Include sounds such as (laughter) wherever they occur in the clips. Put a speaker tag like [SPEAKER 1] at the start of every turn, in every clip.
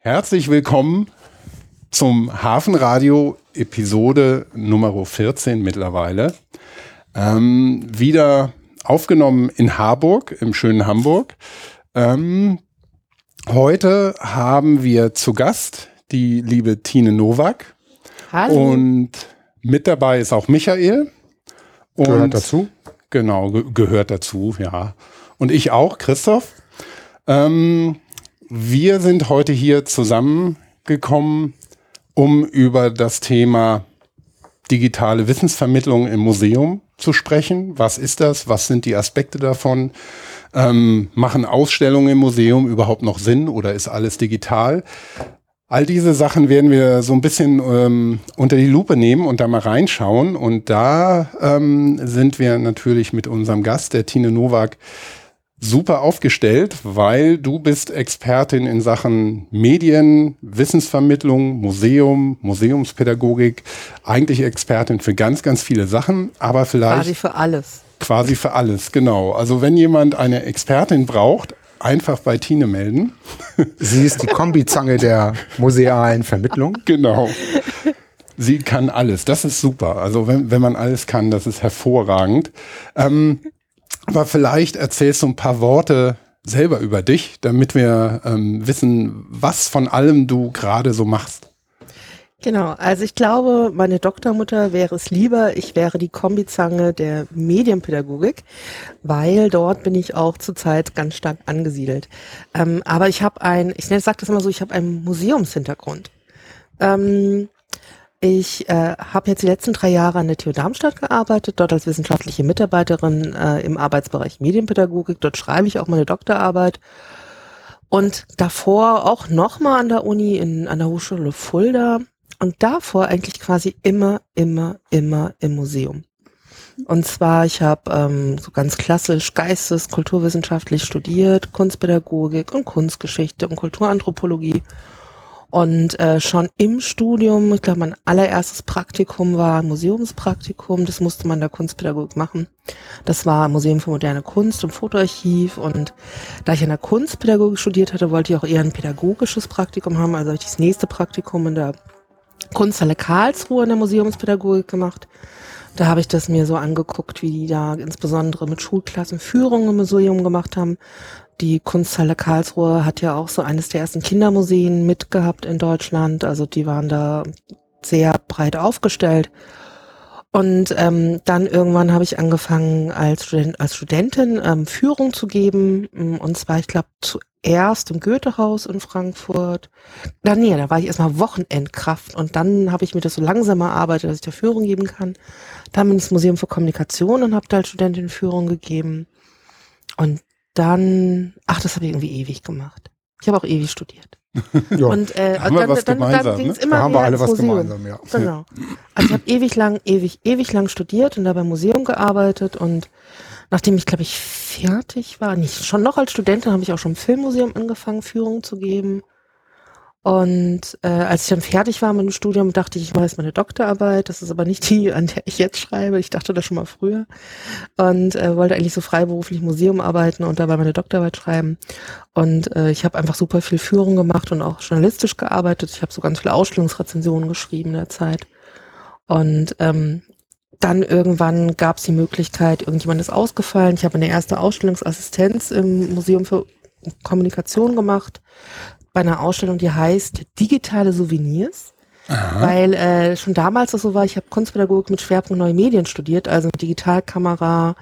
[SPEAKER 1] Herzlich willkommen zum Hafenradio Episode Nummer 14 mittlerweile. Ähm, wieder aufgenommen in Harburg, im schönen Hamburg. Ähm, heute haben wir zu Gast die liebe Tine Nowak.
[SPEAKER 2] Hallo.
[SPEAKER 1] Und mit dabei ist auch Michael. Und
[SPEAKER 3] Gehört dazu?
[SPEAKER 1] Genau, ge gehört dazu, ja. Und ich auch, Christoph. Ähm, wir sind heute hier zusammengekommen, um über das Thema digitale Wissensvermittlung im Museum zu sprechen. Was ist das? Was sind die Aspekte davon? Ähm, machen Ausstellungen im Museum überhaupt noch Sinn oder ist alles digital? All diese Sachen werden wir so ein bisschen ähm, unter die Lupe nehmen und da mal reinschauen. Und da ähm, sind wir natürlich mit unserem Gast, der Tine Nowak, super aufgestellt, weil du bist Expertin in Sachen Medien, Wissensvermittlung, Museum, Museumspädagogik, eigentlich Expertin für ganz, ganz viele Sachen, aber vielleicht
[SPEAKER 2] Quasi für alles.
[SPEAKER 1] quasi für alles, genau. Also wenn jemand eine Expertin braucht, einfach bei Tine melden. (laughs)
[SPEAKER 3] Sie ist die Kombizange der musealen Vermittlung.
[SPEAKER 1] Genau. Sie kann alles. Das ist super. Also wenn, wenn man alles kann, das ist hervorragend. Ähm, aber vielleicht erzählst du ein paar Worte selber über dich, damit wir ähm, wissen, was von allem du gerade so machst.
[SPEAKER 2] Genau, also ich glaube, meine Doktormutter wäre es lieber, ich wäre die Kombizange der Medienpädagogik, weil dort bin ich auch zurzeit ganz stark angesiedelt. Ähm, aber ich habe ein, ich sage das immer so, ich habe einen Museumshintergrund. Ähm, ich äh, habe jetzt die letzten drei Jahre an der TU Darmstadt gearbeitet, dort als wissenschaftliche Mitarbeiterin äh, im Arbeitsbereich Medienpädagogik. Dort schreibe ich auch meine Doktorarbeit. Und davor auch nochmal an der Uni, in, an der Hochschule Fulda. Und davor eigentlich quasi immer, immer, immer im Museum. Und zwar, ich habe ähm, so ganz klassisch Geistes-, Kulturwissenschaftlich studiert, Kunstpädagogik und Kunstgeschichte und Kulturanthropologie. Und äh, schon im Studium, ich glaube, mein allererstes Praktikum war ein Museumspraktikum. Das musste man der Kunstpädagogik machen. Das war Museum für moderne Kunst und Fotoarchiv. Und da ich in der Kunstpädagogik studiert hatte, wollte ich auch eher ein pädagogisches Praktikum haben. Also habe ich das nächste Praktikum in der Kunsthalle Karlsruhe in der Museumspädagogik gemacht. Da habe ich das mir so angeguckt, wie die da insbesondere mit Schulklassen Führungen im Museum gemacht haben. Die Kunsthalle Karlsruhe hat ja auch so eines der ersten Kindermuseen mitgehabt in Deutschland. Also die waren da sehr breit aufgestellt. Und ähm, dann irgendwann habe ich angefangen als, Student, als Studentin ähm, Führung zu geben. Und zwar, ich glaube, zuerst im Goethehaus in Frankfurt. Da, nee, da war ich erstmal Wochenendkraft und dann habe ich mir das so langsam erarbeitet, dass ich da Führung geben kann. Dann bin ich ins Museum für Kommunikation und habe da als Studentin Führung gegeben. Und dann, ach, das habe ich irgendwie ewig gemacht. Ich habe auch ewig studiert. (laughs)
[SPEAKER 3] Ja,
[SPEAKER 2] Und äh,
[SPEAKER 1] Haben wir
[SPEAKER 2] dann,
[SPEAKER 1] was
[SPEAKER 2] dann, dann
[SPEAKER 1] gemeinsam,
[SPEAKER 2] ging's
[SPEAKER 1] ne?
[SPEAKER 2] immer
[SPEAKER 3] da haben wir alle was
[SPEAKER 2] Museum.
[SPEAKER 3] gemeinsam, ja.
[SPEAKER 2] Genau. Also ich habe ewig lang, ewig, ewig lang studiert und da beim Museum gearbeitet und nachdem ich, glaube ich, fertig war, nicht schon noch als Studentin, habe ich auch schon im Filmmuseum angefangen, Führungen zu geben. Und äh, als ich dann fertig war mit dem Studium, dachte ich, ich mache jetzt meine Doktorarbeit. Das ist aber nicht die, an der ich jetzt schreibe. Ich dachte das schon mal früher. Und äh, wollte eigentlich so freiberuflich im Museum arbeiten und dabei meine Doktorarbeit schreiben. Und äh, ich habe einfach super viel Führung gemacht und auch journalistisch gearbeitet. Ich habe so ganz viele Ausstellungsrezensionen geschrieben in der Zeit. Und ähm, dann irgendwann gab es die Möglichkeit, irgendjemand ist ausgefallen. Ich habe eine erste Ausstellungsassistenz im Museum für Kommunikation gemacht bei einer Ausstellung, die heißt Digitale Souvenirs. Weil äh, schon damals das so war, ich habe Kunstpädagogik mit Schwerpunkt Neue Medien studiert, also Digitalkamera.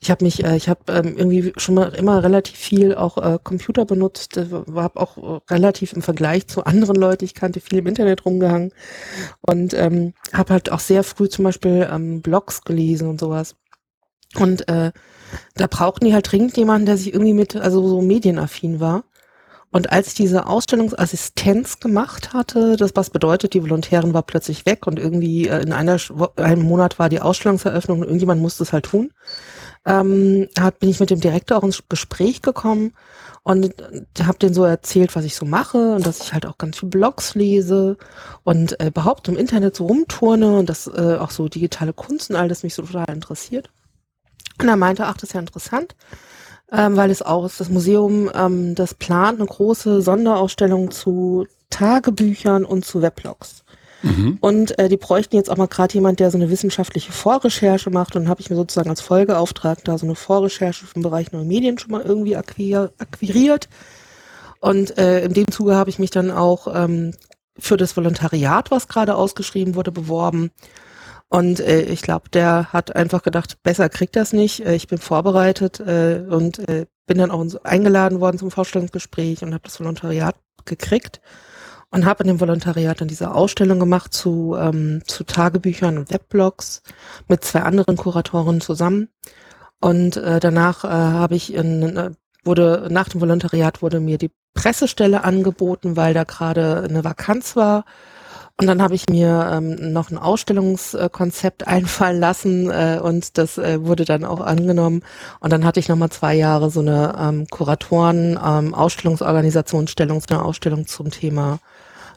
[SPEAKER 2] Ich habe mich, äh, ich habe ähm, irgendwie schon mal immer relativ viel auch äh, Computer benutzt, äh, war auch äh, relativ im Vergleich zu anderen Leuten, ich kannte viel im Internet rumgehangen und ähm, habe halt auch sehr früh zum Beispiel ähm, Blogs gelesen und sowas. Und äh, da brauchten die halt dringend jemanden, der sich irgendwie mit, also so medienaffin war. Und als ich diese Ausstellungsassistenz gemacht hatte, das was bedeutet, die Volontärin war plötzlich weg und irgendwie äh, in einer einem Monat war die Ausstellungseröffnung und irgendjemand musste es halt tun, ähm, hab, bin ich mit dem Direktor auch ins Gespräch gekommen und habe denen so erzählt, was ich so mache und dass ich halt auch ganz viele Blogs lese und äh, überhaupt im Internet so rumturne und das äh, auch so digitale Kunst und all das mich so total interessiert. Und er meinte, ach, das ist ja interessant ähm, weil es auch ist, das Museum, ähm, das plant eine große Sonderausstellung zu Tagebüchern und zu Weblogs. Und äh, die bräuchten jetzt auch mal gerade jemand, der so eine wissenschaftliche Vorrecherche macht. Und habe ich mir sozusagen als Folgeauftrag da so eine Vorrecherche im Bereich neue Medien schon mal irgendwie akquir akquiriert. Und äh, in dem Zuge habe ich mich dann auch ähm, für das Volontariat, was gerade ausgeschrieben wurde, beworben. Und äh, ich glaube, der hat einfach gedacht, besser kriegt das nicht. Äh, ich bin vorbereitet äh, und äh, bin dann auch eingeladen worden zum Vorstellungsgespräch und habe das Volontariat gekriegt und habe in dem Volontariat dann diese Ausstellung gemacht zu, ähm, zu Tagebüchern und Webblogs mit zwei anderen Kuratoren zusammen. Und äh, danach äh, habe ich in, äh, wurde nach dem Volontariat wurde mir die Pressestelle angeboten, weil da gerade eine Vakanz war. Und dann habe ich mir ähm, noch ein Ausstellungskonzept (laughs) einfallen lassen äh, und das äh, wurde dann auch angenommen. Und dann hatte ich nochmal zwei Jahre so eine ähm, Kuratoren, ähm, Ausstellungsorganisationsstellung, so eine Ausstellung zum Thema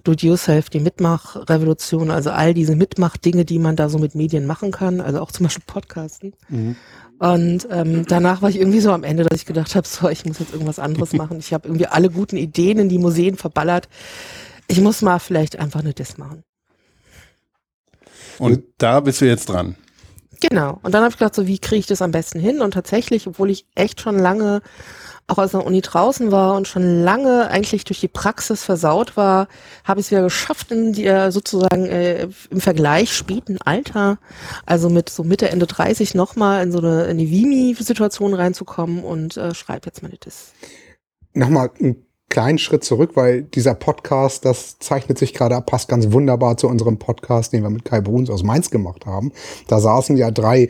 [SPEAKER 2] Do-it-yourself, die Mitmachrevolution, also all diese Mitmachdinge, die man da so mit Medien machen kann, also auch zum Beispiel Podcasten. Und ähm, danach war ich irgendwie so am Ende, dass ich gedacht habe, so, ich muss jetzt irgendwas anderes (laughs) machen. Ich habe irgendwie alle guten Ideen in die Museen verballert. Ich muss mal vielleicht einfach eine Diss machen.
[SPEAKER 1] Und da bist du jetzt dran.
[SPEAKER 2] Genau. Und dann habe ich gedacht, so wie kriege ich das am besten hin? Und tatsächlich, obwohl ich echt schon lange auch aus der Uni draußen war und schon lange eigentlich durch die Praxis versaut war, habe ich es wieder geschafft, in die, äh, sozusagen äh, im Vergleich späten Alter, also mit so Mitte, Ende 30 nochmal in so eine in die Vimi-Situation reinzukommen und äh, schreibe jetzt meine Diss.
[SPEAKER 3] Nochmal einen kleinen Schritt zurück, weil dieser Podcast, das zeichnet sich gerade ab, passt ganz wunderbar zu unserem Podcast, den wir mit Kai Bruns aus Mainz gemacht haben. Da saßen ja drei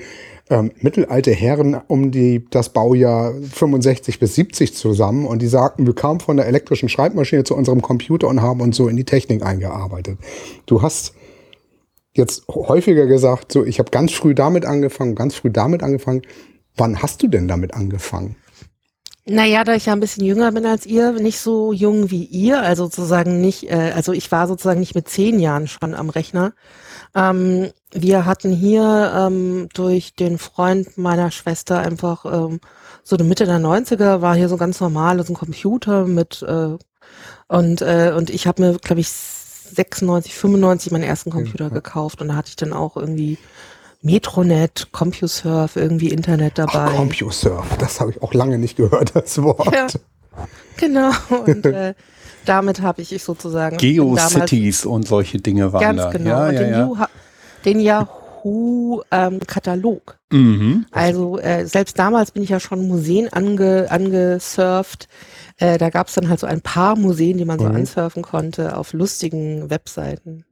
[SPEAKER 3] ähm, mittelalte Herren um die, das Baujahr 65 bis 70 zusammen und die sagten, wir kamen von der elektrischen Schreibmaschine zu unserem Computer und haben uns so in die Technik eingearbeitet. Du hast jetzt häufiger gesagt, so ich habe ganz früh damit angefangen, ganz früh damit angefangen. Wann hast du denn damit angefangen?
[SPEAKER 2] Naja, da ich ja ein bisschen jünger bin als ihr, nicht so jung wie ihr, also sozusagen nicht, äh, also ich war sozusagen nicht mit zehn Jahren schon am Rechner. Ähm, wir hatten hier ähm, durch den Freund meiner Schwester einfach ähm, so eine Mitte der 90er war hier so ganz normal, so ein Computer mit äh, und äh, und ich habe mir, glaube ich, 96, 95 meinen ersten Computer gekauft und da hatte ich dann auch irgendwie Metronet, CompuServe, irgendwie Internet dabei.
[SPEAKER 3] Ach, CompuServe, das habe ich auch lange nicht gehört, das Wort.
[SPEAKER 2] Ja, genau. Und äh, damit habe ich sozusagen bin damals-
[SPEAKER 1] GeoCities und solche Dinge waren
[SPEAKER 2] Ganz
[SPEAKER 1] da.
[SPEAKER 2] genau.
[SPEAKER 1] Ja,
[SPEAKER 2] und
[SPEAKER 1] ja,
[SPEAKER 2] den,
[SPEAKER 1] ja.
[SPEAKER 2] Den Yahoo-Katalog.
[SPEAKER 1] Mhm.
[SPEAKER 2] also äh, selbst damals bin ich ja schon Museen ange, angesurft. Äh, da gab es dann halt so ein paar Museen, die man so
[SPEAKER 3] Mhm.
[SPEAKER 2] ansurfen konnte auf lustigen Webseiten.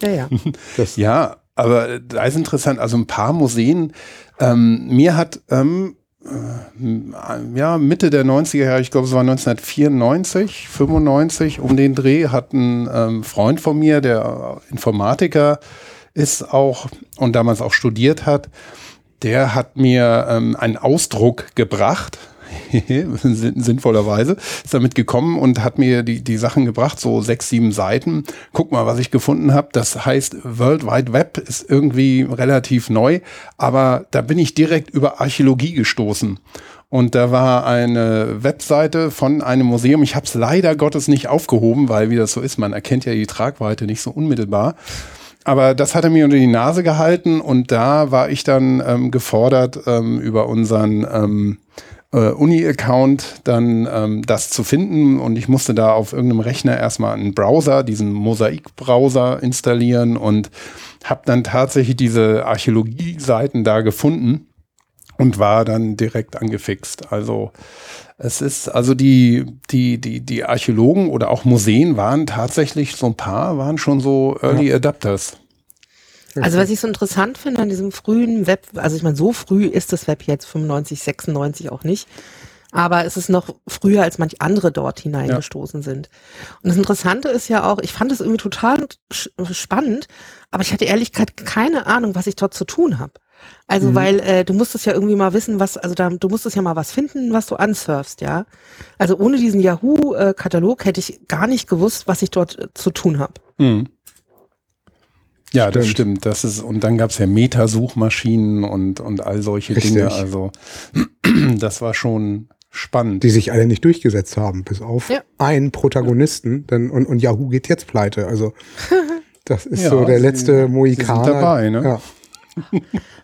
[SPEAKER 2] Ja, ja. (laughs)
[SPEAKER 3] Das,
[SPEAKER 1] Ja, aber da ist interessant, also ein paar Museen, ähm, mir hat ähm, äh, ja, Mitte der 90er Jahre, ich glaube es war 1994, 95, um den Dreh, hat ein ähm, Freund von mir, der Informatiker ist auch und damals auch studiert hat, der hat mir ähm, einen Ausdruck gebracht, (laughs) sinnvollerweise, ist damit gekommen und hat mir die, die Sachen gebracht, so sechs, sieben Seiten. Guck mal, was ich gefunden habe. Das heißt, World Wide Web ist irgendwie relativ neu, aber da bin ich direkt über Archäologie gestoßen. Und da war eine Webseite von einem Museum. Ich habe es leider Gottes nicht aufgehoben, weil wie das so ist, man erkennt ja die Tragweite nicht so unmittelbar. Aber das hat er mir unter die Nase gehalten und da war ich dann ähm, gefordert, ähm, über unseren ähm, äh, Uni-Account dann ähm, das zu finden und ich musste da auf irgendeinem Rechner erstmal einen Browser, diesen Mosaik-Browser installieren und habe dann tatsächlich diese Archäologie-Seiten da gefunden und war dann direkt angefixt. Also es ist, also die, die, die, die Archäologen oder auch Museen waren tatsächlich so ein paar, waren schon so Early Adapters.
[SPEAKER 2] Also was ich so interessant finde an diesem frühen Web, also ich meine, so früh ist das Web jetzt 95, 96 auch nicht. Aber es ist noch früher, als manch andere dort hineingestoßen sind. Und das Interessante ist ja auch, ich fand es irgendwie total spannend, aber ich hatte ehrlich gesagt keine Ahnung, was ich dort zu tun habe. Also weil äh, du musstest ja irgendwie mal wissen, was, also da, du musstest ja mal was finden, was du ansurfst, ja. Also ohne diesen Yahoo-Katalog hätte ich gar nicht gewusst, was ich dort äh, zu tun habe.
[SPEAKER 1] Mhm. Ja, das
[SPEAKER 3] Stimmt.
[SPEAKER 1] stimmt. Das ist, und dann gab's ja Metasuchmaschinen und, und all solche
[SPEAKER 3] Richtig.
[SPEAKER 1] Dinge. Also (clears throat) das war schon, spannend.
[SPEAKER 3] Die sich alle nicht durchgesetzt haben, bis auf
[SPEAKER 2] Ja.
[SPEAKER 3] einen Protagonisten. Dann, und, und Yahoo geht jetzt pleite. Also (laughs) das ist
[SPEAKER 1] Ja,
[SPEAKER 3] so der
[SPEAKER 1] sie-
[SPEAKER 3] letzte
[SPEAKER 1] sie sind
[SPEAKER 3] Mohikaner.
[SPEAKER 1] dabei, ne?
[SPEAKER 3] Ja.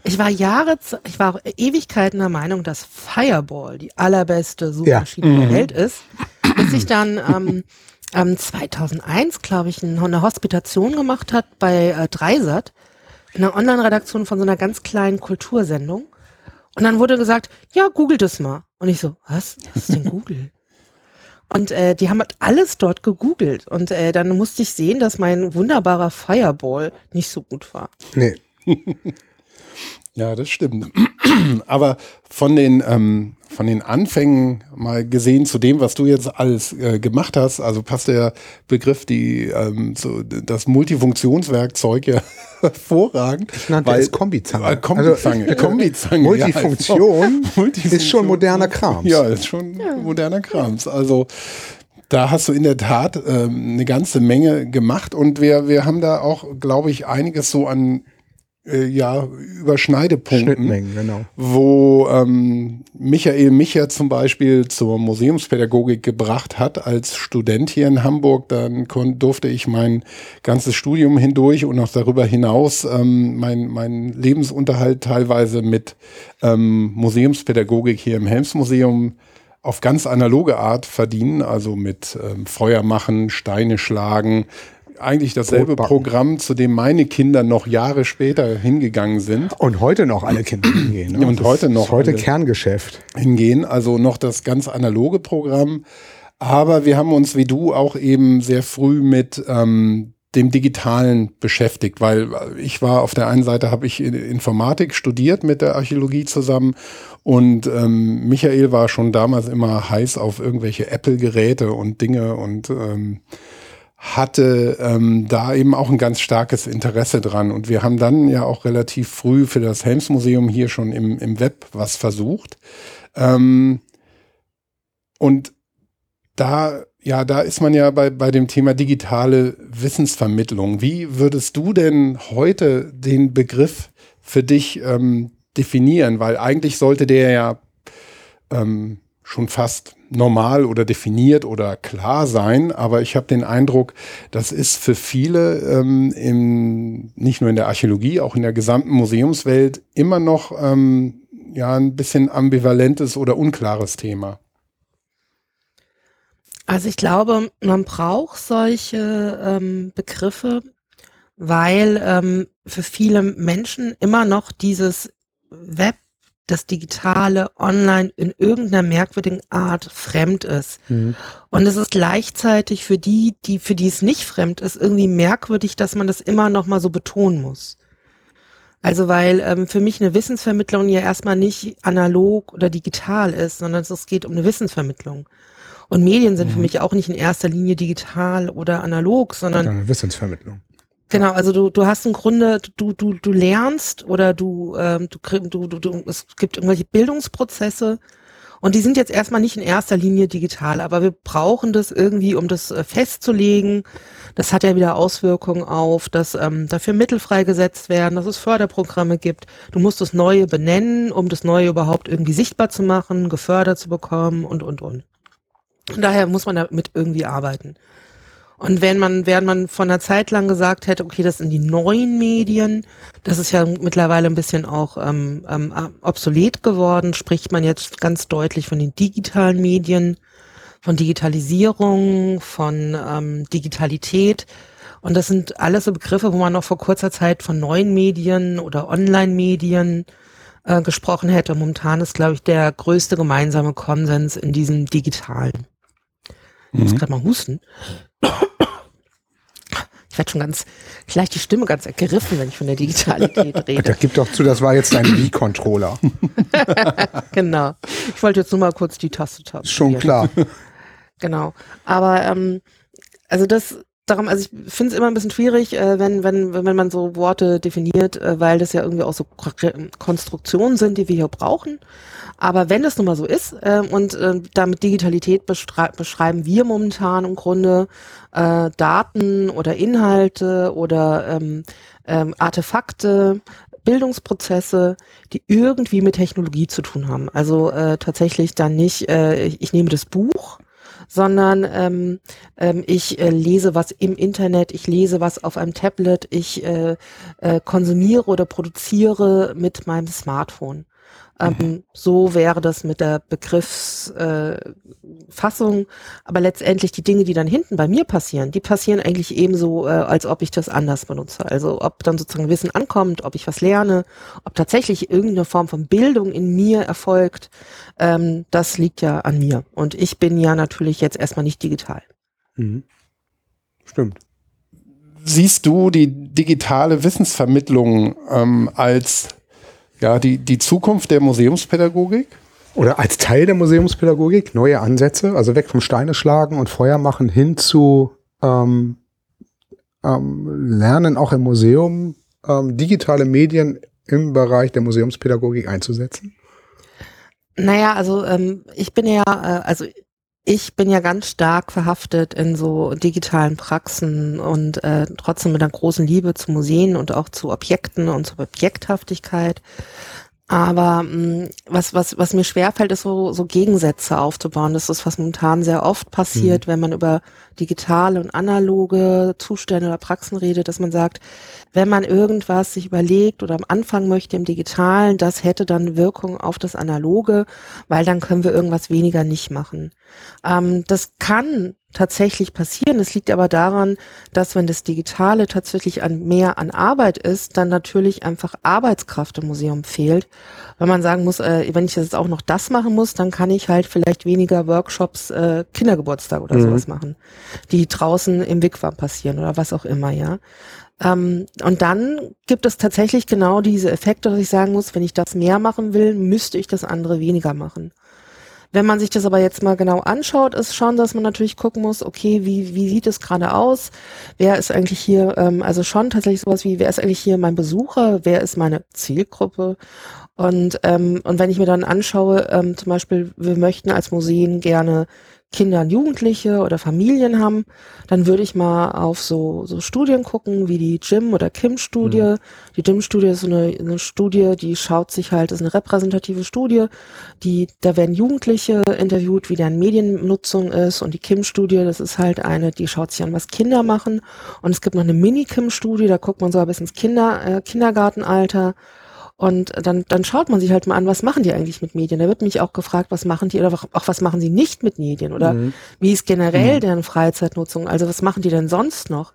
[SPEAKER 2] Ich war Jahre, ich war auch Ewigkeiten der Meinung, dass Fireball die allerbeste Suchmaschine der Welt ist. Bis ich dann ähm, ähm, 2001, glaube ich, ein- eine Hospitation gemacht hat bei äh, Dreisat, in einer Online-Redaktion von so einer ganz kleinen Kultursendung. Und dann wurde gesagt, ja, googelt es mal. Und ich so, was? Was ist denn Google? (laughs) Und äh, die haben halt alles dort gegoogelt. Und äh, dann musste ich sehen, dass mein wunderbarer Fireball nicht so gut war.
[SPEAKER 3] Nee. (laughs)
[SPEAKER 1] Ja, das stimmt. (clears throat) Aber von den, ähm, von den Anfängen mal gesehen zu dem, was du jetzt alles äh, gemacht hast, also passt der Begriff, die, ähm, so, das Multifunktionswerkzeug ja (laughs) hervorragend.
[SPEAKER 3] Ich nannte es Kombizange.
[SPEAKER 1] Äh, Kombizange.
[SPEAKER 3] Also, (laughs)
[SPEAKER 1] Kombizange. (laughs)
[SPEAKER 3] Multifunktion
[SPEAKER 1] ja, Multifunktion.
[SPEAKER 3] ist schon moderner Krams.
[SPEAKER 1] Ja, ist schon moderner Krams. Also da hast du in der Tat ähm, eine ganze Menge gemacht und wir, wir haben da auch, glaube ich, einiges so an äh, ja, Überschneidepunkten
[SPEAKER 3] genau.
[SPEAKER 1] wo ähm, Michael Micher zum Beispiel zur Museumspädagogik gebracht hat als Student hier in Hamburg. Dann durfte ich mein ganzes Studium hindurch und auch darüber hinaus ähm, mein, mein Lebensunterhalt teilweise mit ähm, Museumspädagogik hier im Helmsmuseum auf ganz analoge Art verdienen, also mit ähm, Feuer machen, Steine schlagen, eigentlich dasselbe. Programm, zu dem meine Kinder noch Jahre später hingegangen sind
[SPEAKER 3] Und heute noch alle Kinder (clears throat) hingehen. Ne?
[SPEAKER 1] Und
[SPEAKER 3] Das
[SPEAKER 1] heute noch
[SPEAKER 3] Ist heute. Kerngeschäft.
[SPEAKER 1] hingehen, also noch das ganz analoge Programm. Aber wir haben uns wie du auch eben sehr früh mit ähm, dem Digitalen beschäftigt, weil ich war auf der einen Seite habe ich Informatik studiert mit der Archäologie zusammen und ähm, Michael war schon damals immer heiß auf irgendwelche Apple-Geräte und Dinge und ähm, hatte ähm, da eben auch ein ganz starkes Interesse dran. Und wir haben dann ja auch relativ früh für das Helmsmuseum hier schon im, im Web was versucht. Ähm, und da, ja, da ist man ja bei, bei dem Thema digitale Wissensvermittlung. Wie würdest du denn heute den Begriff für dich ähm, definieren? Weil eigentlich sollte der ja ähm, schon fast normal oder definiert oder klar sein, aber ich habe den Eindruck, das ist für viele ähm, im, nicht nur in der Archäologie, auch in der gesamten Museumswelt immer noch ähm, ja ein bisschen ambivalentes oder unklares Thema.
[SPEAKER 2] Also ich glaube, man braucht solche ähm, Begriffe, weil ähm, für viele Menschen immer noch dieses Web, das Digitale, online in irgendeiner merkwürdigen Art fremd ist. Und es ist gleichzeitig für die, die für die es nicht fremd ist, irgendwie merkwürdig, dass man das immer noch mal so betonen muss. Also weil ähm, für mich eine Wissensvermittlung ja erstmal nicht analog oder digital ist, sondern es geht um eine Wissensvermittlung. Und Medien sind für mich auch nicht in erster Linie digital oder analog, sondern
[SPEAKER 3] Eine Wissensvermittlung.
[SPEAKER 2] Genau, also du, du hast im Grunde, du, du, du lernst oder du, ähm, du, du, du, du, es gibt irgendwelche Bildungsprozesse und die sind jetzt erstmal nicht in erster Linie digital, aber wir brauchen das irgendwie, um das äh, festzulegen. Das hat ja wieder Auswirkungen auf, dass ähm, dafür Mittel freigesetzt werden, dass es Förderprogramme gibt. Du musst das Neue benennen, um das Neue überhaupt irgendwie sichtbar zu machen, gefördert zu bekommen und, und, und. Und daher muss man damit irgendwie arbeiten. Und wenn man, während man von einer Zeit lang gesagt hätte, okay, das sind die neuen Medien, das ist ja mittlerweile ein bisschen auch ähm, ähm, obsolet geworden, spricht man jetzt ganz deutlich von den digitalen Medien, von Digitalisierung, von ähm, Digitalität. Und das sind alles so Begriffe, wo man noch vor kurzer Zeit von neuen Medien oder Online-Medien äh, gesprochen hätte. Momentan ist, glaube ich, der größte gemeinsame Konsens in diesem Digitalen. Ich muss gerade mal husten. Ich werde schon ganz, vielleicht die Stimme ganz ergriffen, wenn ich von der Digitalität (laughs)
[SPEAKER 3] Da
[SPEAKER 2] rede.
[SPEAKER 3] gib doch zu, das war jetzt dein Wii-Controller. (laughs)
[SPEAKER 2] genau. Ich wollte jetzt nur mal kurz die Taste tasten.
[SPEAKER 3] Schon klar.
[SPEAKER 2] Genau. Aber ähm, also das darum, also ich finde es immer ein bisschen schwierig, äh, wenn, wenn, wenn man so Worte definiert, äh, weil das ja irgendwie auch so Konstruktionen sind, die wir hier brauchen. Aber wenn das nun mal so ist, äh, und äh, damit Digitalität beschrei beschreiben wir momentan im Grunde äh, Daten oder Inhalte oder ähm, ähm, Artefakte, Bildungsprozesse, die irgendwie mit Technologie zu tun haben. Also äh, tatsächlich dann nicht, äh, ich nehme das Buch, sondern ähm, ähm, ich äh, lese was im Internet, ich lese was auf einem Tablet, ich äh, äh, konsumiere oder produziere mit meinem Smartphone. Ähm, mhm. So wäre das mit der Begriffsfassung. Äh, Aber letztendlich die Dinge, die dann hinten bei mir passieren, die passieren eigentlich ebenso, äh, als ob ich das anders benutze. Also ob dann sozusagen Wissen ankommt, ob ich was lerne, ob tatsächlich irgendeine Form von Bildung in mir erfolgt, ähm, das liegt ja an mir. Und ich bin ja natürlich jetzt erstmal nicht digital. Mhm.
[SPEAKER 1] Stimmt. Siehst du die digitale Wissensvermittlung ähm, als ja, die, die Zukunft der Museumspädagogik?
[SPEAKER 3] Oder als Teil der Museumspädagogik, neue Ansätze, also weg vom Steine schlagen und Feuer machen hin zu ähm, ähm, Lernen auch im Museum, ähm, digitale Medien im Bereich der Museumspädagogik einzusetzen?
[SPEAKER 2] Naja, also ähm, ich bin ja, äh, also ich bin ja ganz stark verhaftet in so digitalen Praxen und äh, trotzdem mit einer großen Liebe zu Museen und auch zu Objekten und zur Objekthaftigkeit. Aber mh, mm, was, was, was mir schwerfällt, ist so, so Gegensätze aufzubauen. Das ist, was momentan sehr oft passiert, mhm. wenn man über digitale und analoge Zustände oder Praxen redet, dass man sagt, wenn man irgendwas sich überlegt oder am Anfang möchte im Digitalen, das hätte dann Wirkung auf das Analoge, weil dann können wir irgendwas weniger nicht machen. Ähm, das kann tatsächlich passieren. Es liegt aber daran, dass wenn das Digitale tatsächlich an mehr an Arbeit ist, dann natürlich einfach Arbeitskraft im Museum fehlt. Wenn man sagen muss, äh, wenn ich jetzt auch noch das machen muss, dann kann ich halt vielleicht weniger Workshops, äh, Kindergeburtstag oder mhm. sowas machen, die draußen im Wigwam passieren oder was auch immer, ja. Ähm, und dann gibt es tatsächlich genau diese Effekte, dass ich sagen muss, wenn ich das mehr machen will, müsste ich das andere weniger machen. Wenn man sich das aber jetzt mal genau anschaut, ist schon, dass man natürlich gucken muss, okay, wie, wie sieht es gerade aus? Wer ist eigentlich hier, ähm, also schon tatsächlich sowas wie, wer ist eigentlich hier mein Besucher? Wer ist meine Zielgruppe? Und, ähm, und wenn ich mir dann anschaue, ähm, zum Beispiel, wir möchten als Museen gerne Kinder und Jugendliche oder Familien haben, dann würde ich mal auf so, so Studien gucken, wie die Jim- oder Kim-Studie. Mhm. Die Jim-Studie ist so eine, eine Studie, die schaut sich halt, ist eine repräsentative Studie, die, da werden Jugendliche interviewt, wie deren Mediennutzung ist und die Kim-Studie, das ist halt eine, die schaut sich an, was Kinder machen und es gibt noch eine Mini-Kim-Studie, da guckt man so ein bisschen ins Kinder, äh, Kindergartenalter und dann, dann schaut man sich halt mal an, was machen die eigentlich mit Medien? Da wird mich auch gefragt, was machen die oder auch was machen sie nicht mit Medien oder mhm. wie ist generell mhm. deren Freizeitnutzung? Also was machen die denn sonst noch?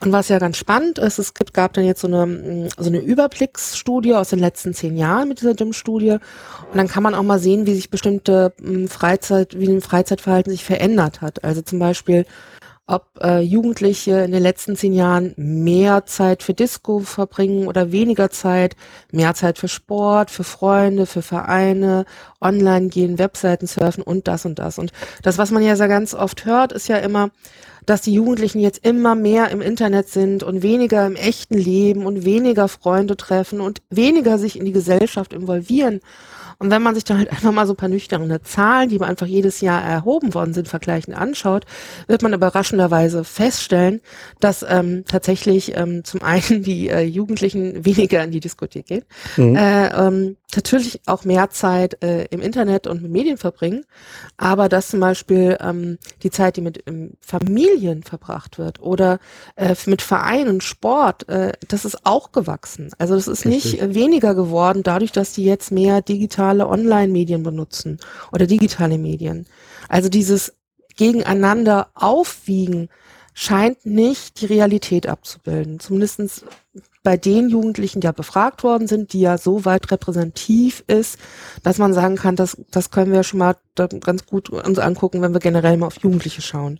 [SPEAKER 2] Und was ja ganz spannend ist, es gibt, gab dann jetzt so eine, so eine Überblicksstudie aus den letzten zehn Jahren mit dieser DIM-Studie. Und dann kann man auch mal sehen, wie sich bestimmte Freizeit, wie ein Freizeitverhalten sich verändert hat. Also zum Beispiel ob äh, Jugendliche in den letzten zehn Jahren mehr Zeit für Disco verbringen oder weniger Zeit, mehr Zeit für Sport, für Freunde, für Vereine, online gehen, Webseiten surfen und das und das. Und das, was man ja so ganz oft hört, ist ja immer, dass die Jugendlichen jetzt immer mehr im Internet sind und weniger im echten Leben und weniger Freunde treffen und weniger sich in die Gesellschaft involvieren. Und wenn man sich dann halt (laughs) einfach mal so ein paar nüchterne Zahlen, die einfach jedes Jahr erhoben worden sind, vergleichend anschaut, wird man überraschenderweise feststellen, dass ähm, tatsächlich ähm, zum einen die äh, Jugendlichen (laughs) weniger in die Diskothek gehen, mhm. äh, ähm, natürlich auch mehr Zeit äh, im Internet und mit Medien verbringen, aber dass zum Beispiel ähm, die Zeit, die mit ähm, Familien verbracht wird oder äh, mit Vereinen, Sport, äh, das ist auch gewachsen. Also das ist Richtig. nicht weniger geworden, dadurch, dass die jetzt mehr digital digitale Online-Medien benutzen oder digitale Medien. Also dieses gegeneinander aufwiegen scheint nicht die Realität abzubilden. Zumindest bei den Jugendlichen, die ja befragt worden sind, die ja so weit repräsentativ ist, dass man sagen kann, das, das können wir schon mal ganz gut uns angucken, wenn wir generell mal auf Jugendliche schauen.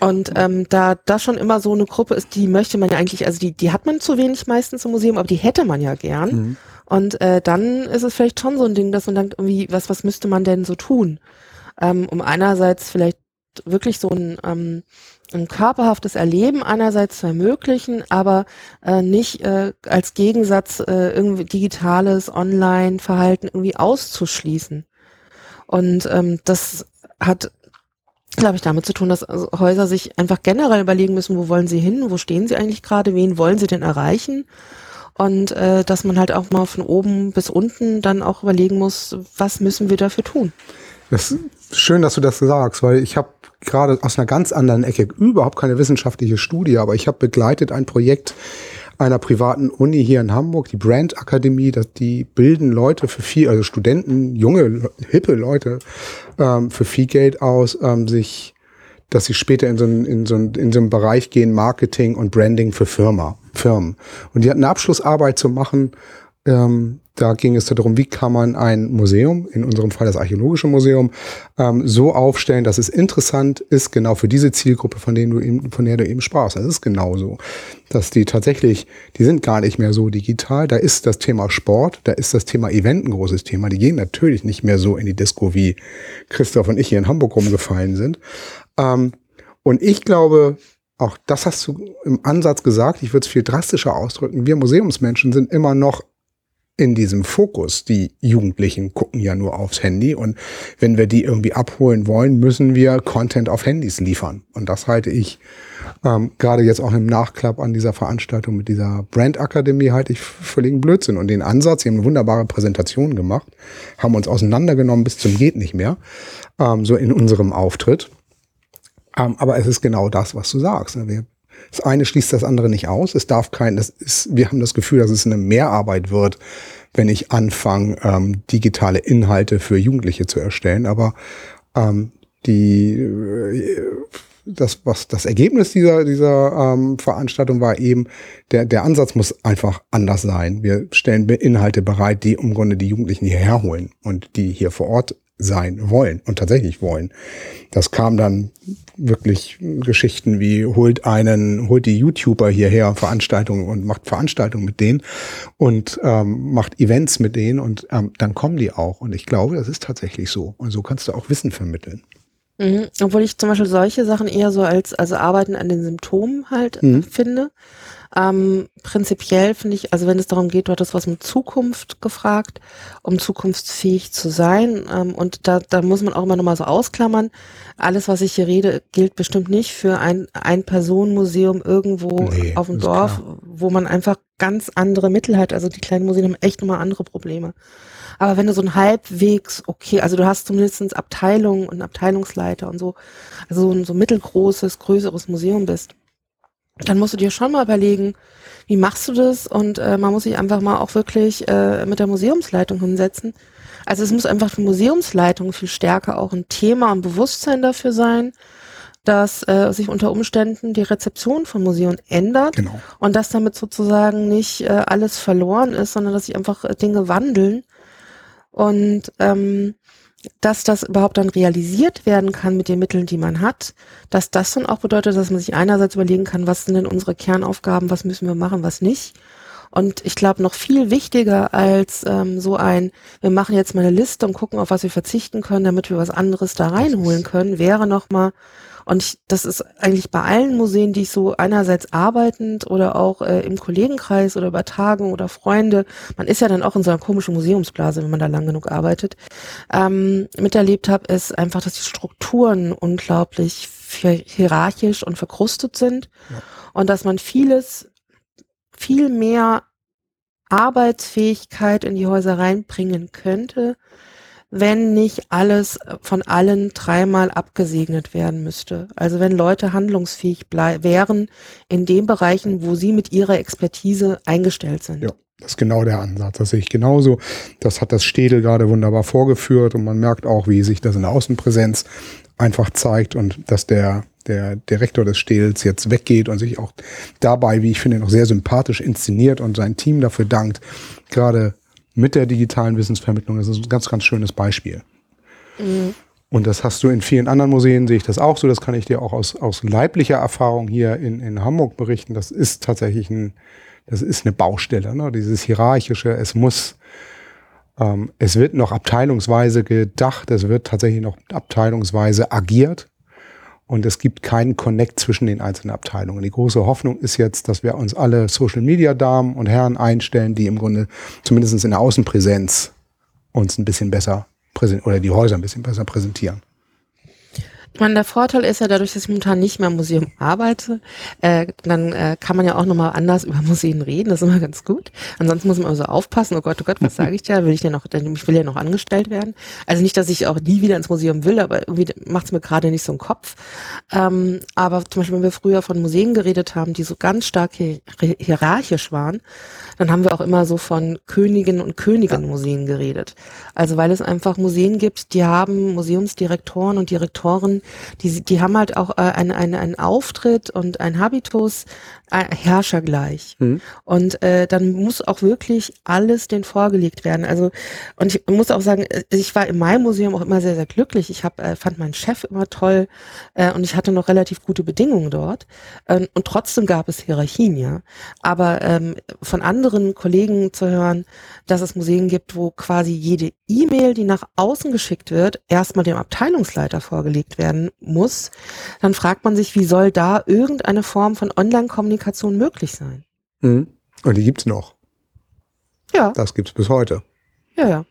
[SPEAKER 2] Und ähm, da das schon immer so eine Gruppe ist, die möchte man ja eigentlich, also die, die hat man zu wenig meistens im Museum, aber die hätte man ja gern. Mhm. Und äh, dann ist es vielleicht schon so ein Ding, dass man denkt, irgendwie, was, was müsste man denn so tun? Ähm, um einerseits vielleicht wirklich so ein, ähm, ein körperhaftes Erleben einerseits zu ermöglichen, aber äh, nicht äh, als Gegensatz äh, irgendwie digitales Online-Verhalten irgendwie auszuschließen. Und ähm, das hat, glaube ich, damit zu tun, dass also Häuser sich einfach generell überlegen müssen, wo wollen sie hin, wo stehen sie eigentlich gerade, wen wollen sie denn erreichen Und äh, dass man halt auch mal von oben bis unten dann auch überlegen muss, was müssen wir dafür tun.
[SPEAKER 3] Das ist schön, dass du das sagst, weil ich habe gerade aus einer ganz anderen Ecke überhaupt keine wissenschaftliche Studie, aber ich habe begleitet ein Projekt einer privaten Uni hier in Hamburg, die Brand Akademie, die bilden Leute für viel, also Studenten, junge, hippe Leute ähm, für viel Geld aus, ähm, sich, dass sie später in so, einen, in, so einen, in so einen Bereich gehen, Marketing und Branding für Firma, Firmen. Und die hatten eine Abschlussarbeit zu machen, ähm, da ging es darum, wie kann man ein Museum, in unserem Fall das Archäologische Museum, ähm, so aufstellen, dass es interessant ist, genau für diese Zielgruppe, von, denen du eben, von der du eben sprachst. Das ist genauso. Dass die tatsächlich, die sind gar nicht mehr so digital. Da ist das Thema Sport, da ist das Thema Event ein großes Thema. Die gehen natürlich nicht mehr so in die Disco, wie Christoph und ich hier in Hamburg rumgefallen sind. Ähm, und ich glaube, auch das hast du im Ansatz gesagt, ich würde es viel drastischer ausdrücken. Wir Museumsmenschen sind immer noch in diesem Fokus. Die Jugendlichen gucken ja nur aufs Handy und wenn wir die irgendwie abholen wollen, müssen wir Content auf Handys liefern. Und das halte ich ähm, gerade jetzt auch im Nachklapp an dieser Veranstaltung mit dieser Brand Akademie halte ich völligen Blödsinn. Und den Ansatz, sie haben eine wunderbare Präsentation gemacht, haben uns auseinandergenommen bis zum geht nicht mehr, ähm, so in unserem Auftritt. Ähm, aber es ist genau das, was du sagst. Ne? Wir das eine schließt das andere nicht aus. Es darf kein, das ist, wir haben das Gefühl, dass es eine Mehrarbeit wird, wenn ich anfange, ähm, digitale Inhalte für Jugendliche zu erstellen. Aber ähm, die, äh, das, was das Ergebnis dieser, dieser ähm, Veranstaltung war eben, der, der Ansatz muss einfach anders sein. Wir stellen Inhalte bereit, die im Grunde die Jugendlichen hierher holen und die hier vor Ort sein wollen und tatsächlich wollen. Das kam dann wirklich Geschichten wie holt einen, holt die YouTuber hierher Veranstaltungen und macht Veranstaltungen mit denen und ähm, macht Events mit denen und ähm, dann kommen die auch. Und ich glaube, das ist tatsächlich so. Und so kannst du auch Wissen vermitteln.
[SPEAKER 2] Mhm. Obwohl ich zum Beispiel solche Sachen eher so als also Arbeiten an den Symptomen halt mhm. finde. Ähm, prinzipiell finde ich, also wenn es darum geht, du hattest was mit Zukunft gefragt, um zukunftsfähig zu sein. Ähm, und da, da muss man auch immer nochmal so ausklammern. Alles, was ich hier rede, gilt bestimmt nicht für ein Ein-Personen-Museum irgendwo nee, auf dem Dorf, klar. wo man einfach ganz andere Mittel hat. Also die kleinen Museen haben echt nochmal andere Probleme. Aber wenn du so ein halbwegs, okay, also du hast zumindest Abteilungen und Abteilungsleiter und so, also so ein so mittelgroßes, größeres Museum bist, dann musst du dir schon mal überlegen, wie machst du das? Und äh, man muss sich einfach mal auch wirklich äh, mit der Museumsleitung hinsetzen. Also es muss einfach für Museumsleitung viel stärker auch ein Thema und Bewusstsein dafür sein, dass äh, sich unter Umständen die Rezeption von Museen ändert genau. und dass damit sozusagen nicht äh, alles verloren ist, sondern dass sich einfach äh, Dinge wandeln. Und ähm, dass das überhaupt dann realisiert werden kann mit den Mitteln, die man hat, dass das dann auch bedeutet, dass man sich einerseits überlegen kann, was sind denn unsere Kernaufgaben, was müssen wir machen, was nicht. Und ich glaube, noch viel wichtiger als ähm, so ein, wir machen jetzt mal eine Liste und gucken, auf was wir verzichten können, damit wir was anderes da reinholen können, wäre nochmal und ich, das ist eigentlich bei allen Museen, die ich so einerseits arbeitend oder auch äh, im Kollegenkreis oder bei Tagen oder Freunde, man ist ja dann auch in so einer komischen Museumsblase, wenn man da lang genug arbeitet, ähm, miterlebt habe, ist einfach, dass die Strukturen unglaublich hierarchisch und verkrustet sind ja. und dass man vieles viel mehr Arbeitsfähigkeit in die Häuser reinbringen könnte, wenn nicht alles von allen dreimal abgesegnet werden müsste. Also wenn Leute handlungsfähig wären in den Bereichen, wo sie mit ihrer Expertise eingestellt sind.
[SPEAKER 3] Ja. Das ist genau der Ansatz. Das sehe ich genauso. Das hat das Städel gerade wunderbar vorgeführt und man merkt auch, wie sich das in der Außenpräsenz einfach zeigt und dass der, der Direktor des Städels jetzt weggeht und sich auch dabei, wie ich finde, noch sehr sympathisch inszeniert und sein Team dafür dankt, gerade mit der digitalen Wissensvermittlung. Das ist ein ganz, ganz schönes Beispiel. Mhm. Und das hast du in vielen anderen Museen, sehe ich das auch so. Das kann ich dir auch aus, aus leiblicher Erfahrung hier in, in Hamburg berichten. Das ist tatsächlich ein, das ist eine Baustelle, ne? dieses hierarchische. Es muss, ähm, es wird noch abteilungsweise gedacht, es wird tatsächlich noch abteilungsweise agiert und es gibt keinen Connect zwischen den einzelnen Abteilungen. Die große Hoffnung ist jetzt, dass wir uns alle Social Media Damen und Herren einstellen, die im Grunde zumindest in der Außenpräsenz uns ein bisschen besser präsentieren oder die Häuser ein bisschen besser präsentieren.
[SPEAKER 2] Ich meine, der Vorteil ist ja dadurch, dass ich momentan nicht mehr im Museum arbeite, äh, dann äh, kann man ja auch nochmal anders (laughs) über Museen reden, das ist immer ganz gut. Ansonsten muss man also aufpassen, oh Gott, oh Gott, was sage ich da? Will ich ja noch, ich will ja noch angestellt werden. Also nicht, dass ich auch nie wieder ins Museum will, aber irgendwie macht es mir gerade nicht so einen Kopf. Ähm, aber zum Beispiel, wenn wir früher von Museen geredet haben, die so ganz stark hier, hierarchisch waren, dann haben wir auch immer so von Königinnen und Königen Museen geredet. Also weil es einfach Museen gibt, die haben Museumsdirektoren und Direktoren, die, die haben halt auch äh, einen, einen, einen Auftritt und ein Habitus äh, herrschergleich. Mhm. Und äh, dann muss auch wirklich alles den vorgelegt werden. Also und ich muss auch sagen, äh, ich war in meinem Museum auch immer sehr, sehr glücklich. Ich hab, äh, fand meinen Chef immer toll äh, und ich hatte noch relativ gute Bedingungen dort. Ähm, und trotzdem gab es Hierarchien, ja. Aber ähm, von anderen Kollegen zu hören, dass es Museen gibt, wo quasi jede E-Mail, die nach außen geschickt wird, erstmal dem Abteilungsleiter vorgelegt werden muss, dann fragt man sich, wie soll da irgendeine Form von Online-Kommunikation möglich sein?
[SPEAKER 3] Mhm. Und die gibt's noch.
[SPEAKER 2] Ja.
[SPEAKER 3] Das gibt's bis heute.
[SPEAKER 2] Ja, ja.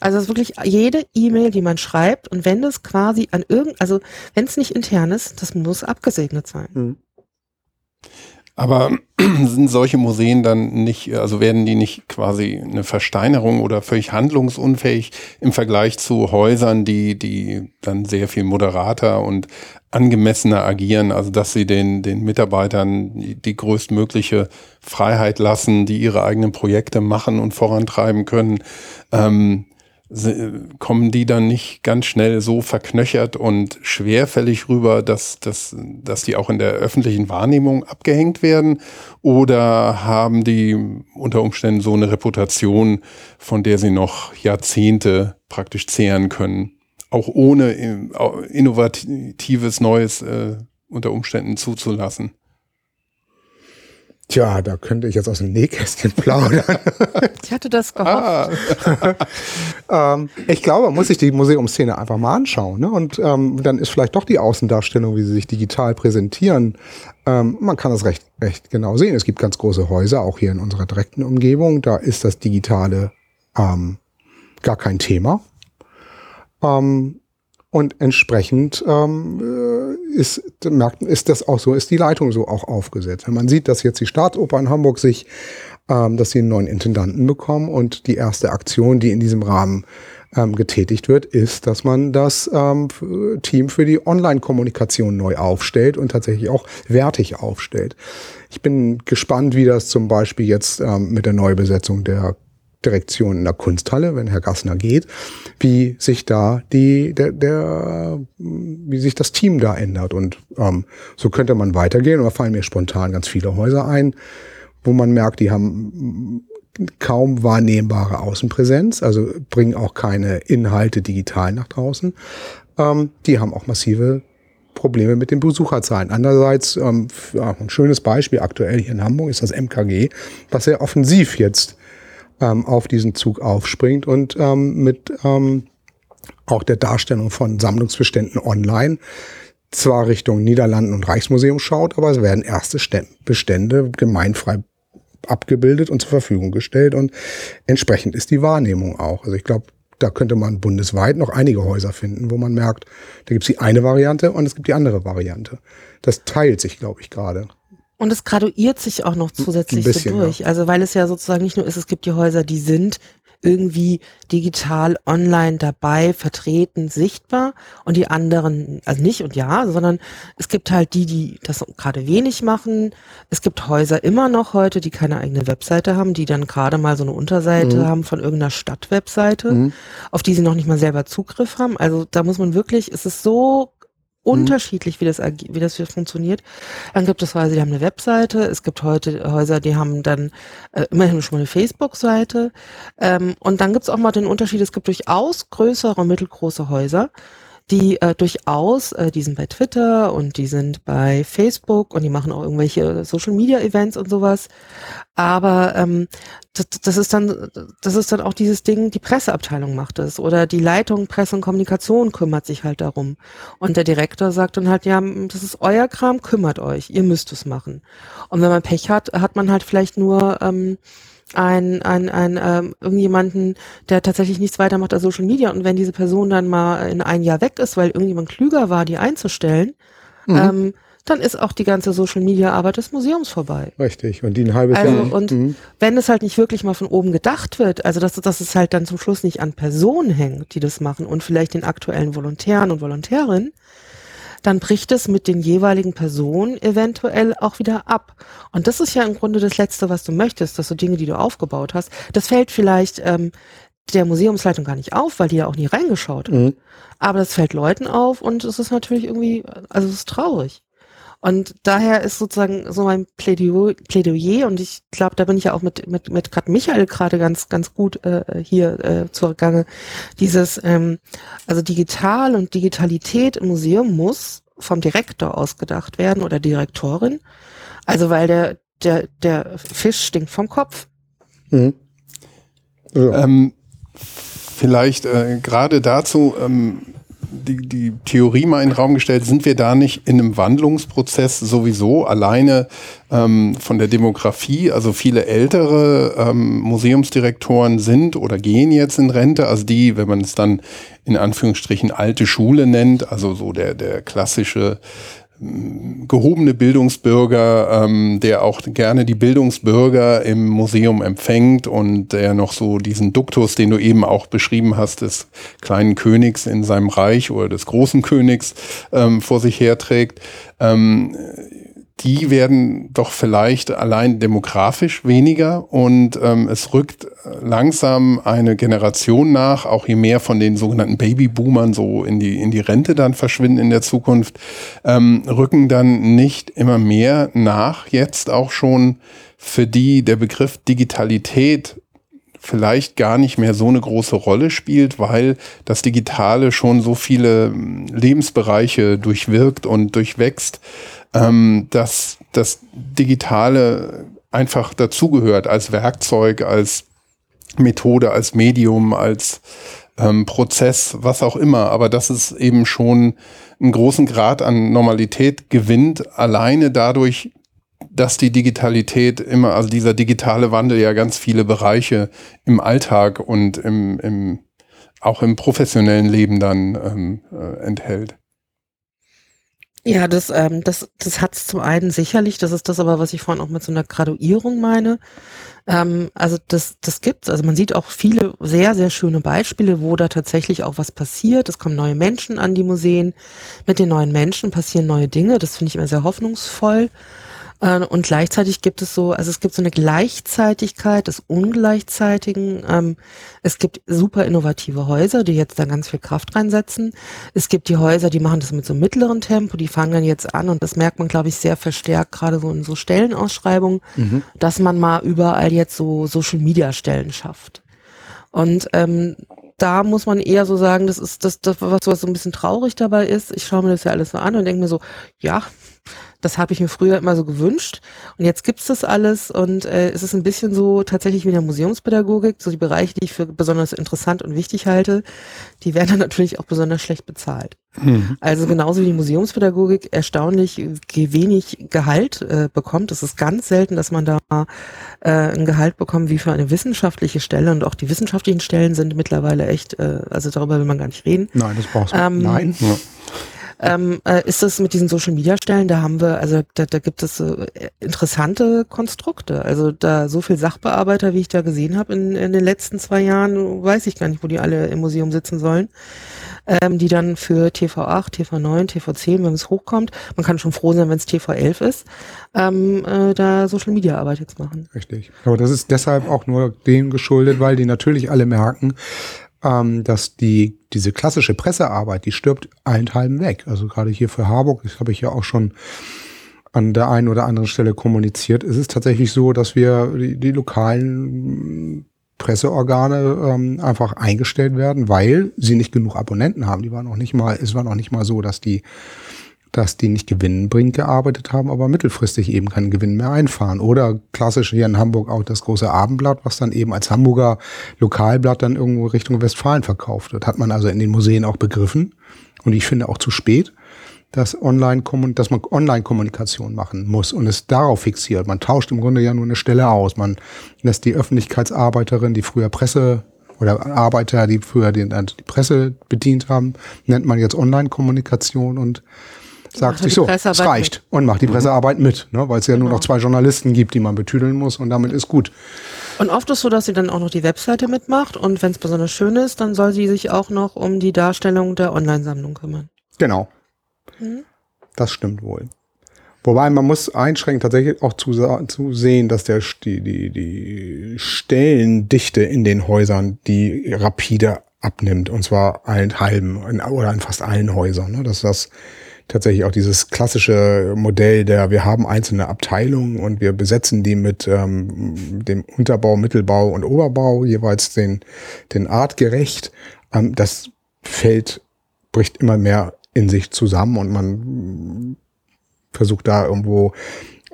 [SPEAKER 2] Also es ist wirklich jede E-Mail, die man schreibt und wenn das quasi an irgend, also wenn es nicht intern ist, das muss abgesegnet sein. Mhm.
[SPEAKER 1] Aber (clears throat) sind solche Museen dann nicht, also werden die nicht quasi eine Versteinerung oder völlig handlungsunfähig im Vergleich zu Häusern, die, die dann sehr viel moderater und angemessener agieren, also dass sie den, den Mitarbeitern die, größtmögliche Freiheit lassen, die ihre eigenen Projekte machen und vorantreiben können. Ähm, kommen die dann nicht ganz schnell so verknöchert und schwerfällig rüber, dass, dass, dass die auch in der öffentlichen Wahrnehmung abgehängt werden? Oder haben die unter Umständen so eine Reputation, von der sie noch Jahrzehnte praktisch zehren können? Auch ohne innovatives Neues äh, unter Umständen zuzulassen?
[SPEAKER 3] Tja, da könnte ich jetzt aus dem Nähkästchen (laughs) plaudern.
[SPEAKER 2] Ich hatte das gehofft.
[SPEAKER 3] Ah. (laughs) ähm, ich glaube, man muss sich die Museumsszene einfach mal anschauen. Ne? Und ähm, dann ist vielleicht doch die Außendarstellung, wie sie sich digital präsentieren. Ähm, man kann das recht, recht genau sehen. Es gibt ganz große Häuser, auch hier in unserer direkten Umgebung. Da ist das Digitale ähm, gar kein Thema. Ähm, und entsprechend ähm, äh, ist, merkt, ist das auch so, ist die Leitung so auch aufgesetzt. Wenn man sieht, dass jetzt die Staatsoper in Hamburg sich, ähm, dass sie einen neuen Intendanten bekommen und die erste Aktion, die in diesem Rahmen ähm, getätigt wird, ist, dass man das ähm, Team für die Online-Kommunikation neu aufstellt und tatsächlich auch wertig aufstellt. Ich bin gespannt, wie das zum Beispiel jetzt ähm, mit der Neubesetzung der Direktion in der Kunsthalle, wenn Herr Gassner geht, wie sich da die, der, der, wie sich das Team da ändert. Und ähm, so könnte man weitergehen. Und da fallen mir spontan ganz viele Häuser ein, wo man merkt, die haben kaum wahrnehmbare Außenpräsenz, also bringen auch keine Inhalte digital nach draußen. Ähm, die haben auch massive Probleme mit den Besucherzahlen. Andererseits, ähm, ein schönes Beispiel aktuell hier in Hamburg ist das MKG, was sehr offensiv jetzt ähm, auf diesen Zug aufspringt und ähm, mit ähm, auch der Darstellung von Sammlungsbeständen online zwar Richtung Niederlanden und Reichsmuseum schaut, aber es werden erste Bestände gemeinfrei abgebildet und zur Verfügung gestellt und entsprechend ist die Wahrnehmung auch. Also ich glaube, da könnte man bundesweit noch einige Häuser finden, wo man merkt, da gibt es die eine Variante und es gibt die andere Variante. Das teilt sich, glaube ich, gerade.
[SPEAKER 2] Und es graduiert sich auch noch zusätzlich bisschen, so durch. Ja. Also weil es ja sozusagen nicht nur ist, es gibt die Häuser, die sind irgendwie digital online dabei, vertreten, sichtbar und die anderen, also nicht und ja, sondern es gibt halt die, die das gerade wenig machen. Es gibt Häuser immer noch heute, die keine eigene Webseite haben, die dann gerade mal so eine Unterseite mhm. haben von irgendeiner Stadtwebseite, mhm. auf die sie noch nicht mal selber Zugriff haben. Also da muss man wirklich, es ist so. Unterschiedlich, wie das, wie das funktioniert. Dann gibt es Häuser, die haben eine Webseite. Es gibt heute Häuser, die haben dann äh, immerhin schon mal eine Facebook-Seite. Ähm, und dann gibt es auch mal den Unterschied, es gibt durchaus größere und mittelgroße Häuser, die äh, durchaus, äh, die sind bei Twitter und die sind bei Facebook und die machen auch irgendwelche Social Media Events und sowas. Aber ähm, das, das ist dann, das ist dann auch dieses Ding, die Presseabteilung macht es oder die Leitung Presse und Kommunikation kümmert sich halt darum. Und der Direktor sagt dann halt, ja, das ist euer Kram, kümmert euch, ihr müsst es machen. Und wenn man Pech hat, hat man halt vielleicht nur ähm, ein, ein, ein ähm, irgendjemanden, der tatsächlich nichts weitermacht als Social Media und wenn diese Person dann mal in ein Jahr weg ist, weil irgendjemand klüger war, die einzustellen, mhm. ähm, dann ist auch die ganze Social Media Arbeit des Museums vorbei.
[SPEAKER 3] Richtig. Und die ein halbes
[SPEAKER 2] also,
[SPEAKER 3] Jahr.
[SPEAKER 2] Und mhm. wenn es halt nicht wirklich mal von oben gedacht wird, also dass, dass es halt dann zum Schluss nicht an Personen hängt, die das machen und vielleicht den aktuellen Volontären und Volontärinnen, dann bricht es mit den jeweiligen Personen eventuell auch wieder ab. Und das ist ja im Grunde das Letzte, was du möchtest, dass du Dinge, die du aufgebaut hast, das fällt vielleicht ähm, der Museumsleitung gar nicht auf, weil die ja auch nie reingeschaut hat. Mhm. Aber das fällt Leuten auf und es ist natürlich irgendwie, also es ist traurig. Und daher ist sozusagen so mein Plädoyer, Plädoyer und ich glaube, da bin ich ja auch mit, mit, mit gerade Michael gerade ganz, ganz gut äh, hier äh, zugange. Dieses, ähm, also digital und Digitalität im Museum muss vom Direktor ausgedacht werden oder Direktorin. Also weil der, der, der Fisch stinkt vom Kopf. Mhm.
[SPEAKER 1] Ja. Ähm, vielleicht äh, gerade dazu, ähm, die, die Theorie mal in den Raum gestellt, sind wir da nicht in einem Wandlungsprozess sowieso alleine ähm, von der Demografie? Also viele ältere ähm, Museumsdirektoren sind oder gehen jetzt in Rente, also die, wenn man es dann in Anführungsstrichen alte Schule nennt, also so der, der klassische gehobene Bildungsbürger, ähm, der auch gerne die Bildungsbürger im Museum empfängt und der noch so diesen Duktus, den du eben auch beschrieben hast, des kleinen Königs in seinem Reich oder des großen Königs ähm, vor sich herträgt. Ähm, die werden doch vielleicht allein demografisch weniger und ähm, es rückt langsam eine Generation nach, auch je mehr von den sogenannten Babyboomern so in die, in die Rente dann verschwinden in der Zukunft, ähm, rücken dann nicht immer mehr nach, jetzt auch schon für die der Begriff Digitalität vielleicht gar nicht mehr so eine große Rolle spielt, weil das Digitale schon so viele Lebensbereiche durchwirkt und durchwächst, ähm, dass das Digitale einfach dazugehört als Werkzeug, als Methode, als Medium, als ähm, Prozess, was auch immer, aber dass es eben schon einen großen Grad an Normalität gewinnt, alleine dadurch, dass die Digitalität immer, also dieser digitale Wandel ja ganz viele Bereiche im Alltag und im, im auch im professionellen Leben dann ähm, äh, enthält.
[SPEAKER 2] Ja, das, ähm, das, das hat es zum einen sicherlich, das ist das aber, was ich vorhin auch mit so einer Graduierung meine. Ähm, also das, das gibt's. Also man sieht auch viele sehr, sehr schöne Beispiele, wo da tatsächlich auch was passiert. Es kommen neue Menschen an die Museen. Mit den neuen Menschen passieren neue Dinge. Das finde ich immer sehr hoffnungsvoll. Äh, und gleichzeitig gibt es so, also es gibt so eine Gleichzeitigkeit des Ungleichzeitigen. Ähm, es gibt super innovative Häuser, die jetzt da ganz viel Kraft reinsetzen. Es gibt die Häuser, die machen das mit so mittleren Tempo, die fangen dann jetzt an und das merkt man, glaube ich, sehr verstärkt, gerade so in so Stellenausschreibungen, mhm. dass man mal überall jetzt so Social Media Stellen schafft. Und ähm, da muss man eher so sagen, das ist das, das was, was so ein bisschen traurig dabei ist. Ich schaue mir das ja alles so an und denke mir so, ja, das habe ich mir früher immer so gewünscht. Und jetzt gibt's das alles und äh, es ist ein bisschen so tatsächlich wie in der Museumspädagogik, so die Bereiche, die ich für besonders interessant und wichtig halte, die werden dann (laughs) natürlich auch besonders schlecht bezahlt. Mhm. Also genauso wie die Museumspädagogik erstaunlich wenig Gehalt äh, bekommt. Es ist ganz selten, dass man da äh, ein Gehalt bekommt wie für eine wissenschaftliche Stelle und auch die wissenschaftlichen Stellen sind mittlerweile echt, äh, also darüber will man gar nicht reden.
[SPEAKER 3] Nein, das brauchst du. Ähm, Nein. Ja
[SPEAKER 2] ähm, äh, ist es mit diesen Social Media Stellen, da haben wir, also da, da gibt es äh, interessante Konstrukte. Also da so viel Sachbearbeiter, wie ich da gesehen habe in, in den letzten zwei Jahren, weiß ich gar nicht, wo die alle im Museum sitzen sollen. Ähm, die dann für TV8, TV9, TV10, wenn es hochkommt, man kann schon froh sein, wenn es TV11 ist, ähm, äh, da Social Media Arbeit jetzt machen.
[SPEAKER 3] Richtig. Aber das ist deshalb auch nur dem geschuldet, weil die natürlich alle merken, ähm, dass die diese klassische Pressearbeit, die stirbt allenthalben weg. Also gerade hier für Harburg, das habe ich ja auch schon an der einen oder anderen Stelle kommuniziert. Es ist tatsächlich so, dass wir die, die lokalen Presseorgane ähm, einfach eingestellt werden, weil sie nicht genug Abonnenten haben. Die waren noch nicht mal, es war noch nicht mal so, dass die dass die nicht gewinnbringend gearbeitet haben, aber mittelfristig eben keinen Gewinn mehr einfahren. Oder klassisch hier in Hamburg auch das große Abendblatt, was dann eben als Hamburger Lokalblatt dann irgendwo Richtung Westfalen verkauft wird. Hat man also in den Museen auch begriffen und ich finde auch zu spät. dass, Online dass man Online-Kommunikation machen muss und es darauf fixiert. Man tauscht im Grunde ja nur eine Stelle aus. Man lässt die Öffentlichkeitsarbeiterin, die früher Presse oder Arbeiter, die früher die, die Presse bedient haben, nennt man jetzt Online-Kommunikation und sagt sich so, es reicht mit. und macht die Pressearbeit mit, ne, weil es ja genau. nur noch zwei Journalisten gibt, die man betüdeln muss und damit ist gut.
[SPEAKER 2] Und oft ist so, dass sie dann auch noch die Webseite mitmacht und wenn es besonders schön ist, dann soll sie sich auch noch um die Darstellung der Online-Sammlung kümmern.
[SPEAKER 3] Genau. Mhm. Das stimmt wohl. Wobei man muss einschränkend tatsächlich auch zu, zu sehen, dass der, die, die, die Stellendichte in den Häusern, die rapide abnimmt, und zwar allen halben oder in fast allen Häusern. Ne? Dass das tatsächlich auch dieses klassische Modell der, wir haben einzelne Abteilungen und wir besetzen die mit ähm, dem Unterbau, Mittelbau und Oberbau, jeweils den, den artgerecht. Ähm, das fällt, bricht immer mehr in sich zusammen und man versucht da irgendwo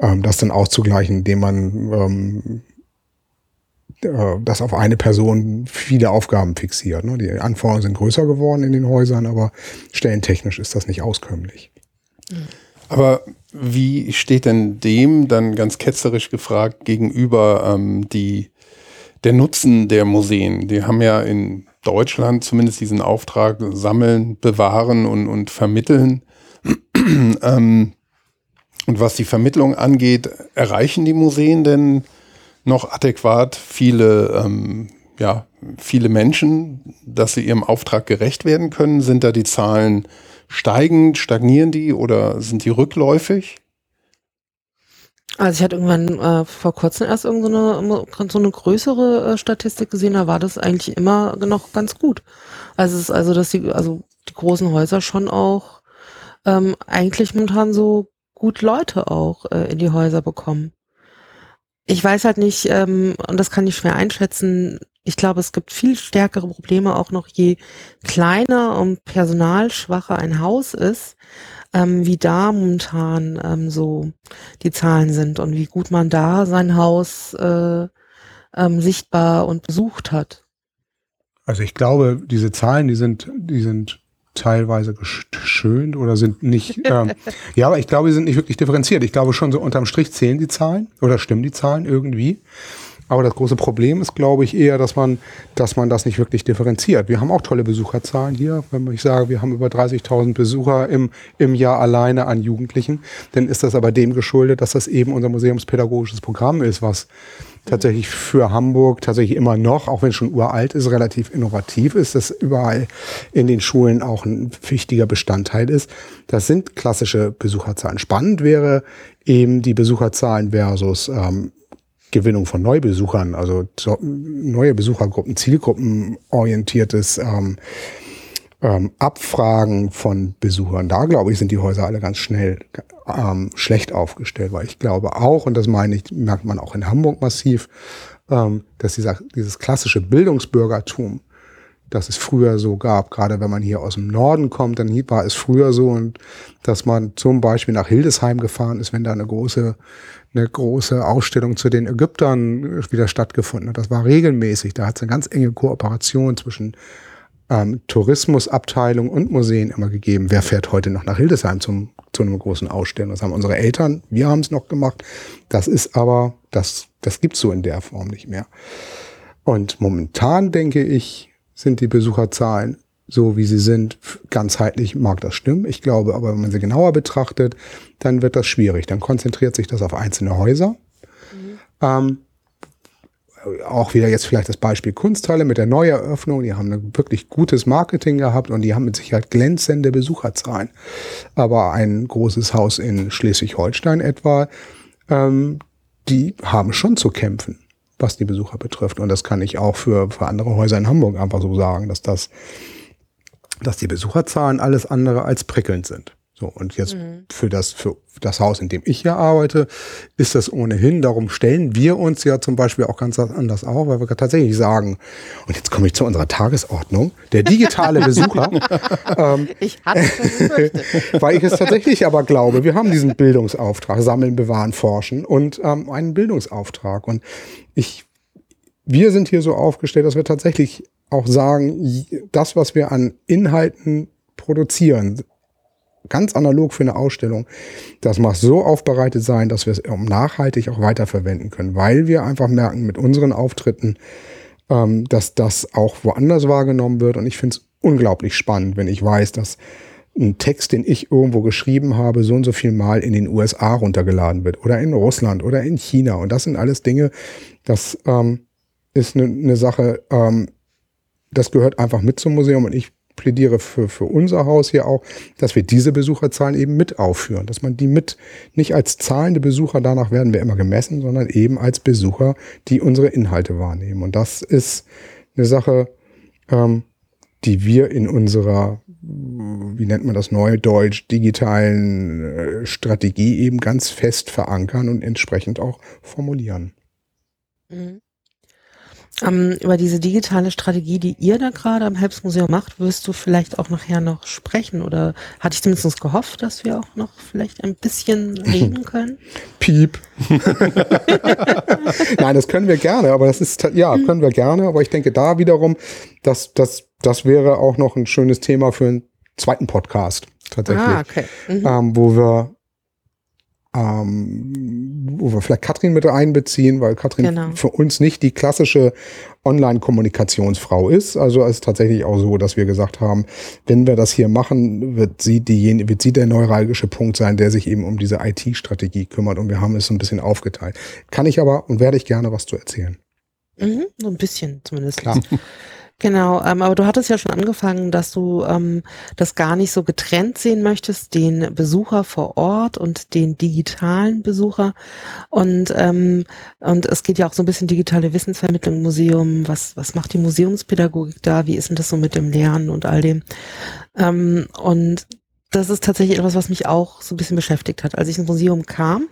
[SPEAKER 3] ähm, das dann auszugleichen, indem man ähm, äh, das auf eine Person viele Aufgaben fixiert. Ne? Die Anforderungen sind größer geworden in den Häusern, aber stellentechnisch ist das nicht auskömmlich.
[SPEAKER 1] Aber wie steht denn dem dann ganz ketzerisch gefragt gegenüber ähm, die, der Nutzen der Museen? Die haben ja in Deutschland zumindest diesen Auftrag sammeln, bewahren und, und vermitteln. (clears throat) ähm, und was die Vermittlung angeht, erreichen die Museen denn noch adäquat viele, ähm, ja, viele Menschen, dass sie ihrem Auftrag gerecht werden können? Sind da die Zahlen steigend, stagnieren die oder sind die rückläufig?
[SPEAKER 2] Also ich hatte irgendwann äh, vor kurzem erst irgendeine so eine größere äh, Statistik gesehen, da war das eigentlich immer noch ganz gut. Also es ist also, dass die, also die großen Häuser schon auch ähm, eigentlich momentan so gut Leute auch äh, in die Häuser bekommen. Ich weiß halt nicht, ähm, und das kann ich schwer einschätzen, ich glaube, es gibt viel stärkere Probleme auch noch, je kleiner und personalschwacher ein Haus ist, ähm, wie da momentan ähm, so die Zahlen sind und wie gut man da sein Haus äh, ähm, sichtbar und besucht hat.
[SPEAKER 3] Also ich glaube, diese Zahlen, die sind, die sind teilweise geschönt oder sind nicht, (laughs) ähm, ja, aber ich glaube, die sind nicht wirklich differenziert. Ich glaube schon so unterm Strich zählen die Zahlen oder stimmen die Zahlen irgendwie. Aber das große Problem ist, glaube ich, eher, dass man, dass man das nicht wirklich differenziert. Wir haben auch tolle Besucherzahlen hier. Wenn ich sage, wir haben über 30.000 Besucher im, im Jahr alleine an Jugendlichen, dann ist das aber dem geschuldet, dass das eben unser museumspädagogisches Programm ist, was tatsächlich für Hamburg tatsächlich immer noch, auch wenn es schon uralt ist, relativ innovativ ist, das überall in den Schulen auch ein wichtiger Bestandteil ist. Das sind klassische Besucherzahlen. Spannend wäre eben die Besucherzahlen versus ähm, Gewinnung von Neubesuchern, also neue Besuchergruppen, zielgruppenorientiertes ähm, ähm, Abfragen von Besuchern. Da glaube ich, sind die Häuser alle ganz schnell ähm, schlecht aufgestellt, weil ich glaube auch, und das meine ich, merkt man auch in Hamburg massiv, ähm, dass dieser, dieses klassische Bildungsbürgertum, das es früher so gab, gerade wenn man hier aus dem Norden kommt, dann war es früher so und dass man zum Beispiel nach Hildesheim gefahren ist, wenn da eine große eine große Ausstellung zu den Ägyptern wieder stattgefunden hat. Das war regelmäßig. Da hat es eine ganz enge Kooperation zwischen ähm, Tourismusabteilung und Museen immer gegeben. Wer fährt heute noch nach Hildesheim zum, zu einem großen Ausstellung? Das haben unsere Eltern, wir haben es noch gemacht. Das ist aber, das, das gibt's so in der Form nicht mehr. Und momentan denke ich, sind die Besucherzahlen so wie sie sind, ganzheitlich mag das stimmen. Ich glaube aber, wenn man sie genauer betrachtet, dann wird das schwierig. Dann konzentriert sich das auf einzelne Häuser. Mhm. Ähm, auch wieder jetzt vielleicht das Beispiel Kunsthalle mit der Neueröffnung. Die haben ein wirklich gutes Marketing gehabt und die haben mit Sicherheit glänzende Besucherzahlen. Aber ein großes Haus in Schleswig-Holstein etwa, ähm, die haben schon zu kämpfen, was die Besucher betrifft. Und das kann ich auch für, für andere Häuser in Hamburg einfach so sagen, dass das dass die Besucherzahlen alles andere als prickelnd sind. So, und jetzt mhm. für das, für das Haus, in dem ich hier arbeite, ist das ohnehin. Darum stellen wir uns ja zum Beispiel auch ganz anders auf, weil wir tatsächlich sagen, und jetzt komme ich zu unserer Tagesordnung, der digitale Besucher. (laughs) ähm, ich hatte (laughs) Weil ich es tatsächlich aber glaube, wir haben diesen Bildungsauftrag, sammeln, bewahren, forschen und ähm, einen Bildungsauftrag. Und ich, wir sind hier so aufgestellt, dass wir tatsächlich auch sagen, das, was wir an Inhalten produzieren, ganz analog für eine Ausstellung. Das muss so aufbereitet sein, dass wir es nachhaltig auch weiterverwenden können, weil wir einfach merken mit unseren Auftritten, ähm, dass das auch woanders wahrgenommen wird. Und ich finde es unglaublich spannend, wenn ich weiß, dass ein Text, den ich irgendwo geschrieben habe, so und so viel Mal in den USA runtergeladen wird oder in Russland oder in China. Und das sind alles Dinge, das ähm, ist eine ne Sache, ähm, das gehört einfach mit zum Museum und ich plädiere für, für unser Haus hier auch, dass wir diese Besucherzahlen eben mit aufführen, dass man die mit nicht als zahlende Besucher, danach werden wir immer gemessen, sondern eben als Besucher, die unsere Inhalte wahrnehmen. Und das ist eine Sache, ähm, die wir in unserer, wie nennt man das neudeutsch, digitalen äh, Strategie eben ganz fest verankern und entsprechend auch formulieren.
[SPEAKER 2] Mhm. Ähm, über diese digitale Strategie, die ihr da gerade am Helpsmuseum macht, wirst du vielleicht auch nachher noch sprechen oder hatte ich zumindest gehofft, dass wir auch noch vielleicht ein bisschen reden (laughs) können?
[SPEAKER 3] Piep. (laughs) Nein, das können wir gerne, aber das ist, ja, mhm. können wir gerne, aber ich denke da wiederum, dass das, das wäre auch noch ein schönes Thema für einen zweiten Podcast tatsächlich, ah, okay. mhm. ähm, wo wir ähm, wo wir vielleicht Katrin mit einbeziehen, weil Katrin genau. für uns nicht die klassische Online-Kommunikationsfrau ist. Also es ist tatsächlich auch so, dass wir gesagt haben, wenn wir das hier machen, wird sie diejenige, wird sie der neuralgische Punkt sein, der sich eben um diese IT-Strategie kümmert. Und wir haben es so ein bisschen aufgeteilt. Kann ich aber und werde ich gerne was zu erzählen.
[SPEAKER 2] Mhm, so ein bisschen zumindest. Klar. (laughs) Genau, ähm, aber du hattest ja schon angefangen, dass du ähm, das gar nicht so getrennt sehen möchtest, den Besucher vor Ort und den digitalen Besucher. Und, ähm, und es geht ja auch so ein bisschen digitale Wissensvermittlung im Museum. Was, was macht die Museumspädagogik da? Wie ist denn das so mit dem Lernen und all dem? Ähm, und das ist tatsächlich etwas, was mich auch so ein bisschen beschäftigt hat. Als ich ins Museum kam,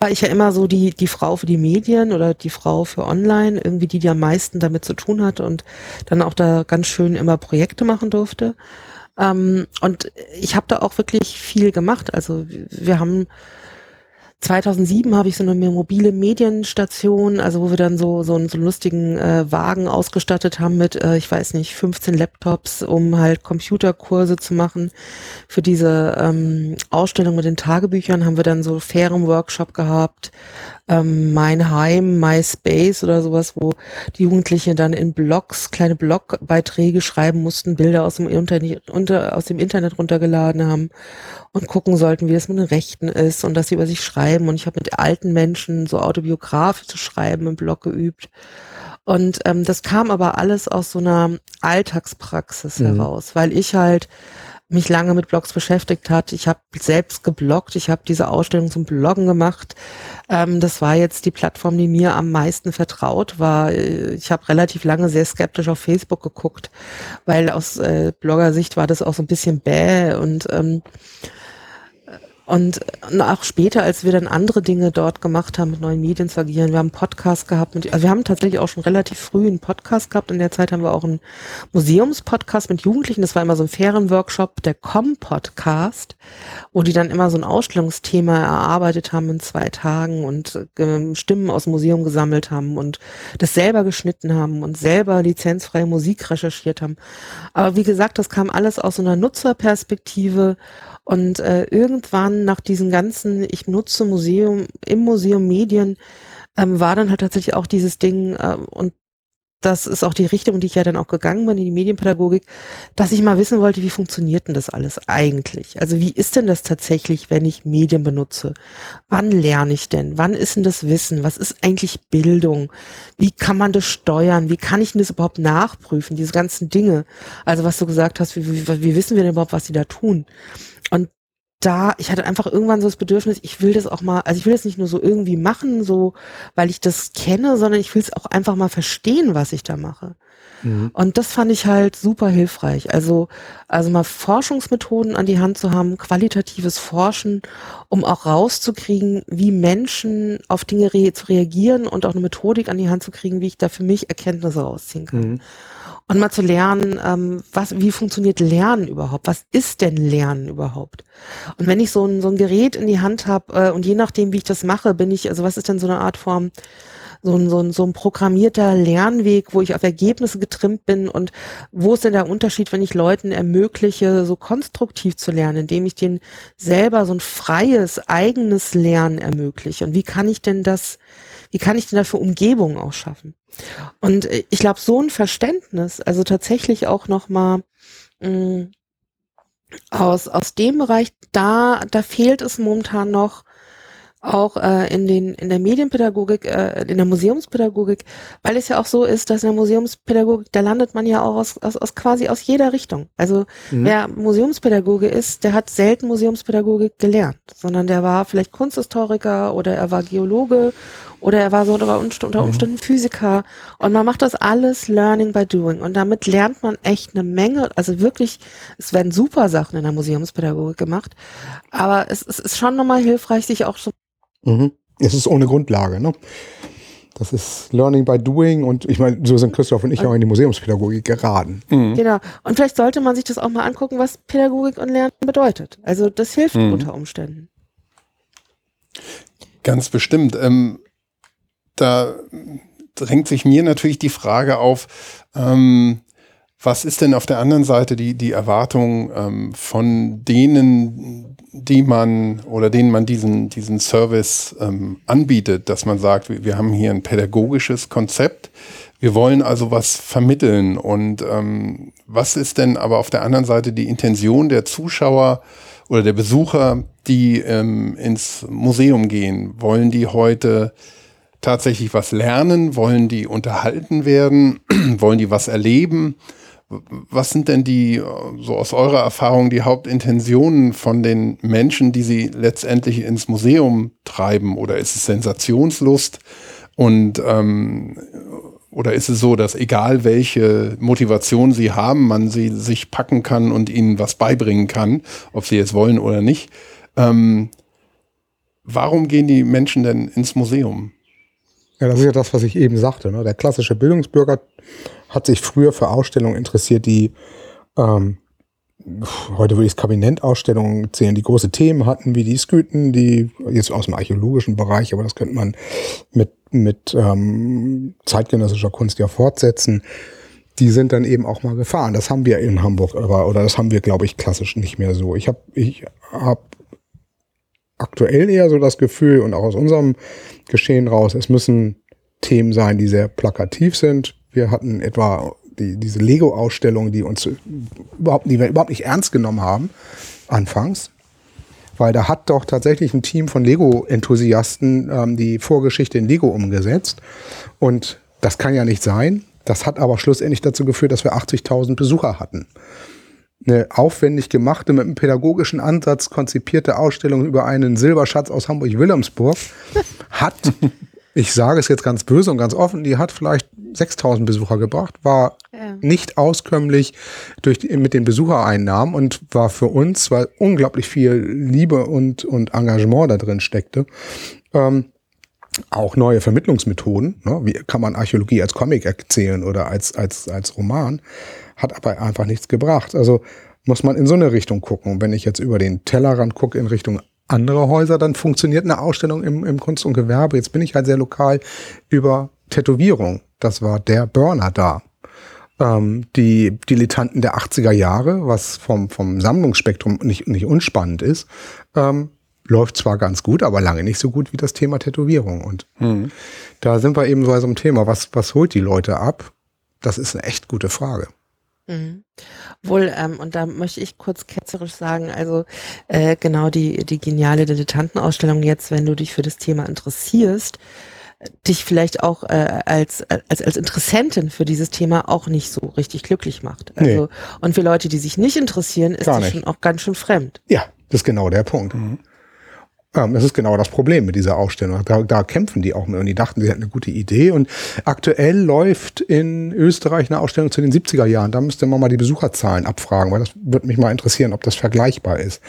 [SPEAKER 2] war ich ja immer so die, die Frau für die Medien oder die Frau für Online, irgendwie die, die am meisten damit zu tun hat und dann auch da ganz schön immer Projekte machen durfte. Ähm, und ich habe da auch wirklich viel gemacht. Also wir haben 2007 habe ich so eine mobile Medienstation, also wo wir dann so so einen, so einen lustigen äh, Wagen ausgestattet haben mit, äh, ich weiß nicht, 15 Laptops, um halt Computerkurse zu machen. Für diese ähm, Ausstellung mit den Tagebüchern haben wir dann so fairen Workshop gehabt, ähm, Mein Heim, MySpace oder sowas, wo die Jugendlichen dann in Blogs, kleine Blogbeiträge schreiben mussten, Bilder aus dem Internet, unter, aus dem Internet runtergeladen haben und gucken sollten, wie das mit den Rechten ist und dass sie über sich schreiben. Und ich habe mit alten Menschen so autobiografisch zu schreiben im Blog geübt. Und ähm, das kam aber alles aus so einer Alltagspraxis mhm. heraus, weil ich halt mich lange mit Blogs beschäftigt hat. Ich habe selbst gebloggt, ich habe diese Ausstellung zum Bloggen gemacht. Ähm, das war jetzt die Plattform, die mir am meisten vertraut war. Ich habe relativ lange sehr skeptisch auf Facebook geguckt, weil aus äh, Bloggersicht war das auch so ein bisschen bäh und ähm, und auch später, als wir dann andere Dinge dort gemacht haben, mit neuen Medien zu agieren, wir haben einen Podcast gehabt, mit, also wir haben tatsächlich auch schon relativ früh einen Podcast gehabt. In der Zeit haben wir auch einen Museumspodcast mit Jugendlichen. Das war immer so ein fairen Workshop, der Com-Podcast, wo die dann immer so ein Ausstellungsthema erarbeitet haben in zwei Tagen und äh, Stimmen aus dem Museum gesammelt haben und das selber geschnitten haben und selber lizenzfreie Musik recherchiert haben. Aber wie gesagt, das kam alles aus so einer Nutzerperspektive und äh, irgendwann nach diesen ganzen, ich nutze Museum, im Museum Medien, ähm, war dann halt tatsächlich auch dieses Ding, äh, und das ist auch die Richtung, die ich ja dann auch gegangen bin, in die Medienpädagogik, dass ich mal wissen wollte, wie funktioniert denn das alles eigentlich? Also wie ist denn das tatsächlich, wenn ich Medien benutze? Wann lerne ich denn? Wann ist denn das Wissen? Was ist eigentlich Bildung? Wie kann man das steuern? Wie kann ich denn das überhaupt nachprüfen? Diese ganzen Dinge. Also was du gesagt hast, wie, wie, wie wissen wir denn überhaupt, was die da tun? Und da, ich hatte einfach irgendwann so das Bedürfnis, ich will das auch mal, also ich will das nicht nur so irgendwie machen, so, weil ich das kenne, sondern ich will es auch einfach mal verstehen, was ich da mache. Mhm. Und das fand ich halt super hilfreich. Also, also mal Forschungsmethoden an die Hand zu haben, qualitatives Forschen, um auch rauszukriegen, wie Menschen auf Dinge re zu reagieren und auch eine Methodik an die Hand zu kriegen, wie ich da für mich Erkenntnisse rausziehen kann. Mhm und mal zu lernen, ähm, was, wie funktioniert Lernen überhaupt? Was ist denn Lernen überhaupt? Und wenn ich so ein, so ein Gerät in die Hand habe äh, und je nachdem, wie ich das mache, bin ich, also was ist denn so eine Art Form so ein, so ein, so ein programmierter Lernweg, wo ich auf Ergebnisse getrimmt bin und wo ist denn der Unterschied, wenn ich Leuten ermögliche, so konstruktiv zu lernen, indem ich denen selber so ein freies, eigenes Lernen ermögliche und wie kann ich denn das, wie kann ich denn dafür Umgebungen auch schaffen? Und äh, ich glaube, so ein Verständnis, also tatsächlich auch nochmal mm, aus, aus dem Bereich, da, da fehlt es momentan noch auch äh, in den in der Medienpädagogik, äh, in der Museumspädagogik, weil es ja auch so ist, dass in der Museumspädagogik, da landet man ja auch aus, aus, aus quasi aus jeder Richtung. Also mhm. wer Museumspädagoge ist, der hat selten Museumspädagogik gelernt, sondern der war vielleicht Kunsthistoriker oder er war Geologe oder er war so unter, unter mhm. Umständen Physiker. Und man macht das alles Learning by Doing. Und damit lernt man echt eine Menge, also wirklich, es werden super Sachen in der Museumspädagogik gemacht. Aber es, es ist schon nochmal hilfreich, sich auch so
[SPEAKER 3] Mhm. Es ist ohne Grundlage, ne? Das ist Learning by Doing und ich meine, so sind Christoph und ich auch in die Museumspädagogik geraten.
[SPEAKER 2] Mhm. Genau. Und vielleicht sollte man sich das auch mal angucken, was Pädagogik und Lernen bedeutet. Also das hilft mhm. unter Umständen.
[SPEAKER 1] Ganz bestimmt. Ähm, da drängt sich mir natürlich die Frage auf, ähm, was ist denn auf der anderen Seite die, die Erwartung ähm, von denen, die man oder denen man diesen, diesen Service ähm, anbietet, dass man sagt, wir, wir, haben hier ein pädagogisches Konzept, wir wollen also was vermitteln und ähm, was ist denn aber auf der anderen Seite die Intention der Zuschauer oder der Besucher, die ähm, ins Museum gehen? Wollen die heute tatsächlich was lernen? Wollen die unterhalten werden? (clears throat) Wollen die was erleben? Was sind denn die, so aus eurer Erfahrung, die Hauptintentionen von den Menschen, die sie letztendlich ins Museum treiben? Oder ist es Sensationslust? Und ähm, oder ist es so, dass egal welche Motivation sie haben, man sie sich packen kann und ihnen was beibringen kann, ob sie es wollen oder nicht? Ähm, warum gehen die Menschen denn ins Museum?
[SPEAKER 3] Ja, das ist ja das, was ich eben sagte. Ne? Der klassische Bildungsbürger hat sich früher für Ausstellungen interessiert, die ähm, heute würde ich es Kabinettausstellungen zählen, die große Themen hatten, wie die Sküten, die jetzt aus dem archäologischen Bereich, aber das könnte man mit, mit ähm, zeitgenössischer Kunst ja fortsetzen. Die sind dann eben auch mal gefahren. Das haben wir in Hamburg, aber, oder das haben wir, glaube ich, klassisch nicht mehr so. Ich habe ich hab aktuell eher so das Gefühl und auch aus unserem Geschehen raus, es müssen Themen sein, die sehr plakativ sind, wir hatten etwa die, diese Lego-Ausstellung, die uns überhaupt, die wir überhaupt nicht ernst genommen haben, anfangs. Weil da hat doch tatsächlich ein Team von Lego-Enthusiasten ähm, die Vorgeschichte in Lego umgesetzt. Und das kann ja nicht sein. Das hat aber schlussendlich dazu geführt, dass wir 80.000 Besucher hatten. Eine aufwendig gemachte, mit einem pädagogischen Ansatz konzipierte Ausstellung über einen Silberschatz aus Hamburg-Wilhelmsburg (laughs) hat ich sage es jetzt ganz böse und ganz offen, die hat vielleicht 6000 Besucher gebracht, war ja. nicht auskömmlich durch mit den Besuchereinnahmen und war für uns, weil unglaublich viel Liebe und, und Engagement da drin steckte, ähm, auch neue Vermittlungsmethoden. Ne? Wie kann man Archäologie als Comic erzählen oder als, als, als Roman? Hat aber einfach nichts gebracht. Also muss man in so eine Richtung gucken. Und wenn ich jetzt über den Tellerrand gucke in Richtung andere Häuser, dann funktioniert eine Ausstellung im, im Kunst und Gewerbe. Jetzt bin ich halt sehr lokal über Tätowierung. Das war der Burner da. Ähm, die Dilettanten der 80er Jahre, was vom, vom Sammlungsspektrum nicht, nicht unspannend ist, ähm, läuft zwar ganz gut, aber lange nicht so gut wie das Thema Tätowierung. Und mhm. da sind wir eben so bei so einem Thema. Was, was holt die Leute ab? Das ist eine echt gute Frage.
[SPEAKER 2] Mhm. Wohl, ähm, und da möchte ich kurz ketzerisch sagen, also äh, genau die, die geniale Dilettantenausstellung jetzt, wenn du dich für das Thema interessierst, dich vielleicht auch äh, als, als, als Interessentin für dieses Thema auch nicht so richtig glücklich macht. Also, nee. Und für Leute, die sich nicht interessieren, ist das schon auch ganz schön fremd.
[SPEAKER 3] Ja, das ist genau der Punkt. Mhm. Ähm, das ist genau das Problem mit dieser Ausstellung. Da, da kämpfen die auch mit und die dachten, sie hätten eine gute Idee. Und aktuell läuft in Österreich eine Ausstellung zu den 70er Jahren. Da müsste man mal die Besucherzahlen abfragen, weil das würde mich mal interessieren, ob das vergleichbar ist.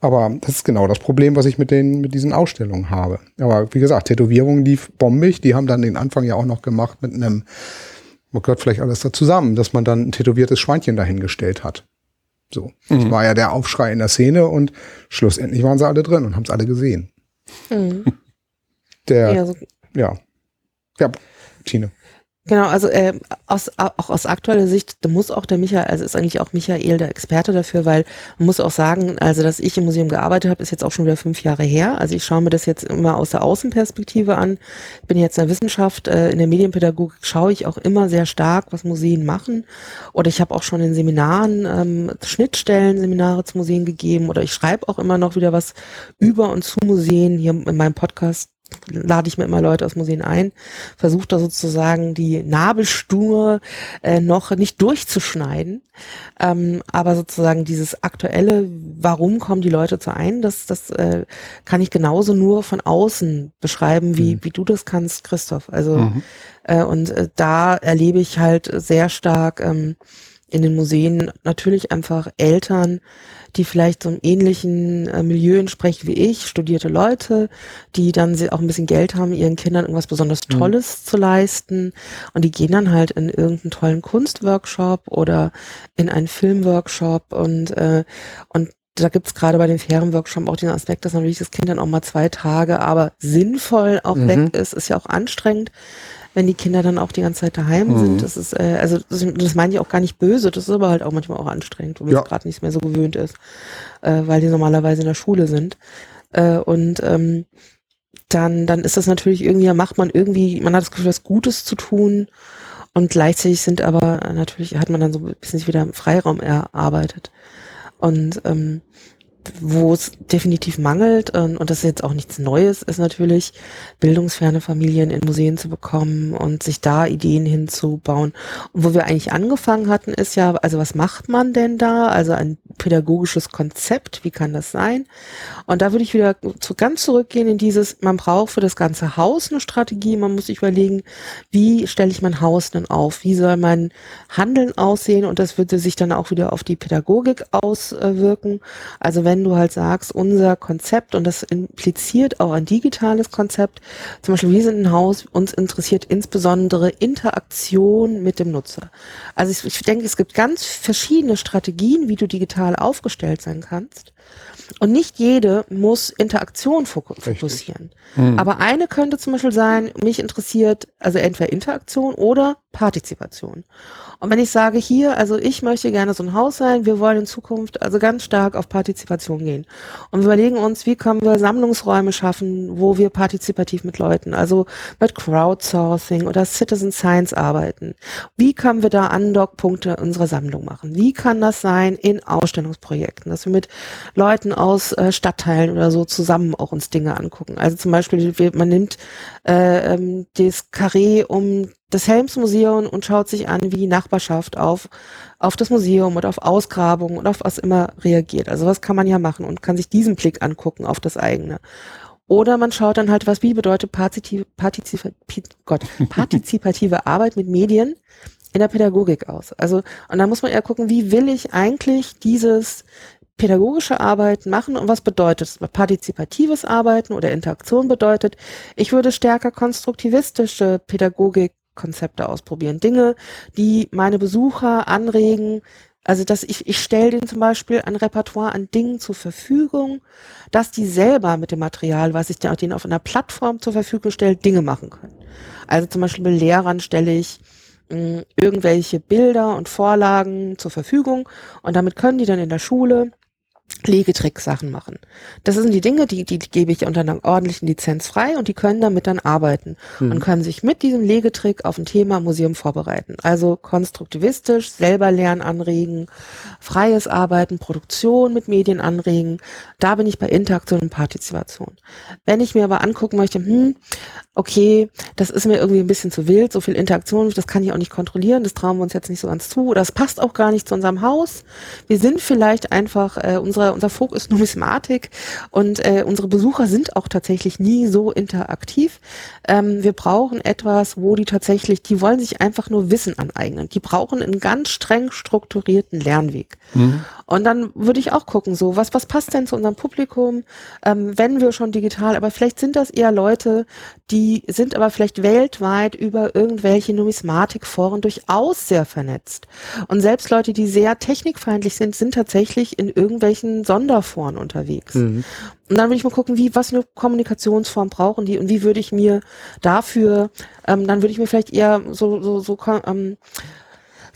[SPEAKER 3] Aber das ist genau das Problem, was ich mit den, mit diesen Ausstellungen habe. Aber wie gesagt, Tätowierungen lief bombig. Die haben dann den Anfang ja auch noch gemacht mit einem, man gehört vielleicht alles da zusammen, dass man dann ein tätowiertes Schweinchen dahingestellt hat. So. Mhm. Das war ja der Aufschrei in der Szene und schlussendlich waren sie alle drin und haben es alle gesehen. Mhm. Der, ja. So. ja. Ja, Tine.
[SPEAKER 2] Genau, also äh, aus, auch aus aktueller Sicht, da muss auch der Michael, also ist eigentlich auch Michael der Experte dafür, weil man muss auch sagen, also dass ich im Museum gearbeitet habe, ist jetzt auch schon wieder fünf Jahre her. Also ich schaue mir das jetzt immer aus der Außenperspektive an. Bin jetzt in der Wissenschaft, äh, in der Medienpädagogik schaue ich auch immer sehr stark, was Museen machen. Oder ich habe auch schon in Seminaren ähm, Schnittstellen, Seminare zu Museen gegeben. Oder ich schreibe auch immer noch wieder was über und zu Museen. Hier in meinem Podcast lade ich mir immer Leute aus Museen ein, versuche da sozusagen die Nabelstuhe äh, noch nicht durchzuschneiden, ähm, aber sozusagen dieses aktuelle, warum kommen die Leute zu ein, das, das äh, kann ich genauso nur von außen beschreiben, wie, mhm. wie du das kannst, Christoph. Also mhm. äh, und äh, da erlebe ich halt sehr stark ähm, in den Museen natürlich einfach Eltern, die vielleicht so einem ähnlichen äh, Milieu entsprechen wie ich, studierte Leute, die dann auch ein bisschen Geld haben, ihren Kindern irgendwas besonders mhm. Tolles mhm. zu leisten. Und die gehen dann halt in irgendeinen tollen Kunstworkshop oder in einen Filmworkshop und, äh, und da gibt's gerade bei den Ferienworkshop auch den Aspekt, dass natürlich das Kind dann auch mal zwei Tage, aber sinnvoll auch mhm. weg ist, ist ja auch anstrengend wenn die Kinder dann auch die ganze Zeit daheim mhm. sind. Das ist, äh, also das, das meine ich auch gar nicht böse, das ist aber halt auch manchmal auch anstrengend, wo man ja. gerade nicht mehr so gewöhnt ist, äh, weil die normalerweise in der Schule sind. Äh, und ähm, dann, dann ist das natürlich irgendwie, macht man irgendwie, man hat das Gefühl, was Gutes zu tun. Und gleichzeitig sind aber natürlich, hat man dann so ein bisschen wieder Freiraum erarbeitet. Und ähm, wo es definitiv mangelt, ähm, und das ist jetzt auch nichts Neues, ist natürlich, bildungsferne Familien in Museen zu bekommen und sich da Ideen hinzubauen. Und wo wir eigentlich angefangen hatten, ist ja, also was macht man denn da? Also ein pädagogisches Konzept, wie kann das sein? Und da würde ich wieder zu ganz zurückgehen in dieses, man braucht für das ganze Haus eine Strategie, man muss sich überlegen, wie stelle ich mein Haus denn auf? Wie soll mein Handeln aussehen? Und das würde sich dann auch wieder auf die Pädagogik auswirken. Also wenn du halt sagst, unser Konzept, und das impliziert auch ein digitales Konzept, zum Beispiel wir sind ein Haus, uns interessiert insbesondere Interaktion mit dem Nutzer. Also ich, ich denke, es gibt ganz verschiedene Strategien, wie du digital aufgestellt sein kannst. Und nicht jede muss Interaktion fokussieren. Mhm. Aber eine könnte zum Beispiel sein, mich interessiert also entweder Interaktion oder Partizipation. Und wenn ich sage hier, also ich möchte gerne so ein Haus sein, wir wollen in Zukunft also ganz stark auf Partizipation gehen. Und wir überlegen uns, wie können wir Sammlungsräume schaffen, wo wir partizipativ mit Leuten, also mit Crowdsourcing oder Citizen Science arbeiten. Wie können wir da Andockpunkte unserer Sammlung machen? Wie kann das sein in Ausstellungsprojekten, dass wir mit Leuten aus äh, Stadtteilen oder so zusammen auch uns Dinge angucken? Also zum Beispiel, man nimmt äh, ähm, das Carré um das Helmsmuseum und schaut sich an, wie die Nachbarschaft auf, auf das Museum oder auf Ausgrabungen oder auf was immer reagiert. Also was kann man ja machen und kann sich diesen Blick angucken auf das eigene. Oder man schaut dann halt, was wie bedeutet partizipative, partizipative, Gott, (laughs) partizipative Arbeit mit Medien in der Pädagogik aus. Also, und da muss man eher gucken, wie will ich eigentlich dieses pädagogische Arbeit machen und was bedeutet es? Partizipatives Arbeiten oder Interaktion bedeutet, ich würde stärker konstruktivistische Pädagogik Konzepte ausprobieren. Dinge, die meine Besucher anregen. Also, dass ich, ich stelle denen zum Beispiel ein Repertoire an Dingen zur Verfügung, dass die selber mit dem Material, was ich denen auf einer Plattform zur Verfügung stelle, Dinge machen können. Also zum Beispiel mit Lehrern stelle ich mh, hm, irgendwelche Bilder und Vorlagen zur Verfügung und damit können die dann in der Schule Legetrick-Sachen machen. Das sind die Dinge, die, die, die gebe ich unter einer ordentlichen Lizenz frei und die können damit dann arbeiten mhm. und können sich mit diesem Legetrick auf ein Thema Museum vorbereiten. Also konstruktivistisch, selber lernen anregen, freies Arbeiten, Produktion mit Medien anregen. Da bin ich bei Interaktion und Partizipation. Wenn ich mir aber angucken möchte, hm, okay, das ist mir irgendwie ein bisschen zu wild, so viel Interaktion, das kann ich auch nicht kontrollieren, das trauen wir uns jetzt nicht so ganz zu, oder das passt auch gar nicht zu unserem Haus. Wir sind vielleicht einfach, äh, unsere, unser Fokus ist Numismatik und äh, unsere Besucher sind auch tatsächlich nie so interaktiv. Ähm, wir brauchen etwas, wo die tatsächlich, die wollen sich einfach nur Wissen aneignen. Die brauchen einen ganz streng strukturierten Lernweg. Mhm. Und dann würde ich auch gucken, so, was, was passt denn zu unserem Publikum, ähm, wenn wir schon digital, aber vielleicht sind das eher Leute, die sind aber vielleicht weltweit über irgendwelche Numismatikforen durchaus sehr vernetzt. Und selbst Leute, die sehr technikfeindlich sind, sind tatsächlich in irgendwelchen Sonderforen unterwegs. Mhm. Und dann würde ich mal gucken, wie, was für eine Kommunikationsform brauchen die und wie würde ich mir dafür, ähm, dann würde ich mir vielleicht eher so, so, so, ähm,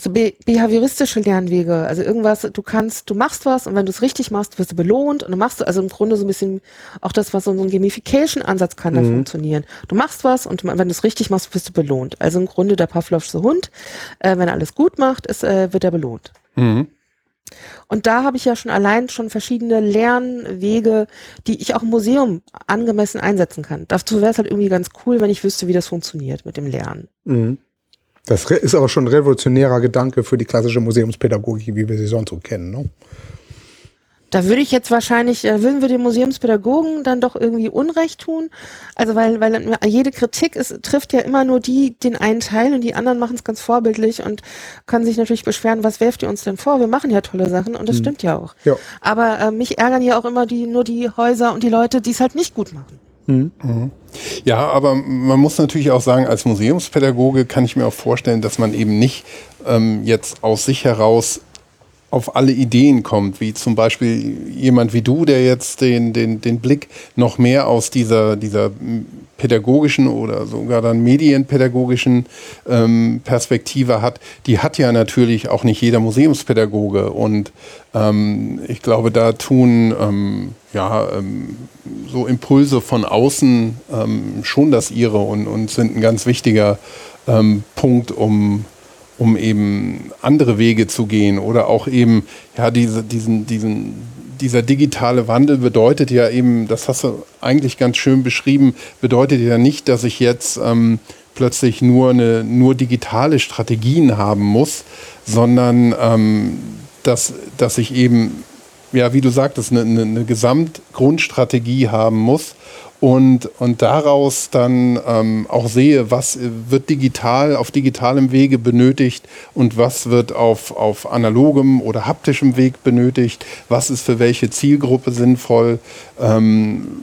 [SPEAKER 2] so be behavioristische Lernwege, also irgendwas, du kannst, du machst was und wenn du es richtig machst, wirst du belohnt und dann machst du also im Grunde so ein bisschen auch das, was so ein Gamification-Ansatz kann da mhm. funktionieren. Du machst was und wenn du es richtig machst, wirst du belohnt. Also im Grunde der Pavlovsche Hund, äh, wenn er alles gut macht, ist, äh, wird er belohnt. Mhm. Und da habe ich ja schon allein schon verschiedene Lernwege, die ich auch im Museum angemessen einsetzen kann. Dazu wäre es halt irgendwie ganz cool, wenn ich wüsste, wie das funktioniert mit dem Lernen. Mhm.
[SPEAKER 3] Das ist aber schon ein revolutionärer Gedanke für die klassische Museumspädagogik, wie wir sie sonst so kennen. Ne?
[SPEAKER 2] Da würde ich jetzt wahrscheinlich, äh, würden wir den Museumspädagogen dann doch irgendwie Unrecht tun. Also weil, weil jede Kritik ist, trifft ja immer nur die, den einen Teil und die anderen machen es ganz vorbildlich und können sich natürlich beschweren, was werft ihr uns denn vor? Wir machen ja tolle Sachen und das mhm. stimmt ja auch. Ja. Aber äh, mich ärgern ja auch immer die, nur die Häuser und die Leute, die es halt nicht gut machen.
[SPEAKER 1] Mhm. Ja, aber man muss natürlich auch sagen, als Museumspädagoge kann ich mir auch vorstellen, dass man eben nicht ähm, jetzt aus sich heraus auf alle Ideen kommt, wie zum Beispiel jemand wie du, der jetzt den, den, den Blick noch mehr aus dieser, dieser pädagogischen oder sogar dann medienpädagogischen ähm, Perspektive hat, die hat ja natürlich auch nicht jeder Museumspädagoge. Und ähm, ich glaube, da tun ähm, ja, ähm, so Impulse von außen ähm, schon das ihre und, und sind ein ganz wichtiger ähm, Punkt, um um eben andere Wege zu gehen oder auch eben, ja, diese, diesen, diesen, dieser digitale Wandel bedeutet ja eben, das hast du eigentlich ganz schön beschrieben, bedeutet ja nicht, dass ich jetzt ähm, plötzlich nur, eine, nur digitale Strategien haben muss, sondern ähm, dass, dass ich eben, ja, wie du sagtest, eine, eine, eine Gesamtgrundstrategie haben muss und, und daraus dann ähm, auch sehe, was wird digital auf digitalem Wege benötigt und was wird auf, auf analogem oder haptischem Weg benötigt, was ist für welche Zielgruppe sinnvoll. Ähm,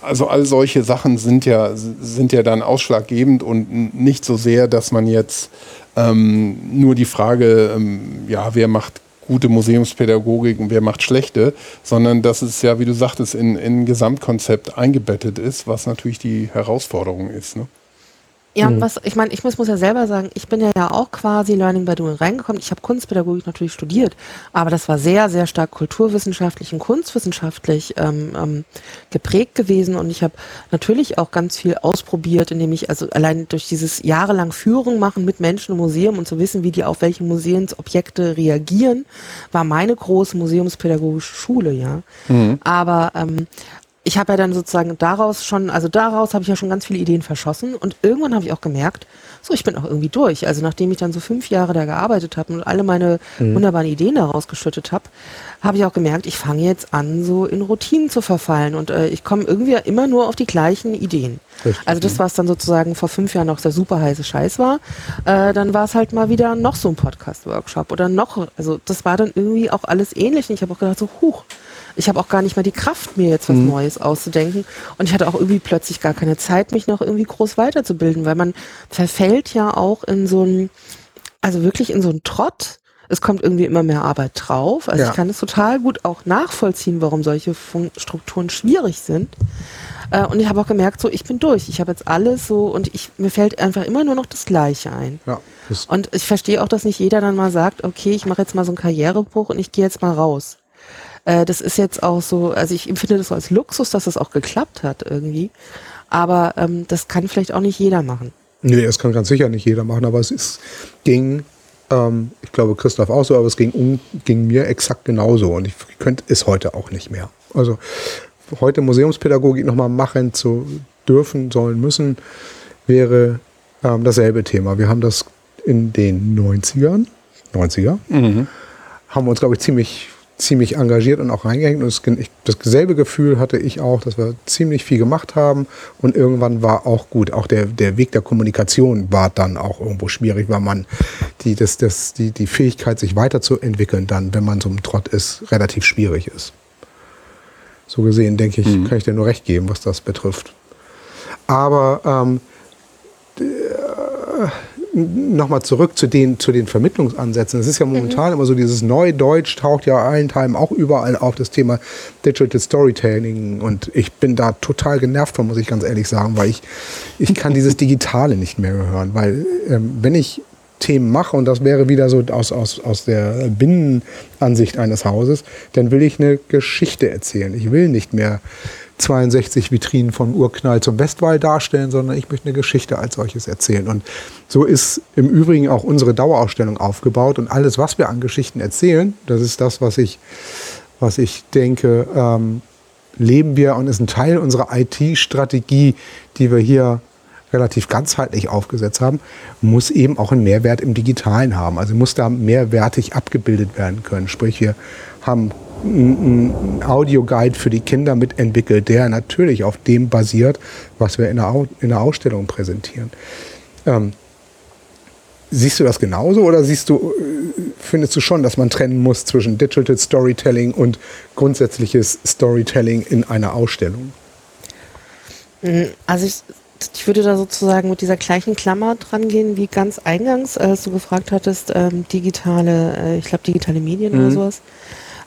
[SPEAKER 1] also all solche Sachen sind ja, sind ja dann ausschlaggebend und nicht so sehr, dass man jetzt ähm, nur die Frage, ähm, ja, wer macht gute Museumspädagogik und wer macht schlechte, sondern dass es ja, wie du sagtest, in, in ein Gesamtkonzept eingebettet ist, was natürlich die Herausforderung ist. Ne?
[SPEAKER 2] Ja, mhm. was, ich meine, ich muss, muss ja selber sagen, ich bin ja auch quasi Learning by Doing reingekommen. Ich habe Kunstpädagogik natürlich studiert, aber das war sehr, sehr stark kulturwissenschaftlich und kunstwissenschaftlich ähm, ähm, geprägt gewesen und ich habe natürlich auch ganz viel ausprobiert, indem ich also allein durch dieses jahrelang Führung machen mit Menschen im Museum und zu wissen, wie die auf welche Museumsobjekte reagieren, war meine große museumspädagogische Schule, ja. Mhm. Aber ähm, ich habe ja dann sozusagen daraus schon, also daraus habe ich ja schon ganz viele Ideen verschossen und irgendwann habe ich auch gemerkt, so ich bin auch irgendwie durch. Also nachdem ich dann so fünf Jahre da gearbeitet habe und alle meine mhm. wunderbaren Ideen daraus geschüttet habe, habe ich auch gemerkt, ich fange jetzt an, so in Routinen zu verfallen und äh, ich komme irgendwie immer nur auf die gleichen Ideen. Richtig. Also das, was dann sozusagen vor fünf Jahren noch der super heiße Scheiß war, äh, dann war es halt mal wieder noch so ein Podcast-Workshop oder noch, also das war dann irgendwie auch alles ähnlich und ich habe auch gedacht so, huch, ich habe auch gar nicht mehr die Kraft, mir jetzt was mhm. Neues auszudenken. Und ich hatte auch irgendwie plötzlich gar keine Zeit, mich noch irgendwie groß weiterzubilden, weil man verfällt ja auch in so ein, also wirklich in so einen Trott. Es kommt irgendwie immer mehr Arbeit drauf. Also ja. ich kann es total gut auch nachvollziehen, warum solche Fun Strukturen schwierig sind. Äh, und ich habe auch gemerkt, so ich bin durch. Ich habe jetzt alles so und ich mir fällt einfach immer nur noch das Gleiche ein. Ja, und ich verstehe auch, dass nicht jeder dann mal sagt, okay, ich mache jetzt mal so einen Karrierebruch und ich gehe jetzt mal raus. Äh, das ist jetzt auch so, also ich empfinde das so als Luxus, dass das auch geklappt hat irgendwie. Aber ähm, das kann vielleicht auch nicht jeder machen.
[SPEAKER 3] Nee, das kann ganz sicher nicht jeder machen, aber es ist, ging, ähm, ich glaube Christoph auch so, aber es ging, um, ging mir exakt genauso und ich könnte es heute auch nicht mehr. Also heute Museumspädagogik nochmal machen zu dürfen, sollen, müssen, wäre ähm, dasselbe Thema. Wir haben das in den 90ern, 90er, mhm. haben wir uns, glaube ich, ziemlich ziemlich engagiert und auch reingehängt. Und das, dasselbe Gefühl hatte ich auch, dass wir ziemlich viel gemacht haben und irgendwann war auch gut. Auch der, der Weg der Kommunikation war dann auch irgendwo schwierig, weil man die, das, das, die, die Fähigkeit, sich weiterzuentwickeln, dann, wenn man so im Trott ist, relativ schwierig ist. So gesehen, denke ich, mhm. kann ich dir nur recht geben, was das betrifft. Aber ähm, nochmal zurück zu den, zu den Vermittlungsansätzen. Es ist ja momentan mhm. immer so, dieses Neudeutsch taucht ja allen Teilen auch überall auf das Thema Digital Storytelling. Und ich bin da total genervt von, muss ich ganz ehrlich sagen, weil ich, ich kann (laughs) dieses Digitale nicht mehr hören. Weil ähm, wenn ich Themen mache, und das wäre wieder so aus, aus, aus der Binnenansicht eines Hauses, dann will ich eine Geschichte erzählen. Ich will nicht mehr 62 Vitrinen vom Urknall zum Westwall darstellen, sondern ich möchte eine Geschichte als solches erzählen. Und so ist im Übrigen auch unsere Dauerausstellung aufgebaut. Und alles, was wir an Geschichten erzählen, das ist das, was ich, was ich denke, ähm, leben wir und ist ein Teil unserer IT-Strategie, die wir hier relativ ganzheitlich aufgesetzt haben, muss eben auch einen Mehrwert im Digitalen haben. Also muss da mehrwertig abgebildet werden können. Sprich, wir haben einen Audioguide für die Kinder mitentwickelt, der natürlich auf dem basiert, was wir in der, Au in der Ausstellung präsentieren. Ähm, siehst du das genauso oder siehst du, äh, findest du schon, dass man trennen muss zwischen Digital Storytelling und grundsätzliches Storytelling in einer Ausstellung?
[SPEAKER 2] Also ich ich würde da sozusagen mit dieser gleichen Klammer dran gehen wie ganz eingangs, als du gefragt hattest, ähm, digitale, äh, ich glaube digitale Medien mhm. oder sowas.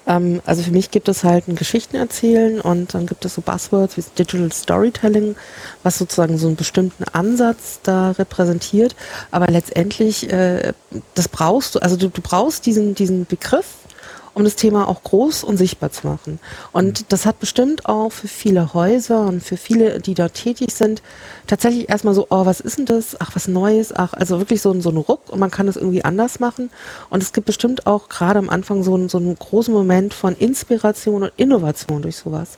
[SPEAKER 2] Ähm, also für mich gibt es halt ein Geschichten erzählen und dann gibt es so Buzzwords wie Digital Storytelling, was sozusagen so einen bestimmten Ansatz da repräsentiert. Aber letztendlich, äh, das brauchst du, also du, du brauchst diesen, diesen Begriff, um das Thema auch groß und sichtbar zu machen. Und mhm. das hat bestimmt auch für viele Häuser und für viele, die dort tätig sind, tatsächlich erstmal so, oh, was ist denn das? Ach, was Neues? Ach, also wirklich so, so ein Ruck und man kann das irgendwie anders machen. Und es gibt bestimmt auch gerade am Anfang so, einen, so einen großen Moment von Inspiration und Innovation durch sowas.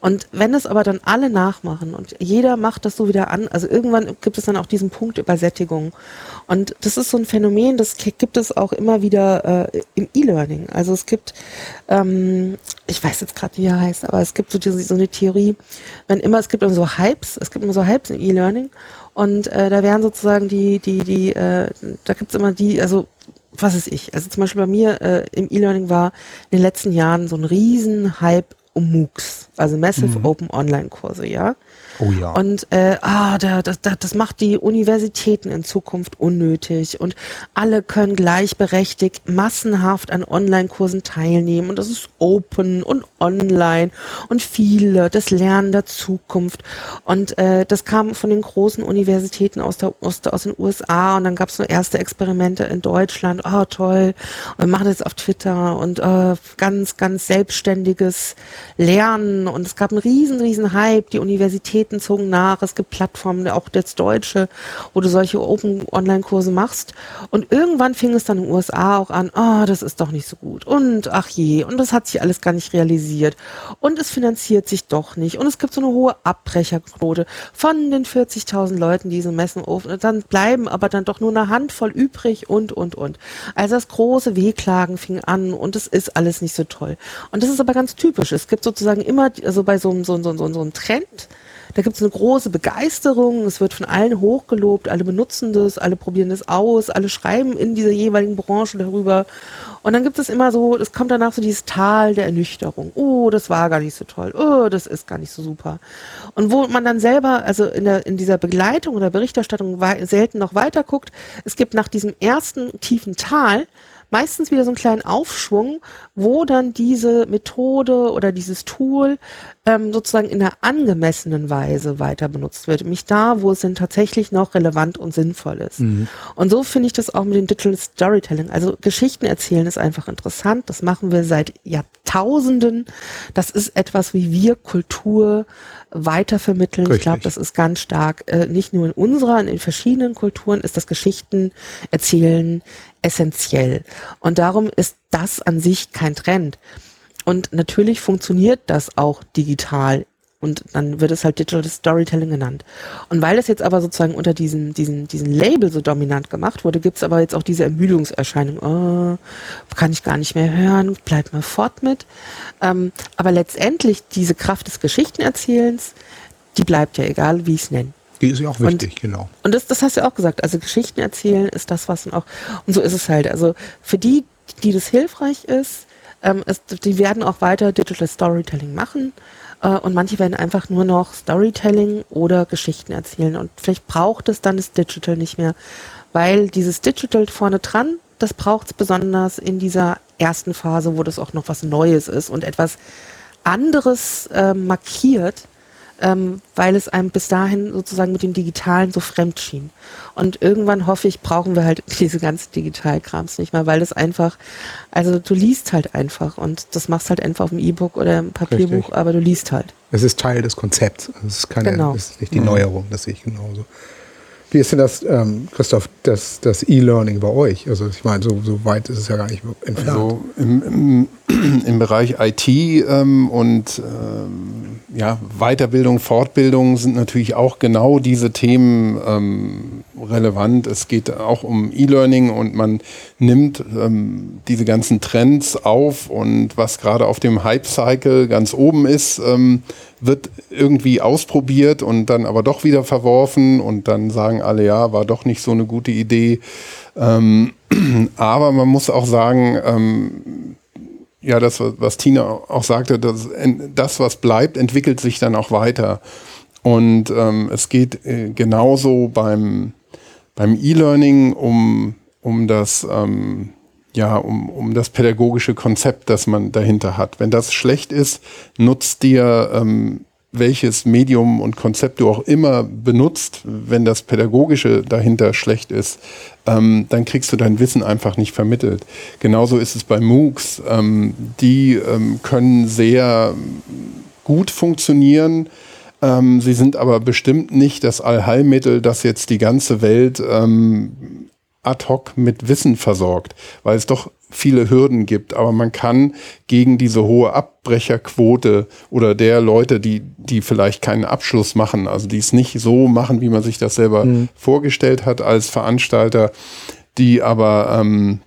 [SPEAKER 2] Und wenn es aber dann alle nachmachen und jeder macht das so wieder an, also irgendwann gibt es dann auch diesen Punkt Übersättigung. Und das ist so ein Phänomen, das gibt es auch immer wieder äh, im E-Learning. Also es gibt, ähm, ich weiß jetzt gerade, wie er heißt, aber es gibt so, diese, so eine Theorie, wenn immer, es gibt immer so Hypes, es gibt immer so Hypes im E-Learning und äh, da werden sozusagen die, die, die, äh, da gibt es immer die, also was ist ich? Also zum Beispiel bei mir äh, im E-Learning war in den letzten Jahren so ein riesen Hype um MOOCs, also Massive mhm. Open Online Kurse, ja.
[SPEAKER 3] Oh ja.
[SPEAKER 2] Und äh, ah, da, das, das macht die Universitäten in Zukunft unnötig. Und alle können gleichberechtigt massenhaft an Online-Kursen teilnehmen. Und das ist open und online. Und viele, das Lernen der Zukunft. Und äh, das kam von den großen Universitäten aus, der, aus, aus den USA und dann gab es so erste Experimente in Deutschland, oh toll, und wir machen das auf Twitter. Und äh, ganz, ganz selbstständiges Lernen. Und es gab einen riesen, riesen Hype, die Universitäten Zogen nach, es gibt Plattformen, auch das Deutsche, wo du solche Open-Online-Kurse machst. Und irgendwann fing es dann in den USA auch an, oh, das ist doch nicht so gut. Und ach je, und das hat sich alles gar nicht realisiert. Und es finanziert sich doch nicht. Und es gibt so eine hohe Abbrecherquote von den 40.000 Leuten, die diese Messen öffnen. Dann bleiben aber dann doch nur eine Handvoll übrig und, und, und. Also das große Wehklagen fing an und es ist alles nicht so toll. Und das ist aber ganz typisch. Es gibt sozusagen immer, also bei so, so, so, so, so einem Trend, da gibt es eine große Begeisterung, es wird von allen hochgelobt, alle benutzen das, alle probieren das aus, alle schreiben in dieser jeweiligen Branche darüber. Und dann gibt es immer so, es kommt danach so dieses Tal der Ernüchterung. Oh, das war gar nicht so toll. Oh, das ist gar nicht so super. Und wo man dann selber, also in, der, in dieser Begleitung oder Berichterstattung selten noch weiter guckt, es gibt nach diesem ersten tiefen Tal, meistens wieder so einen kleinen Aufschwung, wo dann diese Methode oder dieses Tool ähm, sozusagen in einer angemessenen Weise weiter benutzt wird. Nämlich da, wo es denn tatsächlich noch relevant und sinnvoll ist. Mhm. Und so finde ich das auch mit dem Digital Storytelling. Also Geschichten erzählen ist einfach interessant. Das machen wir seit Jahrtausenden. Das ist etwas, wie wir Kultur weitervermitteln. Richtig. Ich glaube, das ist ganz stark, äh, nicht nur in unserer, in verschiedenen Kulturen ist das Geschichten erzählen essentiell. Und darum ist das an sich kein Trend. Und natürlich funktioniert das auch digital. Und dann wird es halt Digital Storytelling genannt. Und weil das jetzt aber sozusagen unter diesem, diesem, diesem Label so dominant gemacht wurde, gibt es aber jetzt auch diese Ermüdungserscheinung. Oh, kann ich gar nicht mehr hören, bleibt mal fort mit. Ähm, aber letztendlich diese Kraft des Geschichtenerzählens, die bleibt ja egal, wie ich es nenne.
[SPEAKER 3] Die ist ja auch wichtig,
[SPEAKER 2] und,
[SPEAKER 3] genau.
[SPEAKER 2] Und das, das hast du ja auch gesagt. Also Geschichten erzählen ist das, was auch, und so ist es halt. Also für die, die das hilfreich ist, ähm, ist die werden auch weiter Digital Storytelling machen. Äh, und manche werden einfach nur noch Storytelling oder Geschichten erzählen. Und vielleicht braucht es dann das Digital nicht mehr, Weil dieses Digital vorne dran, das braucht es besonders in dieser ersten Phase, wo das auch noch was Neues ist und etwas anderes äh, markiert, ähm, weil es einem bis dahin sozusagen mit dem Digitalen so fremd schien. Und irgendwann hoffe ich, brauchen wir halt (laughs) diese ganzen Digitalkrams nicht mehr, weil es einfach, also du liest halt einfach und das machst halt einfach auf dem E-Book oder im Papierbuch, Richtig. aber du liest halt.
[SPEAKER 3] Es ist Teil des Konzepts. Es ist keine, genau. es ist nicht die mhm. Neuerung, das sehe ich genauso. Wie ist denn das, ähm, Christoph, das, das E-Learning bei euch? Also ich meine, so, so weit ist es ja gar nicht entfernt. Also
[SPEAKER 1] im, im, im Bereich IT ähm, und ähm, ja, Weiterbildung, Fortbildung sind natürlich auch genau diese Themen ähm, relevant. Es geht auch um E-Learning und man nimmt ähm, diese ganzen Trends auf und was gerade auf dem Hype-Cycle ganz oben ist, ähm, wird irgendwie ausprobiert und dann aber doch wieder verworfen und dann sagen alle, ja, war doch nicht so eine gute Idee. Ähm, (clears throat) aber man muss auch sagen, ähm, ja, das, was Tina auch sagte, das, das, was bleibt, entwickelt sich dann auch weiter. Und ähm, es geht äh, genauso beim, beim E-Learning um, um das, ähm, ja, um, um das pädagogische Konzept, das man dahinter hat. Wenn das schlecht ist, nutzt dir ähm, welches Medium und Konzept du auch immer benutzt, wenn das Pädagogische dahinter schlecht ist, ähm, dann kriegst du dein Wissen einfach nicht vermittelt. Genauso ist es bei MOOCs. Ähm, die ähm, können sehr gut funktionieren. Ähm, sie sind aber bestimmt nicht das Allheilmittel, das jetzt die ganze Welt ähm, ad hoc mit Wissen versorgt, weil es doch viele Hürden gibt. Aber man kann gegen diese hohe Abbrecherquote oder der Leute, die, die vielleicht keinen Abschluss machen, also die es nicht so machen, wie man sich das selber mhm. vorgestellt hat als Veranstalter, die aber ähm,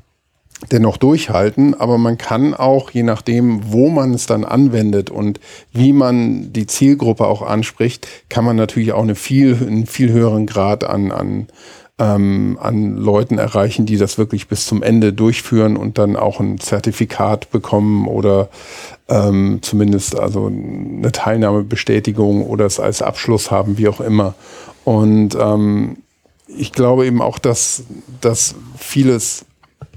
[SPEAKER 1] dennoch durchhalten, aber man kann auch, je nachdem, wo man es dann anwendet und wie man die Zielgruppe auch anspricht, kann man natürlich auch eine viel, einen viel höheren Grad an, an ähm, an Leuten erreichen, die das wirklich bis zum Ende durchführen und dann auch ein Zertifikat bekommen oder ähm, zumindest also eine Teilnahmebestätigung oder es als Abschluss haben, wie auch immer. Und ähm, ich glaube eben auch, dass, dass vieles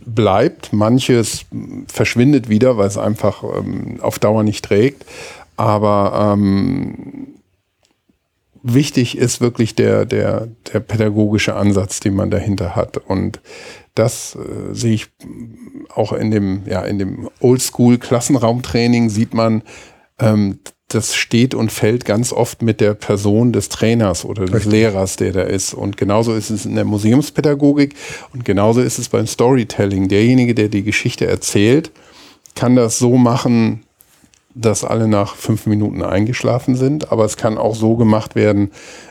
[SPEAKER 1] bleibt, manches verschwindet wieder, weil es einfach ähm, auf Dauer nicht trägt. Aber ähm, wichtig ist wirklich der, der, der pädagogische Ansatz, den man dahinter hat. Und das äh, sehe ich auch in dem, ja, in dem Oldschool-Klassenraumtraining sieht man, ähm, das steht und fällt ganz oft mit der Person des Trainers oder des Richtig. Lehrers, der da ist. Und genauso ist es in der Museumspädagogik und genauso ist es beim Storytelling. Derjenige, der die Geschichte erzählt, kann das so machen, dass alle nach fünf Minuten eingeschlafen sind, aber es kann auch so gemacht werden,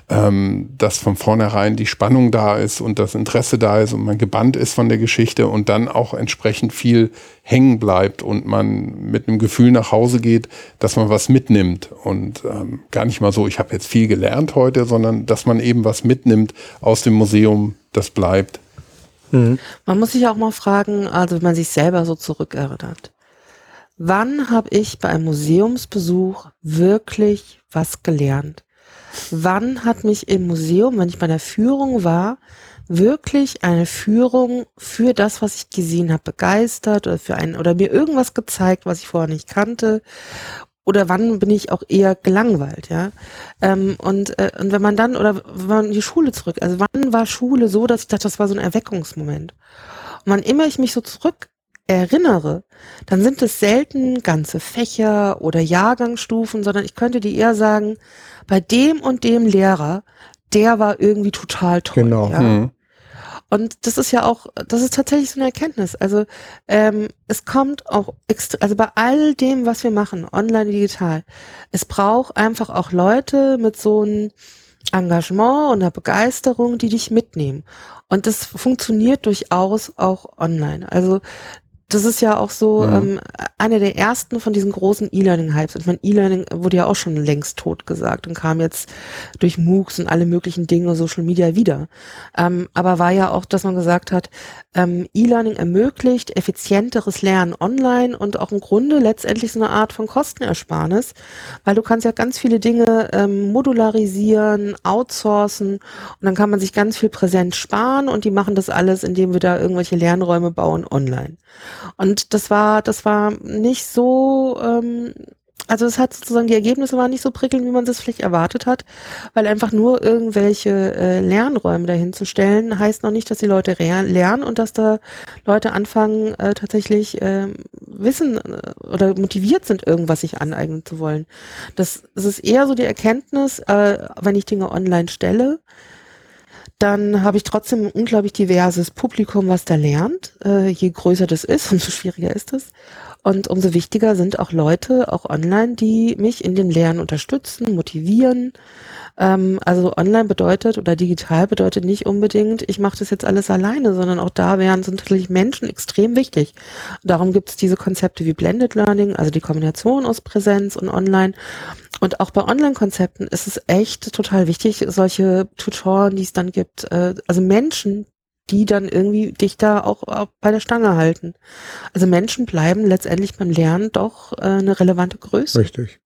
[SPEAKER 1] ähm, dass von vornherein die Spannung da ist und das Interesse da ist und man gebannt ist von der Geschichte und dann auch entsprechend viel hängen bleibt und man mit einem Gefühl nach Hause geht, dass man was mitnimmt und ähm, gar nicht mal so, ich habe jetzt viel gelernt heute, sondern dass man eben was mitnimmt aus dem Museum, das bleibt.
[SPEAKER 2] Mhm. Man muss sich auch mal fragen, also wenn man sich selber so zurückerinnert Wann habe ich bei einem Museumsbesuch wirklich was gelernt? Wann hat mich im Museum, wenn ich bei einer Führung war, wirklich eine Führung für das, was ich gesehen habe, begeistert oder für einen oder mir irgendwas gezeigt, was ich vorher nicht kannte? Oder wann bin ich auch eher gelangweilt, ja? Ähm, und, äh, und wenn man dann, oder wenn man die Schule zurück, also wann war Schule so, dass ich dachte, das war so ein Erweckungsmoment? Und wann immer ich mich so zurück erinnere, dann sind es selten ganze Fächer oder Jahrgangsstufen, sondern ich könnte dir eher sagen, bei dem und dem Lehrer, der war irgendwie total toll. Genau. Ja? Mhm. Und das ist ja auch, das ist tatsächlich so eine Erkenntnis. Also ähm, es kommt auch, extra, also bei all dem, was wir machen, online, digital, es braucht einfach auch Leute mit so einem Engagement und einer Begeisterung, die dich mitnehmen. Und das funktioniert durchaus auch online. Also das ist ja auch so mhm. ähm, einer der ersten von diesen großen E-Learning-Hypes. Ich meine, E-Learning wurde ja auch schon längst tot gesagt und kam jetzt durch MOOCs und alle möglichen Dinge, Social Media wieder. Ähm, aber war ja auch, dass man gesagt hat, ähm, E-Learning ermöglicht effizienteres Lernen online und auch im Grunde letztendlich so eine Art von Kostenersparnis, weil du kannst ja ganz viele Dinge ähm, modularisieren, outsourcen und dann kann man sich ganz viel Präsenz sparen und die machen das alles, indem wir da irgendwelche Lernräume bauen online. Und das war, das war nicht so, ähm, also es hat sozusagen, die Ergebnisse waren nicht so prickelnd, wie man es vielleicht erwartet hat, weil einfach nur irgendwelche äh, Lernräume dahinzustellen, heißt noch nicht, dass die Leute lernen und dass da Leute anfangen, äh, tatsächlich äh, wissen oder motiviert sind, irgendwas sich aneignen zu wollen. Das, das ist eher so die Erkenntnis, äh, wenn ich Dinge online stelle, dann habe ich trotzdem ein unglaublich diverses Publikum, was da lernt. Äh, je größer das ist, (laughs) umso schwieriger ist es. Und umso wichtiger sind auch Leute, auch online, die mich in dem Lernen unterstützen, motivieren. Ähm, also online bedeutet oder digital bedeutet nicht unbedingt, ich mache das jetzt alles alleine, sondern auch da wären sind natürlich Menschen extrem wichtig. Darum gibt es diese Konzepte wie Blended Learning, also die Kombination aus Präsenz und Online. Und auch bei Online-Konzepten ist es echt total wichtig, solche Tutoren, die es dann gibt, äh, also Menschen, die dann irgendwie dich da auch, bei der Stange halten. Also Menschen bleiben letztendlich beim Lernen doch äh, eine relevante Größe.
[SPEAKER 3] Richtig.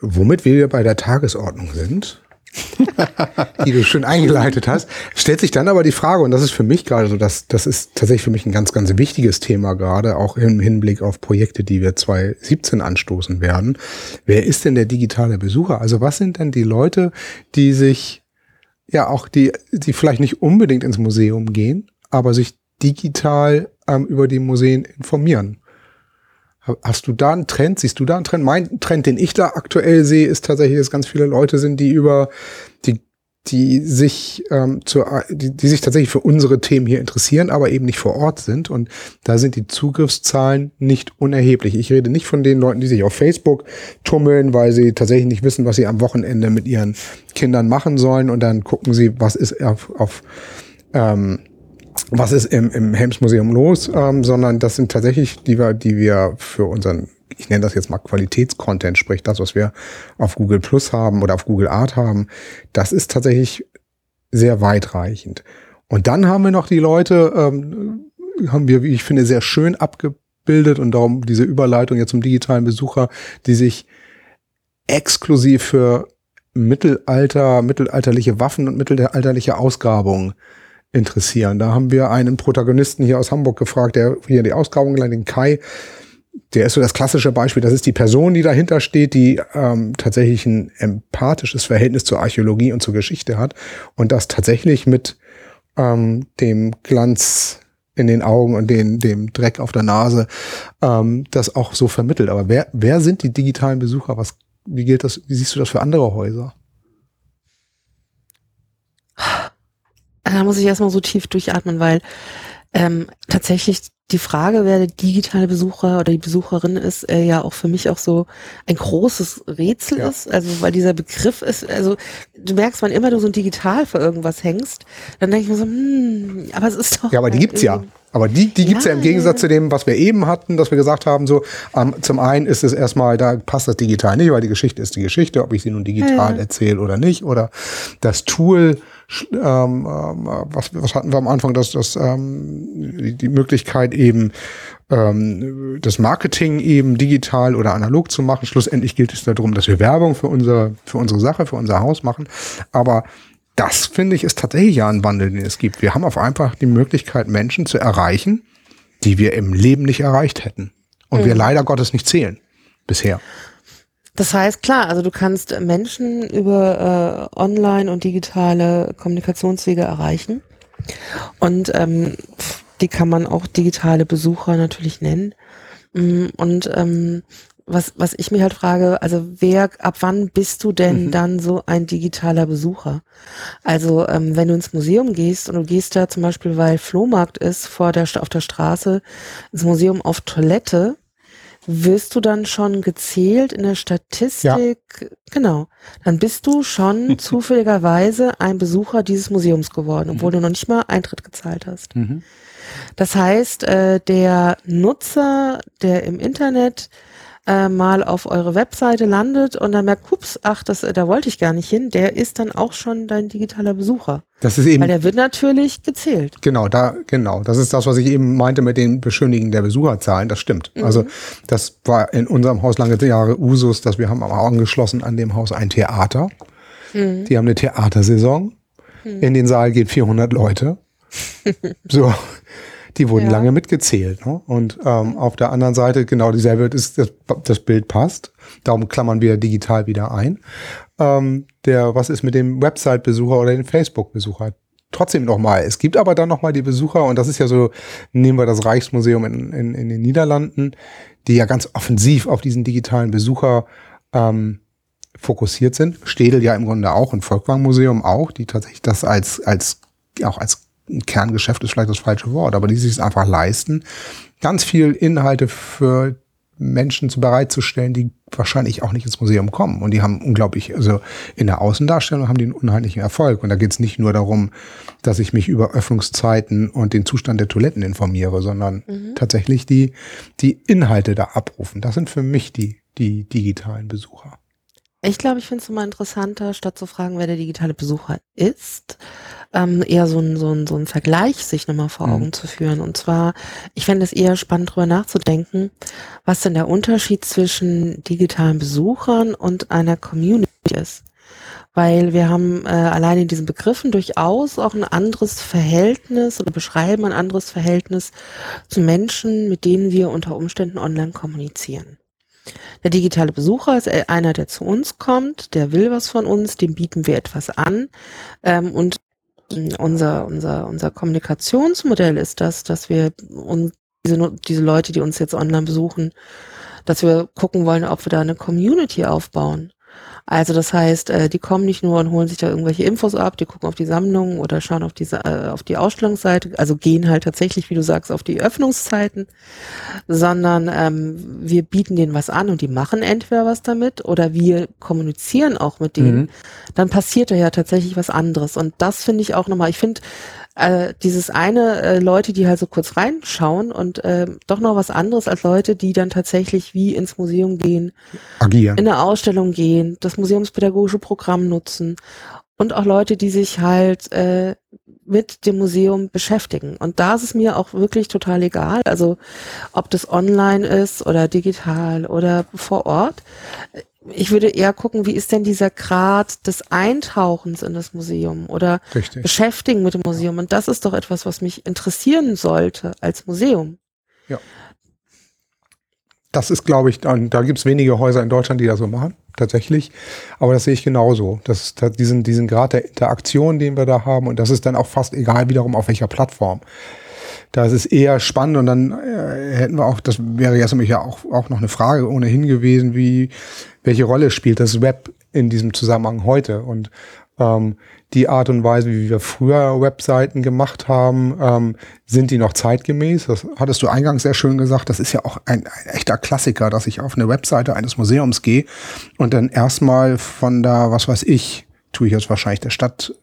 [SPEAKER 3] Womit wir bei der Tagesordnung sind, (laughs) die du schön eingeleitet hast, stellt sich dann aber die Frage, und das ist für mich gerade so, dass das ist tatsächlich für mich ein ganz, ganz wichtiges Thema gerade, auch im Hinblick auf Projekte, die wir 2017 anstoßen werden. Wer ist denn der digitale Besucher? Also was sind denn die Leute, die sich ja auch die, die vielleicht nicht unbedingt ins Museum gehen, aber sich digital ähm, über die Museen informieren. Hast du da einen Trend? Siehst du da einen Trend? Mein Trend, den ich da aktuell sehe, ist tatsächlich, dass ganz viele Leute sind, die über die die sich ähm, zu, die, die sich tatsächlich für unsere Themen hier interessieren, aber eben nicht vor Ort sind. Und da sind die Zugriffszahlen nicht unerheblich. Ich rede nicht von den Leuten, die sich auf Facebook tummeln, weil sie tatsächlich nicht wissen, was sie am Wochenende mit ihren Kindern machen sollen. Und dann gucken sie, was ist auf, auf ähm, was ist im, im Helms Museum los, ähm, sondern das sind tatsächlich die wir, die wir für unseren ich nenne das jetzt mal Qualitätscontent, sprich das, was wir auf Google Plus haben oder auf Google Art haben, das ist tatsächlich sehr weitreichend. Und dann haben wir noch die Leute, ähm, haben wir, wie ich finde, sehr schön abgebildet und darum diese Überleitung jetzt zum digitalen Besucher, die sich exklusiv für Mittelalter, mittelalterliche Waffen und mittelalterliche Ausgrabungen interessieren. Da haben wir einen Protagonisten hier aus Hamburg gefragt, der hier die Ausgrabung leitet, den Kai, der ist so das klassische Beispiel. Das ist die Person, die dahinter steht, die ähm, tatsächlich ein empathisches Verhältnis zur Archäologie und zur Geschichte hat und das tatsächlich mit ähm, dem Glanz in den Augen und den, dem Dreck auf der Nase ähm, das auch so vermittelt. Aber wer, wer sind die digitalen Besucher? Was, wie gilt das? Wie siehst du das für andere Häuser?
[SPEAKER 2] Da muss ich erstmal so tief durchatmen, weil ähm, tatsächlich die Frage, wer der digitale Besucher oder die Besucherin ist, äh, ja auch für mich auch so ein großes Rätsel ja. ist. Also weil dieser Begriff ist, also du merkst, wann immer du so ein digital für irgendwas hängst, dann denke ich mir so, hm, aber es ist doch.
[SPEAKER 3] Ja, aber die gibt's ja. Aber die, die gibt's ja, ja im Gegensatz zu dem, was wir eben hatten, dass wir gesagt haben, so, ähm, zum einen ist es erstmal, da passt das digital nicht, weil die Geschichte ist die Geschichte, ob ich sie nun digital ja. erzähle oder nicht. Oder das Tool ähm, ähm, was, was hatten wir am Anfang, dass das ähm, die, die Möglichkeit eben ähm, das Marketing eben digital oder analog zu machen. Schlussendlich gilt es darum, dass wir Werbung für unsere für unsere Sache, für unser Haus machen. Aber das finde ich ist tatsächlich ja ein Wandel, den es gibt. Wir haben auf einfach die Möglichkeit, Menschen zu erreichen, die wir im Leben nicht erreicht hätten und mhm. wir leider Gottes nicht zählen bisher.
[SPEAKER 2] Das heißt, klar, also du kannst Menschen über äh, online und digitale Kommunikationswege erreichen. Und ähm, die kann man auch digitale Besucher natürlich nennen. Mm, und ähm, was, was ich mich halt frage, also wer, ab wann bist du denn mhm. dann so ein digitaler Besucher? Also ähm, wenn du ins Museum gehst und du gehst da zum Beispiel, weil Flohmarkt ist, vor der, auf der Straße, ins Museum auf Toilette, wirst du dann schon gezählt in der Statistik? Ja. Genau. Dann bist du schon (laughs) zufälligerweise ein Besucher dieses Museums geworden, obwohl mhm. du noch nicht mal Eintritt gezahlt hast. Mhm. Das heißt, äh, der Nutzer, der im Internet äh, mal auf eure Webseite landet und dann merkt, ups, ach, das, da wollte ich gar nicht hin, der ist dann auch schon dein digitaler Besucher.
[SPEAKER 3] Das ist eben.
[SPEAKER 2] Weil der wird natürlich gezählt.
[SPEAKER 3] Genau, da, genau. Das ist das, was ich eben meinte mit den Beschönigen der Besucherzahlen. Das stimmt. Mhm. Also, das war in unserem Haus lange Jahre Usus, dass wir haben auch angeschlossen an dem Haus ein Theater. Mhm. Die haben eine Theatersaison. Mhm. In den Saal gehen 400 Leute. (laughs) so die wurden ja. lange mitgezählt. Ne? Und ähm, auf der anderen Seite genau dieselbe ist, das, das Bild passt. Darum klammern wir digital wieder ein. Ähm, der, was ist mit dem Website-Besucher oder dem Facebook-Besucher? Trotzdem nochmal. Es gibt aber dann nochmal die Besucher, und das ist ja so, nehmen wir das Reichsmuseum in, in, in den Niederlanden, die ja ganz offensiv auf diesen digitalen Besucher ähm, fokussiert sind. Städel ja im Grunde auch und Volkwang-Museum auch, die tatsächlich das als, als, auch als Kerngeschäft ist vielleicht das falsche Wort, aber die sich es einfach leisten, ganz viel Inhalte für Menschen zu bereitzustellen, die wahrscheinlich auch nicht ins Museum kommen. Und die haben unglaublich, also in der Außendarstellung haben die einen unheimlichen Erfolg. Und da geht es nicht nur darum, dass ich mich über Öffnungszeiten und den Zustand der Toiletten informiere, sondern mhm. tatsächlich die, die Inhalte da abrufen. Das sind für mich die, die digitalen Besucher.
[SPEAKER 2] Ich glaube, ich finde es immer interessanter, statt zu fragen, wer der digitale Besucher ist, ähm, eher so ein, so, ein, so ein Vergleich sich nochmal vor Augen mhm. zu führen. Und zwar, ich fände es eher spannend, darüber nachzudenken, was denn der Unterschied zwischen digitalen Besuchern und einer Community ist. Weil wir haben äh, allein in diesen Begriffen durchaus auch ein anderes Verhältnis oder beschreiben ein anderes Verhältnis zu Menschen, mit denen wir unter Umständen online kommunizieren. Der digitale Besucher ist einer, der zu uns kommt, der will was von uns, dem bieten wir etwas an. Ähm, und unser, unser, unser Kommunikationsmodell ist das, dass wir uns diese, diese Leute, die uns jetzt online besuchen, dass wir gucken wollen, ob wir da eine Community aufbauen. Also das heißt, äh, die kommen nicht nur und holen sich da irgendwelche Infos ab, die gucken auf die Sammlung oder schauen auf diese äh, auf die Ausstellungsseite, also gehen halt tatsächlich, wie du sagst, auf die Öffnungszeiten, sondern ähm, wir bieten denen was an und die machen entweder was damit oder wir kommunizieren auch mit denen. Mhm. Dann passiert da ja tatsächlich was anderes und das finde ich auch nochmal. Ich finde äh, dieses eine äh, Leute, die halt so kurz reinschauen und äh, doch noch was anderes als Leute, die dann tatsächlich wie ins Museum gehen,
[SPEAKER 3] agieren,
[SPEAKER 2] in eine Ausstellung gehen, das museumspädagogische Programm nutzen. Und auch Leute, die sich halt äh, mit dem Museum beschäftigen. Und da ist es mir auch wirklich total egal, also ob das online ist oder digital oder vor Ort ich würde eher gucken, wie ist denn dieser Grad des Eintauchens in das Museum oder Richtig. Beschäftigen mit dem Museum. Und das ist doch etwas, was mich interessieren sollte als Museum.
[SPEAKER 3] Ja. Das ist, glaube ich, da, da gibt es wenige Häuser in Deutschland, die das so machen, tatsächlich. Aber das sehe ich genauso. Das, das, diesen, diesen Grad der Interaktion, den wir da haben, und das ist dann auch fast egal wiederum auf welcher Plattform. Da ist es eher spannend und dann äh, hätten wir auch, das wäre jetzt nämlich ja auch, auch noch eine Frage ohnehin gewesen, wie, welche Rolle spielt das Web in diesem Zusammenhang heute? Und ähm, die Art und Weise, wie wir früher Webseiten gemacht haben, ähm, sind die noch zeitgemäß? Das hattest du eingangs sehr schön gesagt. Das ist ja auch ein, ein echter Klassiker, dass ich auf eine Webseite eines Museums gehe und dann erstmal von da, was weiß ich, tue ich jetzt wahrscheinlich der Stadt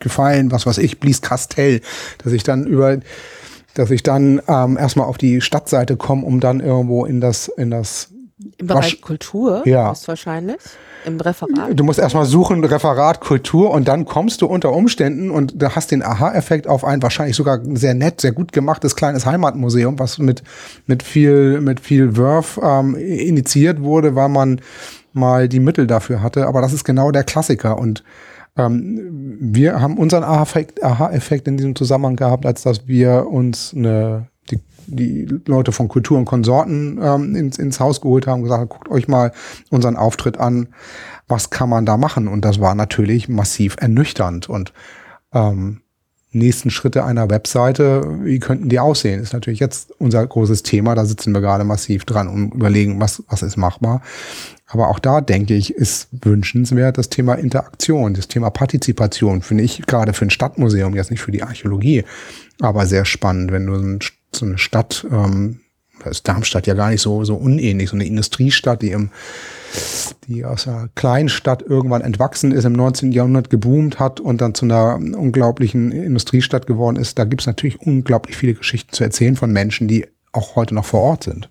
[SPEAKER 3] gefallen, was weiß ich, Blies Castell, dass ich dann über, dass ich dann ähm, erstmal auf die Stadtseite komme, um dann irgendwo in das, in das
[SPEAKER 2] im Bereich Kultur
[SPEAKER 3] ja.
[SPEAKER 2] ist wahrscheinlich. Im Referat.
[SPEAKER 3] Du musst erstmal suchen, Referat Kultur und dann kommst du unter Umständen und da hast den Aha-Effekt auf ein wahrscheinlich sogar sehr nett, sehr gut gemachtes kleines Heimatmuseum, was mit, mit viel, mit viel Wurf ähm, initiiert wurde, weil man mal die Mittel dafür hatte. Aber das ist genau der Klassiker und ähm, wir haben unseren Aha-Effekt in diesem Zusammenhang gehabt, als dass wir uns eine, die, Leute von Kultur und Konsorten ähm, ins, ins Haus geholt haben, gesagt, guckt euch mal unseren Auftritt an, was kann man da machen? Und das war natürlich massiv ernüchternd. Und ähm, nächsten Schritte einer Webseite, wie könnten die aussehen? Ist natürlich jetzt unser großes Thema. Da sitzen wir gerade massiv dran und überlegen, was, was ist machbar. Aber auch da denke ich, ist wünschenswert das Thema Interaktion, das Thema Partizipation, finde ich gerade für ein Stadtmuseum, jetzt nicht für die Archäologie, aber sehr spannend, wenn du so eine Stadt, ähm, ist Darmstadt ja gar nicht so, so unähnlich. So eine Industriestadt, die im, die aus einer Kleinstadt irgendwann entwachsen ist, im 19. Jahrhundert geboomt hat und dann zu einer unglaublichen Industriestadt geworden ist. Da gibt es natürlich unglaublich viele Geschichten zu erzählen von Menschen, die auch heute noch vor Ort sind.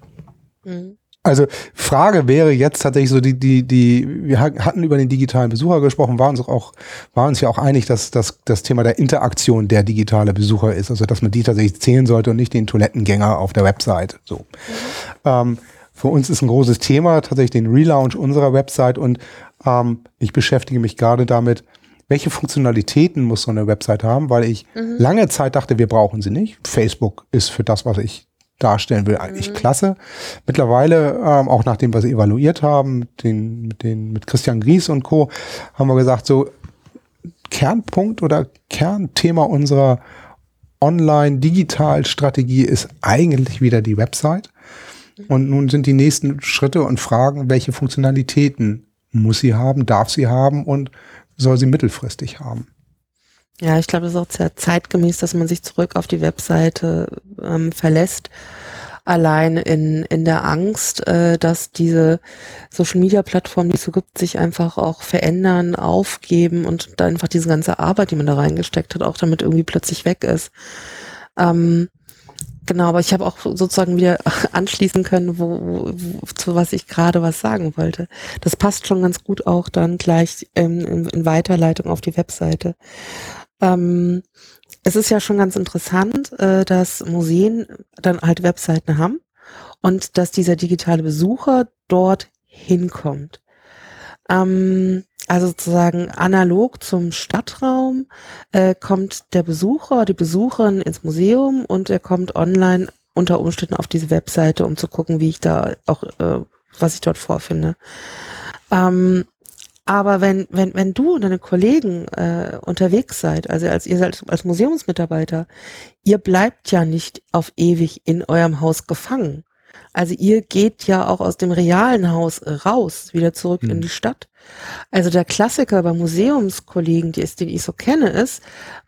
[SPEAKER 3] Mhm. Also Frage wäre jetzt tatsächlich so die die die wir hatten über den digitalen Besucher gesprochen, waren uns auch waren uns ja auch einig, dass, dass das Thema der Interaktion der digitale Besucher ist, also dass man die tatsächlich zählen sollte und nicht den Toilettengänger auf der Website. So. Mhm. Ähm, für uns ist ein großes Thema tatsächlich den Relaunch unserer Website und ähm, ich beschäftige mich gerade damit, welche Funktionalitäten muss so eine Website haben, weil ich mhm. lange Zeit dachte, wir brauchen sie nicht. Facebook ist für das, was ich darstellen will, eigentlich mhm. klasse. Mittlerweile, ähm, auch nachdem wir sie evaluiert haben, den, mit, den, mit Christian Gries und Co., haben wir gesagt, so Kernpunkt oder Kernthema unserer Online-Digital-Strategie ist eigentlich wieder die Website. Mhm. Und nun sind die nächsten Schritte und Fragen, welche Funktionalitäten muss sie haben, darf sie haben und soll sie mittelfristig haben.
[SPEAKER 2] Ja, ich glaube, das ist auch sehr zeitgemäß, dass man sich zurück auf die Webseite ähm, verlässt. Allein in, in der Angst, äh, dass diese Social Media Plattformen, die es so gibt, sich einfach auch verändern, aufgeben und dann einfach diese ganze Arbeit, die man da reingesteckt hat, auch damit irgendwie plötzlich weg ist. Ähm, genau, aber ich habe auch sozusagen wieder (laughs) anschließen können, wo, wo, zu was ich gerade was sagen wollte. Das passt schon ganz gut auch dann gleich ähm, in, in Weiterleitung auf die Webseite. Ähm, es ist ja schon ganz interessant, äh, dass Museen dann halt Webseiten haben und dass dieser digitale Besucher dort hinkommt. Ähm, also sozusagen analog zum Stadtraum äh, kommt der Besucher, die Besucherin ins Museum und er kommt online unter Umständen auf diese Webseite, um zu gucken, wie ich da auch, äh, was ich dort vorfinde. Ähm, aber wenn, wenn, wenn du und deine Kollegen äh, unterwegs seid, also als ihr seid als Museumsmitarbeiter, ihr bleibt ja nicht auf ewig in eurem Haus gefangen. Also ihr geht ja auch aus dem realen Haus raus, wieder zurück mhm. in die Stadt. Also der Klassiker bei Museumskollegen, die ist, den ich so kenne, ist,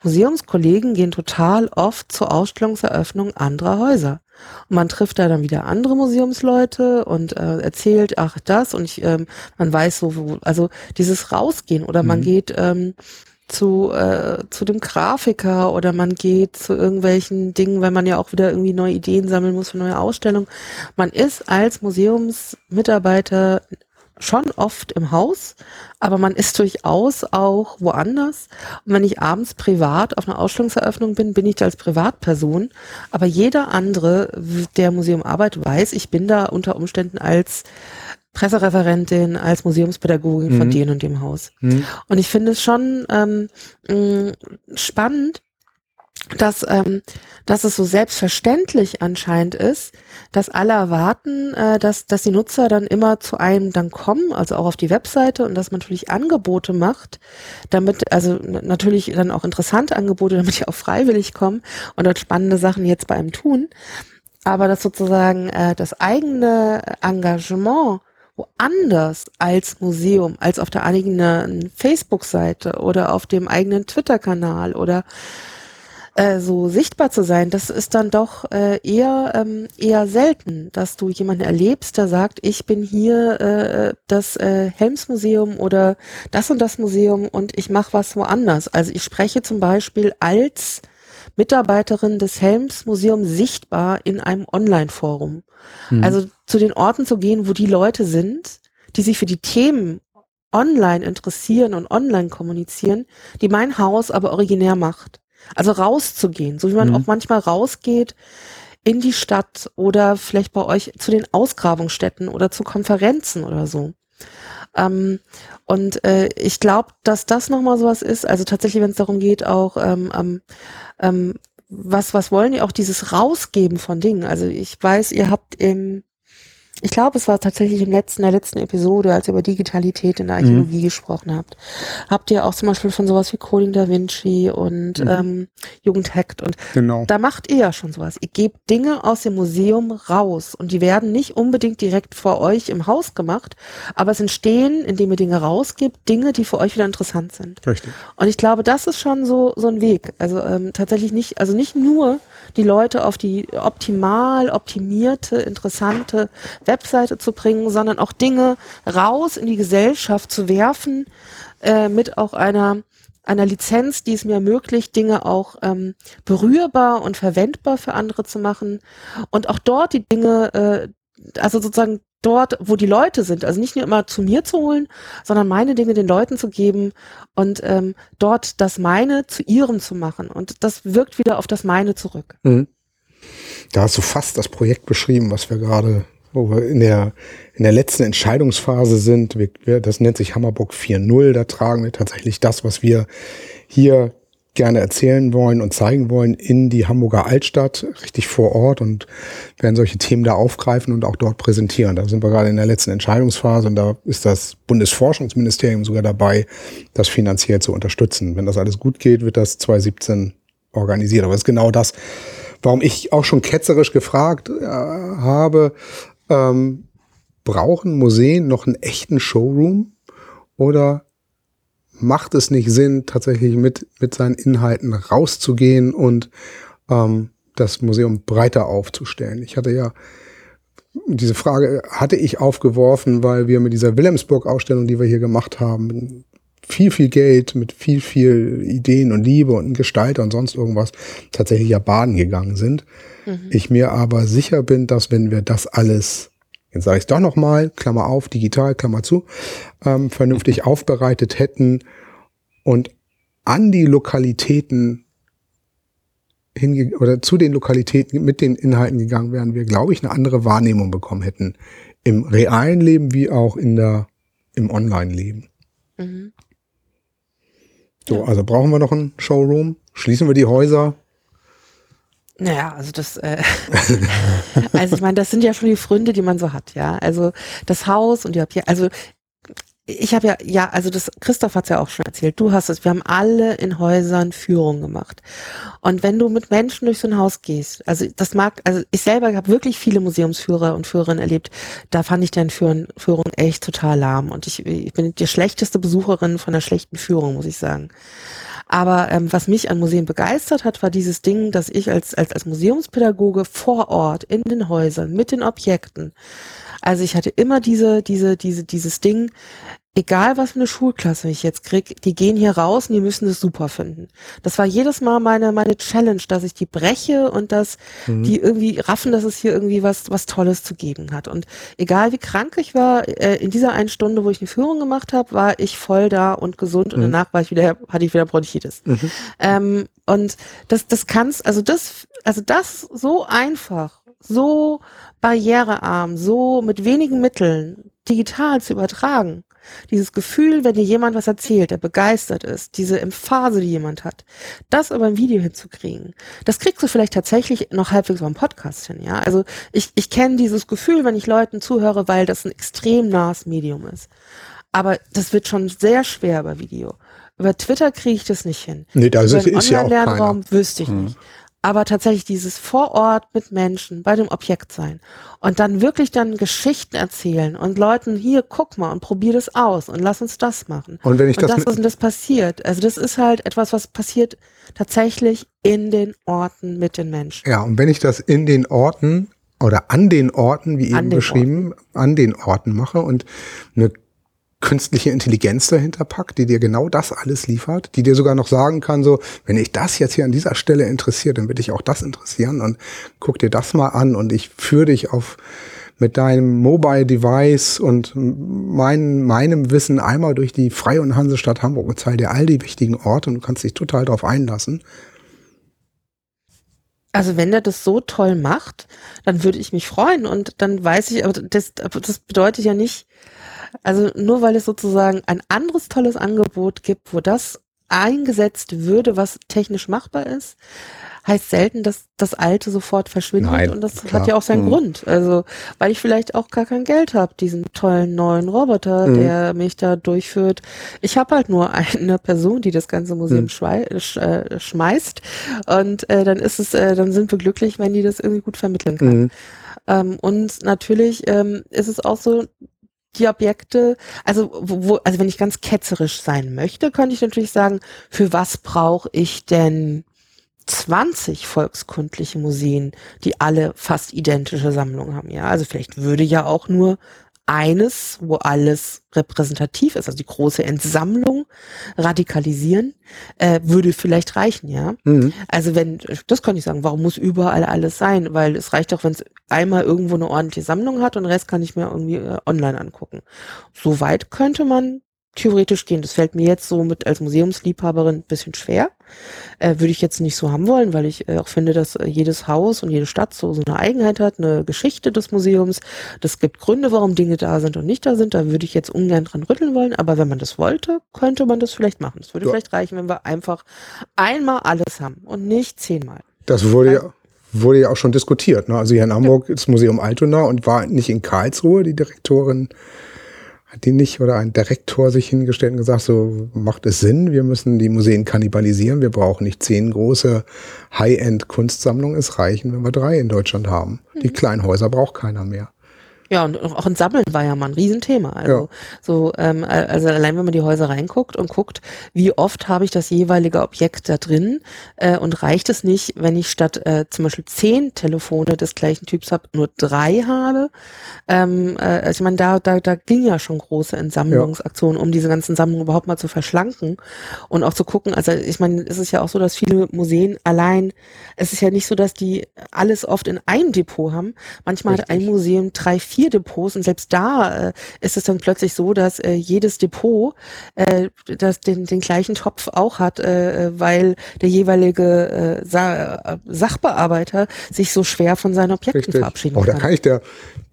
[SPEAKER 2] Museumskollegen gehen total oft zur Ausstellungseröffnung anderer Häuser. Und man trifft da dann wieder andere Museumsleute und äh, erzählt, ach das und ich, ähm, man weiß so, wo, also dieses Rausgehen oder man mhm. geht ähm, zu, äh, zu dem Grafiker oder man geht zu irgendwelchen Dingen, weil man ja auch wieder irgendwie neue Ideen sammeln muss für neue Ausstellungen. Man ist als Museumsmitarbeiter schon oft im Haus, aber man ist durchaus auch woanders. Und wenn ich abends privat auf einer Ausstellungseröffnung bin, bin ich da als Privatperson. Aber jeder andere, der Museum arbeitet, weiß, ich bin da unter Umständen als Pressereferentin, als Museumspädagogin mhm. von dem und dem Haus. Mhm. Und ich finde es schon ähm, spannend, dass, ähm, dass es so selbstverständlich anscheinend ist, dass alle erwarten, äh, dass, dass die Nutzer dann immer zu einem dann kommen, also auch auf die Webseite und dass man natürlich Angebote macht, damit, also natürlich dann auch interessante Angebote, damit die auch freiwillig kommen und dort spannende Sachen jetzt bei einem tun. Aber dass sozusagen äh, das eigene Engagement woanders als Museum, als auf der eigenen Facebook-Seite oder auf dem eigenen Twitter-Kanal oder äh, so sichtbar zu sein, das ist dann doch äh, eher ähm, eher selten, dass du jemanden erlebst, der sagt, ich bin hier äh, das äh, Helmsmuseum oder das und das Museum und ich mache was woanders. Also ich spreche zum Beispiel als Mitarbeiterin des Helmsmuseums sichtbar in einem Online-Forum. Mhm. Also zu den Orten zu gehen, wo die Leute sind, die sich für die Themen online interessieren und online kommunizieren, die mein Haus aber originär macht. Also rauszugehen, so wie man mhm. auch manchmal rausgeht in die Stadt oder vielleicht bei euch zu den Ausgrabungsstätten oder zu Konferenzen oder so. Ähm, und äh, ich glaube, dass das nochmal sowas ist, also tatsächlich, wenn es darum geht, auch ähm, ähm, was, was wollen die auch dieses Rausgeben von Dingen? Also ich weiß, ihr habt im ich glaube, es war tatsächlich im letzten, der letzten Episode, als ihr über Digitalität in der Archäologie mhm. gesprochen habt, habt ihr auch zum Beispiel von sowas wie Coding Da Vinci und mhm. ähm, Jugendhackt und genau. da macht ihr ja schon sowas. Ihr gebt Dinge aus dem Museum raus und die werden nicht unbedingt direkt vor euch im Haus gemacht, aber es entstehen, indem ihr Dinge rausgibt, Dinge, die für euch wieder interessant sind. Richtig. Und ich glaube, das ist schon so so ein Weg. Also ähm, tatsächlich nicht, also nicht nur die Leute auf die optimal optimierte, interessante Webseite zu bringen, sondern auch Dinge raus in die Gesellschaft zu werfen, äh, mit auch einer einer Lizenz, die es mir ermöglicht, Dinge auch ähm, berührbar und verwendbar für andere zu machen. Und auch dort die Dinge, äh, also sozusagen dort, wo die Leute sind, also nicht nur immer zu mir zu holen, sondern meine Dinge den Leuten zu geben und ähm, dort das meine zu ihrem zu machen. Und das wirkt wieder auf das meine zurück. Mhm.
[SPEAKER 3] Da hast du fast das Projekt beschrieben, was wir gerade, wo wir in der, in der letzten Entscheidungsphase sind. Wir, das nennt sich Hammerburg 4.0. Da tragen wir tatsächlich das, was wir hier gerne erzählen wollen und zeigen wollen in die Hamburger Altstadt, richtig vor Ort und werden solche Themen da aufgreifen und auch dort präsentieren. Da sind wir gerade in der letzten Entscheidungsphase und da ist das Bundesforschungsministerium sogar dabei, das finanziell zu unterstützen. Wenn das alles gut geht, wird das 2017 organisiert. Aber es ist genau das, warum ich auch schon ketzerisch gefragt äh, habe, ähm, brauchen Museen noch einen echten Showroom oder macht es nicht Sinn, tatsächlich mit, mit seinen Inhalten rauszugehen und ähm, das Museum breiter aufzustellen? Ich hatte ja diese Frage hatte ich aufgeworfen, weil wir mit dieser Wilhelmsburg-Ausstellung, die wir hier gemacht haben, viel, viel Geld, mit viel, viel Ideen und Liebe und Gestalter und sonst irgendwas tatsächlich ja baden gegangen sind. Mhm. Ich mir aber sicher bin, dass wenn wir das alles, jetzt sage ich es doch nochmal, Klammer auf, digital, Klammer zu, ähm, vernünftig (laughs) aufbereitet hätten und an die Lokalitäten hinge oder zu den Lokalitäten mit den Inhalten gegangen wären, wir, glaube ich, eine andere Wahrnehmung bekommen hätten. Im realen Leben wie auch in der, im Online-Leben. Mhm. So, also brauchen wir noch einen Showroom? Schließen wir die Häuser?
[SPEAKER 2] Naja, also das, äh, (laughs) also ich meine, das sind ja schon die Fründe, die man so hat, ja. Also das Haus und die Objekte, also ich habe ja, ja, also das, Christoph hat es ja auch schon erzählt, du hast es, wir haben alle in Häusern Führung gemacht. Und wenn du mit Menschen durch so ein Haus gehst, also das mag, also ich selber habe wirklich viele Museumsführer und Führerinnen erlebt, da fand ich deine Führen, Führung echt total lahm. Und ich, ich bin die schlechteste Besucherin von der schlechten Führung, muss ich sagen. Aber ähm, was mich an Museen begeistert hat, war dieses Ding, dass ich als, als, als Museumspädagoge vor Ort in den Häusern mit den Objekten also ich hatte immer diese, diese, diese, dieses Ding, egal was für eine Schulklasse ich jetzt krieg, die gehen hier raus und die müssen es super finden. Das war jedes Mal meine, meine Challenge, dass ich die breche und dass mhm. die irgendwie raffen, dass es hier irgendwie was, was Tolles zu geben hat. Und egal wie krank ich war, äh, in dieser einen Stunde, wo ich eine Führung gemacht habe, war ich voll da und gesund und mhm. danach war ich wieder, hatte ich wieder Bronchitis. Mhm. Ähm, und das, das kann's, also das, also das so einfach, so barrierearm, so mit wenigen Mitteln digital zu übertragen. Dieses Gefühl, wenn dir jemand was erzählt, der begeistert ist, diese Emphase, die jemand hat, das aber im Video hinzukriegen, das kriegst du vielleicht tatsächlich noch halbwegs beim Podcast hin, ja. Also ich, ich kenne dieses Gefühl, wenn ich Leuten zuhöre, weil das ein extrem nahes Medium ist. Aber das wird schon sehr schwer über Video. Über Twitter kriege ich das nicht hin.
[SPEAKER 3] Nee, da ist, ist ja auch keiner.
[SPEAKER 2] wüsste ich hm. nicht aber tatsächlich dieses vor Ort mit Menschen bei dem Objekt sein und dann wirklich dann Geschichten erzählen und Leuten hier guck mal und probier das aus und lass uns das machen.
[SPEAKER 3] Und wenn ich
[SPEAKER 2] und
[SPEAKER 3] das,
[SPEAKER 2] das was das passiert, also das ist halt etwas, was passiert tatsächlich in den Orten mit den Menschen.
[SPEAKER 3] Ja, und wenn ich das in den Orten oder an den Orten, wie eben beschrieben, Orten. an den Orten mache und eine künstliche Intelligenz dahinter packt, die dir genau das alles liefert, die dir sogar noch sagen kann, so, wenn ich das jetzt hier an dieser Stelle interessiert, dann wird dich auch das interessieren und guck dir das mal an und ich führe dich auf mit deinem Mobile Device und mein, meinem Wissen einmal durch die Freie und Hansestadt Hamburg und zeige dir all die wichtigen Orte und du kannst dich total darauf einlassen.
[SPEAKER 2] Also wenn er das so toll macht, dann würde ich mich freuen und dann weiß ich, aber das, das bedeutet ja nicht, also nur weil es sozusagen ein anderes tolles Angebot gibt, wo das eingesetzt würde, was technisch machbar ist, heißt selten, dass das Alte sofort verschwindet
[SPEAKER 3] Nein,
[SPEAKER 2] und das
[SPEAKER 3] klar.
[SPEAKER 2] hat ja auch seinen
[SPEAKER 3] Mhm.
[SPEAKER 2] Grund. Also, weil ich vielleicht auch gar kein Geld habe, diesen tollen neuen Roboter,
[SPEAKER 3] Mhm.
[SPEAKER 2] der mich da durchführt. Ich habe halt nur (laughs) eine Person, die das ganze Museum
[SPEAKER 3] Mhm.
[SPEAKER 2] sch äh, schmeißt und äh, dann ist es, äh, dann sind wir glücklich, wenn die das irgendwie gut vermitteln kann.
[SPEAKER 3] Mhm.
[SPEAKER 2] Ähm, und natürlich ähm, ist es auch so, die Objekte, also wo, also wenn ich ganz ketzerisch sein möchte, könnte ich natürlich sagen, für was brauche ich denn 20 volkskundliche Museen, die alle fast identische Sammlungen haben? Ja, also vielleicht würde ja auch nur eines, wo alles repräsentativ ist, also die große Entsammlung, radikalisieren, äh, würde vielleicht reichen, ja.
[SPEAKER 3] Mhm.
[SPEAKER 2] Also wenn, das kann ich sagen, warum muss überall alles sein? Weil es reicht doch, wenn es einmal irgendwo eine ordentliche Sammlung hat und den Rest kann ich mir irgendwie äh, online angucken. So weit könnte man theoretisch gehen. Das fällt mir jetzt so mit als Museumsliebhaberin ein bisschen schwer. Äh, würde ich jetzt nicht so haben wollen, weil ich äh, auch finde, dass äh, jedes Haus und jede Stadt so, so eine Eigenheit hat, eine Geschichte des Museums. Das gibt Gründe, warum Dinge da sind und nicht da sind. Da würde ich jetzt ungern dran rütteln wollen. Aber wenn man das wollte, könnte man das vielleicht machen. Es würde
[SPEAKER 3] Ja.
[SPEAKER 2] vielleicht reichen, wenn wir einfach einmal alles haben und nicht zehnmal.
[SPEAKER 3] Das wurde ja, wurde ja auch schon diskutiert. Ne? Also hier in Hamburg ist Museum Altona und war nicht in Karlsruhe die Direktorin. Hat die nicht oder ein Direktor sich hingestellt und gesagt, so macht es Sinn, wir müssen die Museen kannibalisieren, wir brauchen nicht zehn große High-End-Kunstsammlungen, es reichen, wenn wir drei in Deutschland haben. Die kleinen Häuser braucht keiner mehr.
[SPEAKER 2] Ja, und auch ein Sammeln war ja mal ein Riesenthema. Also
[SPEAKER 3] Ja.
[SPEAKER 2] so, ähm, also allein wenn man die Häuser reinguckt und guckt, wie oft habe ich das jeweilige Objekt da drin äh, und reicht es nicht, wenn ich statt äh, zum Beispiel zehn Telefone des gleichen Typs habe, nur drei habe. Ähm, äh, also ich meine, da, da, da ging ja schon große Entsammlungsaktionen, um diese ganzen Sammlungen überhaupt mal zu verschlanken und auch zu gucken. Also ich meine, es ist ja auch so, dass viele Museen allein, es ist ja nicht so, dass die alles oft in einem Depot haben. Manchmal hat ein
[SPEAKER 3] Richtig.
[SPEAKER 2] Museum drei, vier Depots und selbst da äh, ist es dann plötzlich so, dass äh, jedes Depot äh, das den, den gleichen Topf auch hat, äh, weil der jeweilige äh, Sa äh, Sachbearbeiter sich so schwer von seinen Objekten
[SPEAKER 3] Richtig.
[SPEAKER 2] verabschieden
[SPEAKER 3] Oh, da
[SPEAKER 2] kann.
[SPEAKER 3] kann ich dir,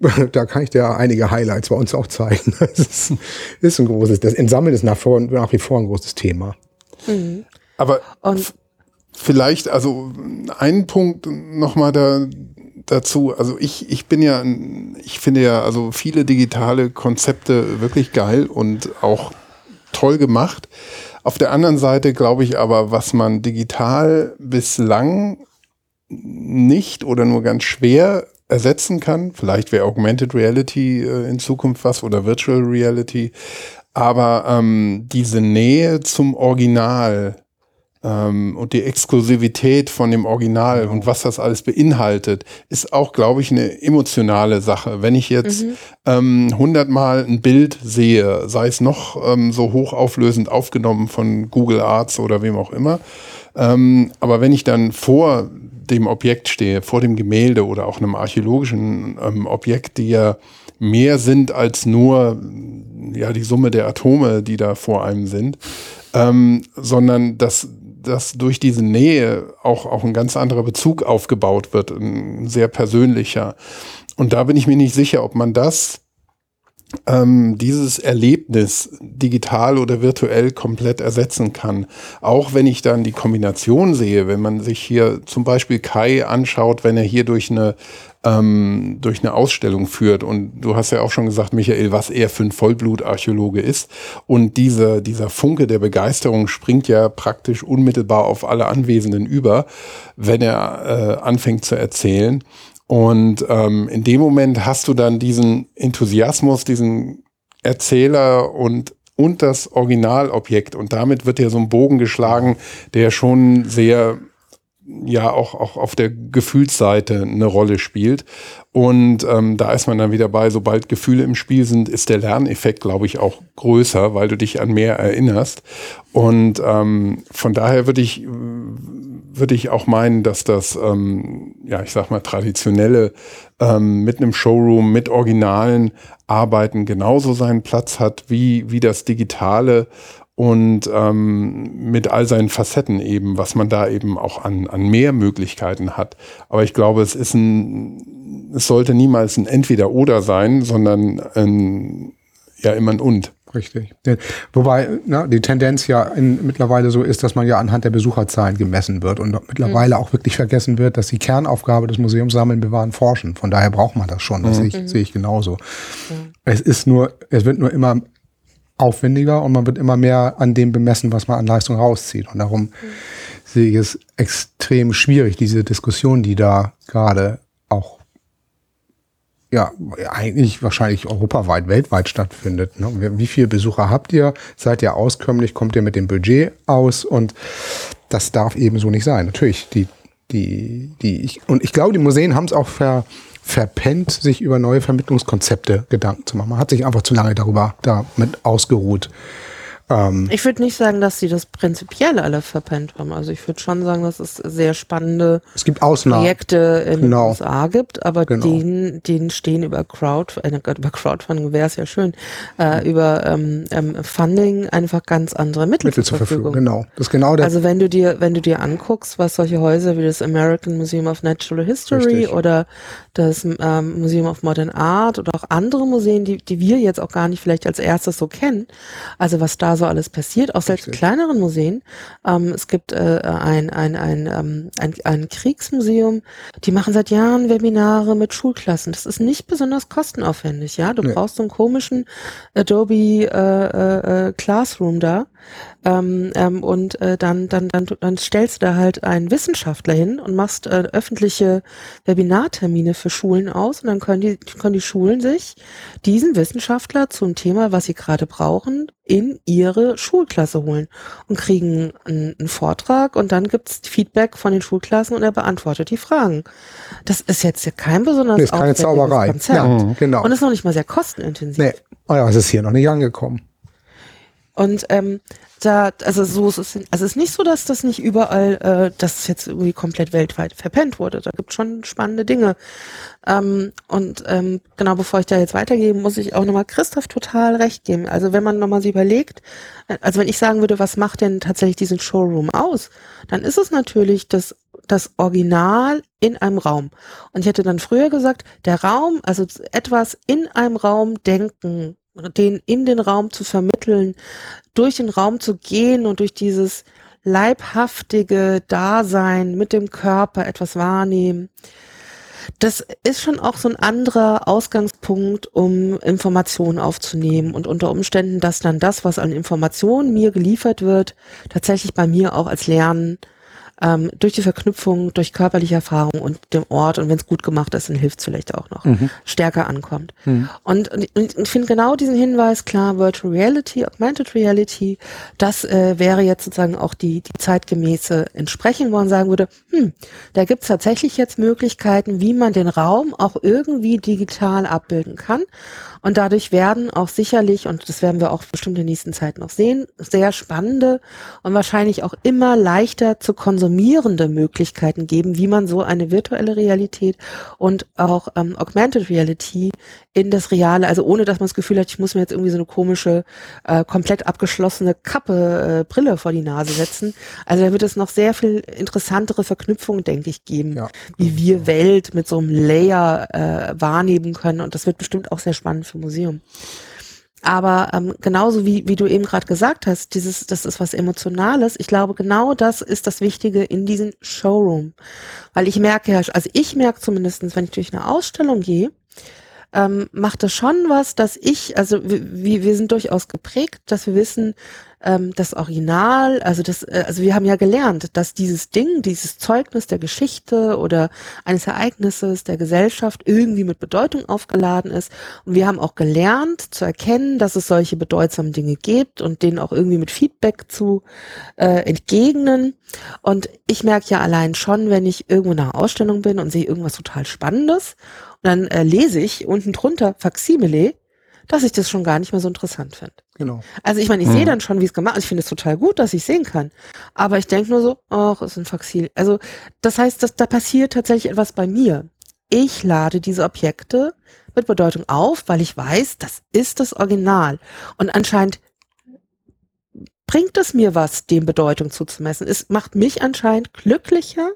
[SPEAKER 3] (laughs) da kann ich dir einige Highlights bei uns auch zeigen. (laughs) Das ist, ist ein großes, das Entsammeln ist nach, vor, nach wie vor ein großes Thema.
[SPEAKER 1] Aber
[SPEAKER 2] Und-
[SPEAKER 1] vielleicht, also einen Punkt nochmal da, dazu. Also ich, ich bin ja, ich finde ja also viele digitale Konzepte wirklich geil und auch toll gemacht. Auf der anderen Seite glaube ich aber, was man digital bislang nicht oder nur ganz schwer ersetzen kann. Vielleicht wäre Augmented Reality äh, in Zukunft was oder Virtual Reality. Aber ähm, diese Nähe zum Original ähm, und die Exklusivität von dem Original und was das alles beinhaltet, ist auch, glaube ich, eine emotionale Sache. Wenn ich jetzt ähm, hundertmal ein Bild sehe, sei es noch ähm, so hochauflösend aufgenommen von Google Arts oder wem auch immer, ähm, aber wenn ich dann vor dem Objekt stehe, vor dem Gemälde oder auch einem archäologischen ähm, Objekt, die ja mehr sind als nur ja die Summe der Atome, die da vor einem sind, ähm, sondern dass, dass durch diese Nähe auch, auch ein ganz anderer Bezug aufgebaut wird, ein sehr persönlicher. Und da bin ich mir nicht sicher, ob man das ähm, dieses Erlebnis digital oder virtuell komplett ersetzen kann. Auch wenn ich dann die Kombination sehe, wenn man sich hier zum Beispiel Kai anschaut, wenn er hier durch eine ähm, durch eine Ausstellung führt. Und du hast ja auch schon gesagt, Michael, was er für ein Vollblutarchäologe ist. Und diese, dieser Funke der Begeisterung springt ja praktisch unmittelbar auf alle Anwesenden über, wenn er äh, anfängt zu erzählen. Und ähm, in dem Moment hast du dann diesen Enthusiasmus, diesen Erzähler und und das Originalobjekt. Und damit wird ja so ein Bogen geschlagen, der schon sehr ja auch, auch auf der Gefühlsseite eine Rolle spielt. Und ähm, da ist man dann wieder bei, sobald Gefühle im Spiel sind, ist der Lerneffekt, glaube ich, auch größer, weil du dich an mehr erinnerst. Und ähm, von daher würde ich, würde ich auch meinen, dass das, ähm, ja, ich sag mal, traditionelle ähm, mit einem Showroom, mit Originalen Arbeiten genauso seinen Platz hat wie, wie das Digitale und ähm, mit all seinen Facetten eben, was man da eben auch an, an mehr Möglichkeiten hat. Aber ich glaube, es ist ein, es sollte niemals ein Entweder-Oder sein, sondern ein, ja immer ein Und.
[SPEAKER 3] Richtig. Wobei na, die Tendenz ja in, mittlerweile so ist, dass man ja anhand der Besucherzahlen gemessen wird und mittlerweile mhm. auch wirklich vergessen wird, dass die Kernaufgabe des Museums Sammeln, Bewahren, Forschen. Von daher braucht man das schon. Das mhm. sehe, ich, sehe ich genauso. Mhm. Es ist nur, es wird nur immer aufwendiger und man wird immer mehr an dem bemessen, was man an Leistung rauszieht. Und darum mhm. sehe ich es extrem schwierig, diese Diskussion, die da gerade auch ja eigentlich wahrscheinlich europaweit, weltweit stattfindet. Ne? Wie viele Besucher habt ihr? Seid ihr auskömmlich? Kommt ihr mit dem Budget aus? Und das darf eben so nicht sein. Natürlich, die, die, die, ich, und ich glaube, die Museen haben es auch ver, verpennt, sich über neue Vermittlungskonzepte Gedanken zu machen. Man hat sich einfach zu lange darüber damit ausgeruht.
[SPEAKER 2] Ähm, ich würde nicht sagen, dass sie das prinzipiell alle verpennt haben. Also ich würde schon sagen, dass es sehr spannende
[SPEAKER 3] es gibt Ausnahmen.
[SPEAKER 2] Projekte in genau. den USA gibt, aber genau. denen, denen stehen über Crowd, äh, über Crowdfunding wäre es ja schön, äh, über ähm, ähm, Funding einfach ganz andere Mittel, Mittel zur Verfügung.
[SPEAKER 3] Genau, das genau
[SPEAKER 2] Also wenn du dir, wenn du dir anguckst, was solche Häuser wie das American Museum of Natural History Richtig. oder das ähm, Museum of Modern Art oder auch andere Museen, die, die wir jetzt auch gar nicht vielleicht als erstes so kennen, also was da so alles passiert, auch selbst in kleineren Museen. Ähm, es gibt äh, ein, ein, ein, ähm, ein, ein Kriegsmuseum, die machen seit Jahren Webinare mit Schulklassen. Das ist nicht besonders kostenaufwendig, ja. Du nee. brauchst so einen komischen Adobe äh, äh, äh Classroom da. Ähm, ähm, und äh, dann, dann, dann, dann stellst du da halt einen Wissenschaftler hin und machst äh, öffentliche Webinartermine für Schulen aus und dann können die, können die Schulen sich diesen Wissenschaftler zum Thema, was sie gerade brauchen, in ihre Schulklasse holen und kriegen einen, einen Vortrag und dann gibt's Feedback von den Schulklassen und er beantwortet die Fragen. Das ist jetzt ja kein besonders
[SPEAKER 3] nee, keine Zauberei.
[SPEAKER 2] Konzept. Ja, genau. Und ist noch nicht mal sehr kostenintensiv. Nee,
[SPEAKER 3] oh ja, es ist hier noch nicht angekommen.
[SPEAKER 2] Und ähm, da, also so ist es, also es ist nicht so, dass das nicht überall, äh, dass jetzt irgendwie komplett weltweit verpennt wurde. Da gibt schon spannende Dinge. Ähm, und ähm, genau bevor ich da jetzt weitergebe, muss ich auch nochmal Christoph total recht geben. Also wenn man nochmal sich überlegt, also wenn ich sagen würde, was macht denn tatsächlich diesen Showroom aus, dann ist es natürlich das das Original in einem Raum. Und ich hätte dann früher gesagt, der Raum, also etwas in einem Raum denken, den in den Raum zu vermitteln, durch den Raum zu gehen und durch dieses leibhaftige Dasein mit dem Körper etwas wahrnehmen. Das ist schon auch so ein anderer Ausgangspunkt, um Informationen aufzunehmen und unter Umständen, dass dann das, was an Informationen mir geliefert wird, tatsächlich bei mir auch als Lernen ähm, durch die Verknüpfung, durch körperliche Erfahrung und dem Ort und wenn es gut gemacht ist, dann hilft es vielleicht auch noch, mhm. stärker ankommt. Mhm. Und, und, und ich finde genau diesen Hinweis, klar, Virtual Reality, Augmented Reality, das äh, wäre jetzt sozusagen auch die, die zeitgemäße Entsprechung, wo man sagen würde, hm, da gibt es tatsächlich jetzt Möglichkeiten, wie man den Raum auch irgendwie digital abbilden kann. Und dadurch werden auch sicherlich, und das werden wir auch bestimmt in der nächsten Zeit noch sehen, sehr spannende und wahrscheinlich auch immer leichter zu konsumierende Möglichkeiten geben, wie man so eine virtuelle Realität und auch ähm, Augmented Reality in das Reale, also ohne dass man das Gefühl hat, ich muss mir jetzt irgendwie so eine komische, äh, komplett abgeschlossene Kappe, äh, Brille vor die Nase setzen. Also da wird es noch sehr viel interessantere Verknüpfungen, denke ich, geben, ja. wie wir Welt mit so einem Layer äh, wahrnehmen können. Und das wird bestimmt auch sehr spannend für Museum. Aber ähm, genauso wie, wie du eben gerade gesagt hast, dieses, das ist was Emotionales. Ich glaube, genau das ist das Wichtige in diesem Showroom. Weil ich merke ja, also ich merke zumindestens, wenn ich durch eine Ausstellung gehe, ähm, macht das schon was, dass ich, also wir, wir sind durchaus geprägt, dass wir wissen, ähm, das Original, also das, äh, also wir haben ja gelernt, dass dieses Ding, dieses Zeugnis der Geschichte oder eines Ereignisses der Gesellschaft irgendwie mit Bedeutung aufgeladen ist. Und wir haben auch gelernt zu erkennen, dass es solche bedeutsamen Dinge gibt und denen auch irgendwie mit Feedback zu äh, entgegnen. Und ich merke ja allein schon, wenn ich irgendwo in einer Ausstellung bin und sehe irgendwas total Spannendes dann äh, lese ich unten drunter Faximile, dass ich das schon gar nicht mehr so interessant finde.
[SPEAKER 3] Genau.
[SPEAKER 2] Also ich meine, ich mhm. sehe dann schon, wie es gemacht ist. Ich finde es total gut, dass ich sehen kann. Aber ich denke nur so, ach, ist ein Faxil. Also das heißt, dass da passiert tatsächlich etwas bei mir. Ich lade diese Objekte mit Bedeutung auf, weil ich weiß, das ist das Original. Und anscheinend bringt es mir was, dem Bedeutung zuzumessen. Es macht mich anscheinend glücklicher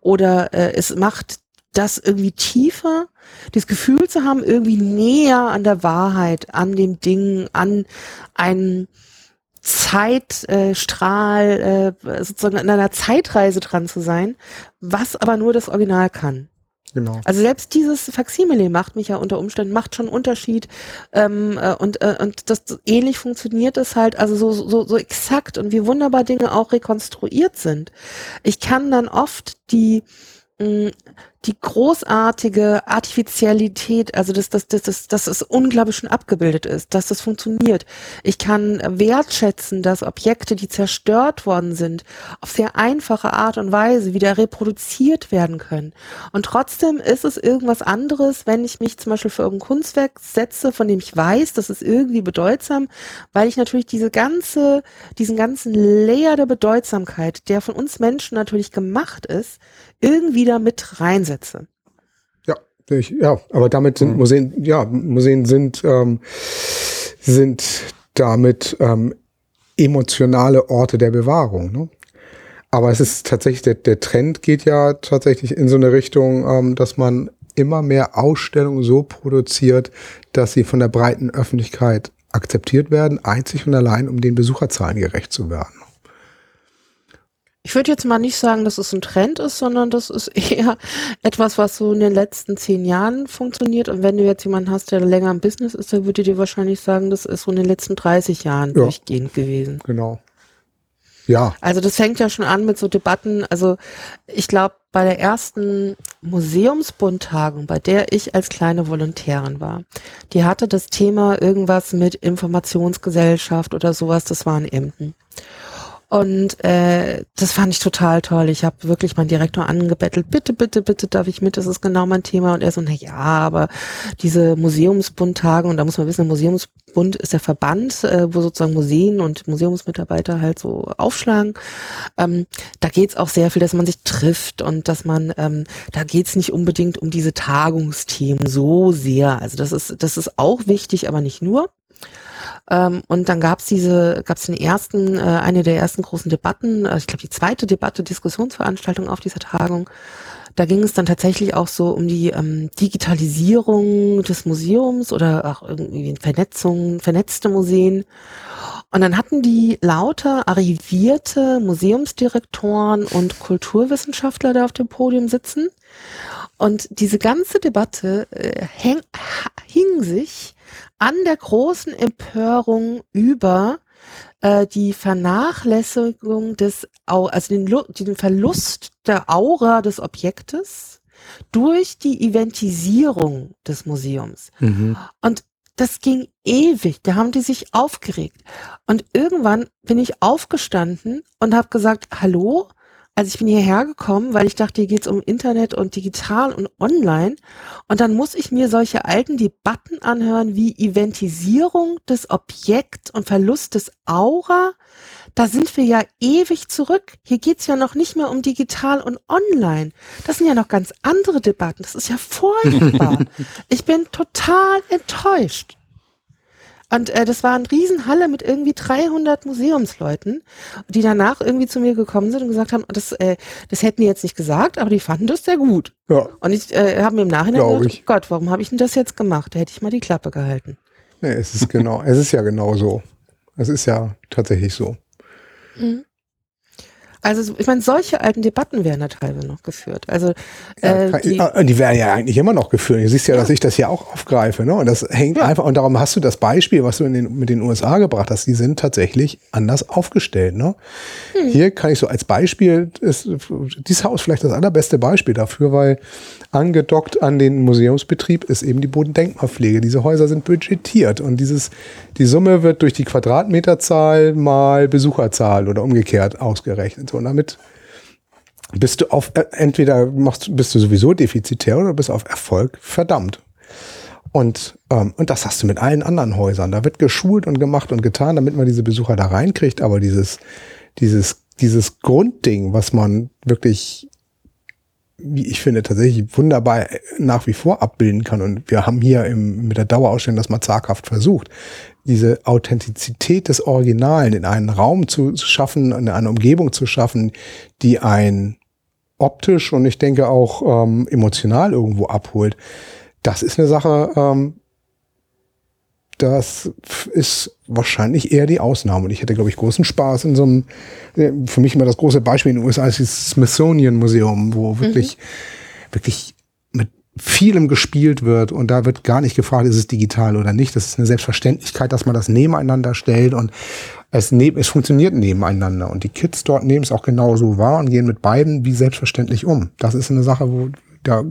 [SPEAKER 2] oder äh, es macht das irgendwie tiefer, das Gefühl zu haben, irgendwie näher an der Wahrheit, an dem Ding, an einem Zeitstrahl, äh, sozusagen an einer Zeitreise dran zu sein, was aber nur das Original kann. Genau. Also selbst dieses Faksimile macht mich ja unter Umständen, macht schon Unterschied ähm, äh, und, äh, und das ähnlich funktioniert es halt, also so, so, so exakt und wie wunderbar Dinge auch rekonstruiert sind. Ich kann dann oft die mh, die großartige Artificialität, also dass, dass, dass, dass, dass es unglaublich schon abgebildet ist, dass das funktioniert. Ich kann wertschätzen, dass Objekte, die zerstört worden sind, auf sehr einfache Art und Weise wieder reproduziert werden können. Und trotzdem ist es irgendwas anderes, wenn ich mich zum Beispiel für irgendein Kunstwerk setze, von dem ich weiß, das ist irgendwie bedeutsam, weil ich natürlich diese ganze, diesen ganzen Layer der Bedeutsamkeit, der von uns Menschen natürlich gemacht ist, irgendwie da mit reinsetze.
[SPEAKER 3] Ja, ich, ja, aber damit sind mhm. Museen, ja, Museen sind, ähm, sind damit ähm, emotionale Orte der Bewahrung. Ne? Aber es ist tatsächlich, der, der Trend geht ja tatsächlich in so eine Richtung, ähm, dass man immer mehr Ausstellungen so produziert, dass sie von der breiten Öffentlichkeit akzeptiert werden, einzig und allein, um den Besucherzahlen gerecht zu werden.
[SPEAKER 2] Ich würde jetzt mal nicht sagen, dass es ein Trend ist, sondern das ist (laughs) eher etwas, was so in den letzten zehn Jahren funktioniert. Und wenn du jetzt jemanden hast, der länger im Business ist, dann würde dir wahrscheinlich sagen, das ist so in den letzten 30 Jahren ja, durchgehend gewesen.
[SPEAKER 3] Genau. Ja.
[SPEAKER 2] Also das fängt ja schon an mit so Debatten. Also ich glaube, bei der ersten Museumsbundtagung, bei der ich als kleine Volontärin war, die hatte das Thema irgendwas mit Informationsgesellschaft oder sowas, das war in Emden. Und äh, das fand ich total toll. Ich habe wirklich meinen Direktor angebettelt, bitte, bitte, bitte darf ich mit, das ist genau mein Thema. Und er so, na ja, aber diese Museumsbundtage, und da muss man wissen, Museumsbund ist der Verband, äh, wo sozusagen Museen und Museumsmitarbeiter halt so aufschlagen. Ähm, da geht's auch sehr viel, dass man sich trifft und dass man, ähm, da geht's nicht unbedingt um diese Tagungsthemen so sehr. Also das ist, das ist auch wichtig, aber nicht nur. Ähm, und dann gab es diese, gab es den ersten, äh, eine der ersten großen Debatten, äh, ich glaube die zweite Debatte, Diskussionsveranstaltung auf dieser Tagung. Da ging es dann tatsächlich auch so um die ähm, Digitalisierung des Museums oder auch irgendwie Vernetzung, vernetzte Museen. Und dann hatten die lauter arrivierte Museumsdirektoren und Kulturwissenschaftler da auf dem Podium sitzen. Und diese ganze Debatte äh, häng, hing sich an der großen Empörung über äh, die Vernachlässigung des, also den, den Verlust der Aura des Objektes durch die Eventisierung des Museums. Mhm. Und das ging ewig. Da haben die sich aufgeregt. Und irgendwann bin ich aufgestanden und habe gesagt, hallo, also ich bin hierher gekommen, weil ich dachte, hier geht's um Internet und digital und online. Und dann muss ich mir solche alten Debatten anhören wie Eventisierung des Objekt und Verlust des Aura. Da sind wir ja ewig zurück. Hier geht's ja noch nicht mehr um digital und online. Das sind ja noch ganz andere Debatten. Das ist ja furchtbar. (laughs) ich bin total enttäuscht. Und äh, das war eine Riesenhalle mit irgendwie 300 Museumsleuten, die danach irgendwie zu mir gekommen sind und gesagt haben, das, äh, das hätten die jetzt nicht gesagt, aber die fanden das sehr gut. Ja. Und ich äh, habe mir im Nachhinein
[SPEAKER 3] Glaub gedacht,
[SPEAKER 2] ich. Gott, warum habe ich denn das jetzt gemacht? Da hätte ich mal die Klappe gehalten.
[SPEAKER 3] Nee, es ist genau, es ist ja genau so. Es ist ja tatsächlich so. Mhm.
[SPEAKER 2] Also ich meine, solche alten Debatten werden da teilweise noch geführt. Also
[SPEAKER 3] äh, ja, die, äh, die, werden ja eigentlich immer noch geführt. Du siehst ja, ja. dass ich das hier auch aufgreife. Ne? Und das hängt ja. einfach, und darum hast du das Beispiel, was du den, mit den USA gebracht hast, die sind tatsächlich anders aufgestellt. Ne? Hm. Hier kann ich so als Beispiel, ist dieses Haus vielleicht das allerbeste Beispiel dafür, weil angedockt an den Museumsbetrieb ist eben die Bodendenkmalpflege. Diese Häuser sind budgetiert und dieses, die Summe wird durch die Quadratmeterzahl mal Besucherzahl oder umgekehrt ausgerechnet. Und damit bist du auf, äh, entweder machst, bist du sowieso defizitär oder bist auf Erfolg verdammt. Und, ähm, und das hast du mit allen anderen Häusern. Da wird geschult und gemacht und getan, damit man diese Besucher da reinkriegt. Aber dieses, dieses, dieses Grundding, was man wirklich wie ich finde, tatsächlich wunderbar nach wie vor abbilden kann. Und wir haben hier im, mit der Dauerausstellung das mal zaghaft versucht, diese Authentizität des Originalen in einen Raum zu schaffen, in eine Umgebung zu schaffen, die ein optisch und ich denke auch ähm, emotional irgendwo abholt, das ist eine Sache, ähm, das ist wahrscheinlich eher die Ausnahme. Und ich hätte, glaube ich, großen Spaß in so einem, äh, für mich immer das große Beispiel in den USA ist das Smithsonian Museum, wo wirklich, mhm. wirklich mit vielem gespielt wird und da wird gar nicht gefragt, ist es digital oder nicht. Das ist eine Selbstverständlichkeit, dass man das nebeneinander stellt und es, ne es funktioniert nebeneinander. Und die Kids dort nehmen es auch genauso wahr und gehen mit beiden wie selbstverständlich um. Das ist eine Sache, wo da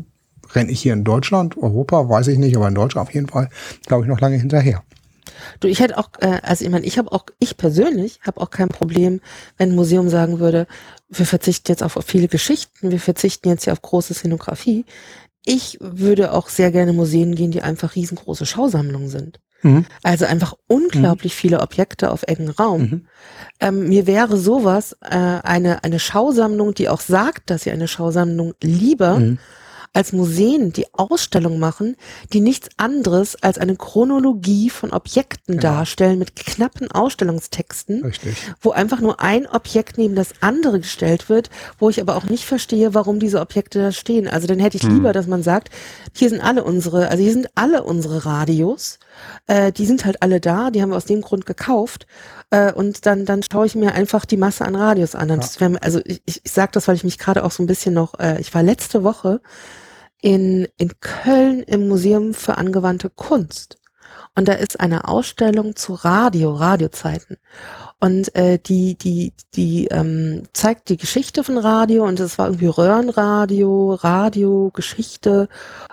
[SPEAKER 3] renne ich hier in Deutschland, Europa, weiß ich nicht, aber in Deutschland auf jeden Fall, glaube ich, noch lange hinterher.
[SPEAKER 2] Du, ich hätte auch, äh, also ich meine, ich habe auch, ich persönlich habe auch kein Problem, wenn ein Museum sagen würde, wir verzichten jetzt auf viele Geschichten, wir verzichten jetzt hier auf große Szenografie. Ich würde auch sehr gerne Museen gehen, die einfach riesengroße Schausammlungen sind. Mhm. Also einfach unglaublich mhm. viele Objekte auf engen Raum. Mhm. Ähm, mir wäre sowas, äh, eine, eine Schausammlung, die auch sagt, dass sie eine Schausammlung lieber mhm als Museen die Ausstellung machen, die nichts anderes als eine Chronologie von Objekten genau. darstellen mit knappen Ausstellungstexten, Richtig. wo einfach nur ein Objekt neben das andere gestellt wird, wo ich aber auch nicht verstehe, warum diese Objekte da stehen. Also dann hätte ich hm. lieber, dass man sagt, hier sind alle unsere, also hier sind alle unsere Radios, äh, die sind halt alle da, die haben wir aus dem Grund gekauft äh, und dann, dann schaue ich mir einfach die Masse an Radios an. Ja. Wär, also ich, ich, ich sage das, weil ich mich gerade auch so ein bisschen noch, äh, ich war letzte Woche in, in Köln im Museum für angewandte Kunst. Und da ist eine Ausstellung zu Radio, Radiozeiten. Und äh, die, die, die ähm, zeigt die Geschichte von Radio und es war irgendwie Röhrenradio, Radio, Geschichte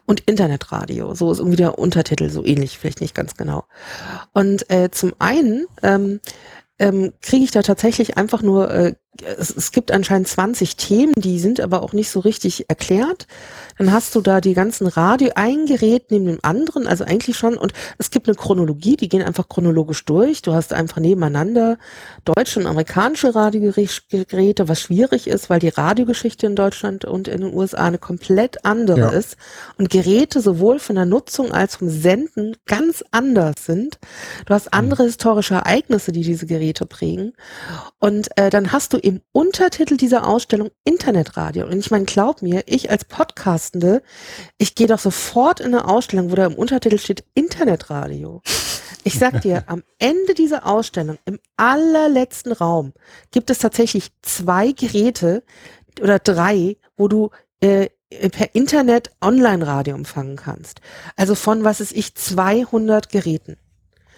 [SPEAKER 2] und Internetradio. So ist irgendwie der Untertitel, so ähnlich, vielleicht nicht ganz genau. Und äh, zum einen ähm, ähm, kriege ich da tatsächlich einfach nur, äh, es, es gibt anscheinend 20 Themen, die sind aber auch nicht so richtig erklärt. Dann hast du da die ganzen Radio, ein Gerät neben dem anderen, also eigentlich schon, und es gibt eine Chronologie, die gehen einfach chronologisch durch. Du hast einfach nebeneinander deutsche und amerikanische Radiogeräte, was schwierig ist, weil die Radiogeschichte in Deutschland und in den USA eine komplett andere ja. ist und Geräte sowohl von der Nutzung als vom Senden ganz anders sind. Du hast andere mhm. historische Ereignisse, die diese Geräte prägen. Und äh, dann hast du im Untertitel dieser Ausstellung Internetradio. Und ich meine, glaub mir, ich als Podcast Belastende. Ich gehe doch sofort in eine Ausstellung, wo da im Untertitel steht Internetradio. Ich sag dir, (laughs) am Ende dieser Ausstellung, im allerletzten Raum, gibt es tatsächlich zwei Geräte oder drei, wo du äh, per Internet Online-Radio empfangen kannst. Also von, was ist ich, 200 Geräten.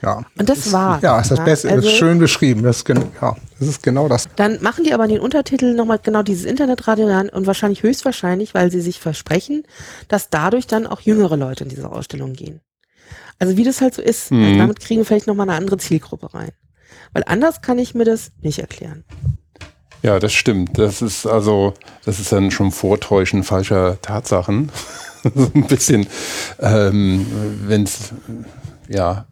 [SPEAKER 3] Ja.
[SPEAKER 2] Und das war.
[SPEAKER 3] Ja, ist das ja, Beste. Also, das ist schön beschrieben. Das ist, ja, das ist genau das.
[SPEAKER 2] Dann machen die aber in den Untertitel nochmal genau dieses Internetradio an und wahrscheinlich höchstwahrscheinlich, weil sie sich versprechen, dass dadurch dann auch jüngere Leute in diese Ausstellung gehen. Also wie das halt so ist. Mhm. Also damit kriegen wir vielleicht nochmal eine andere Zielgruppe rein. Weil anders kann ich mir das nicht erklären.
[SPEAKER 1] Ja, das stimmt. Das ist also, das ist dann schon Vortäuschen falscher Tatsachen. (laughs) so ein bisschen, ähm, wenn es, ja,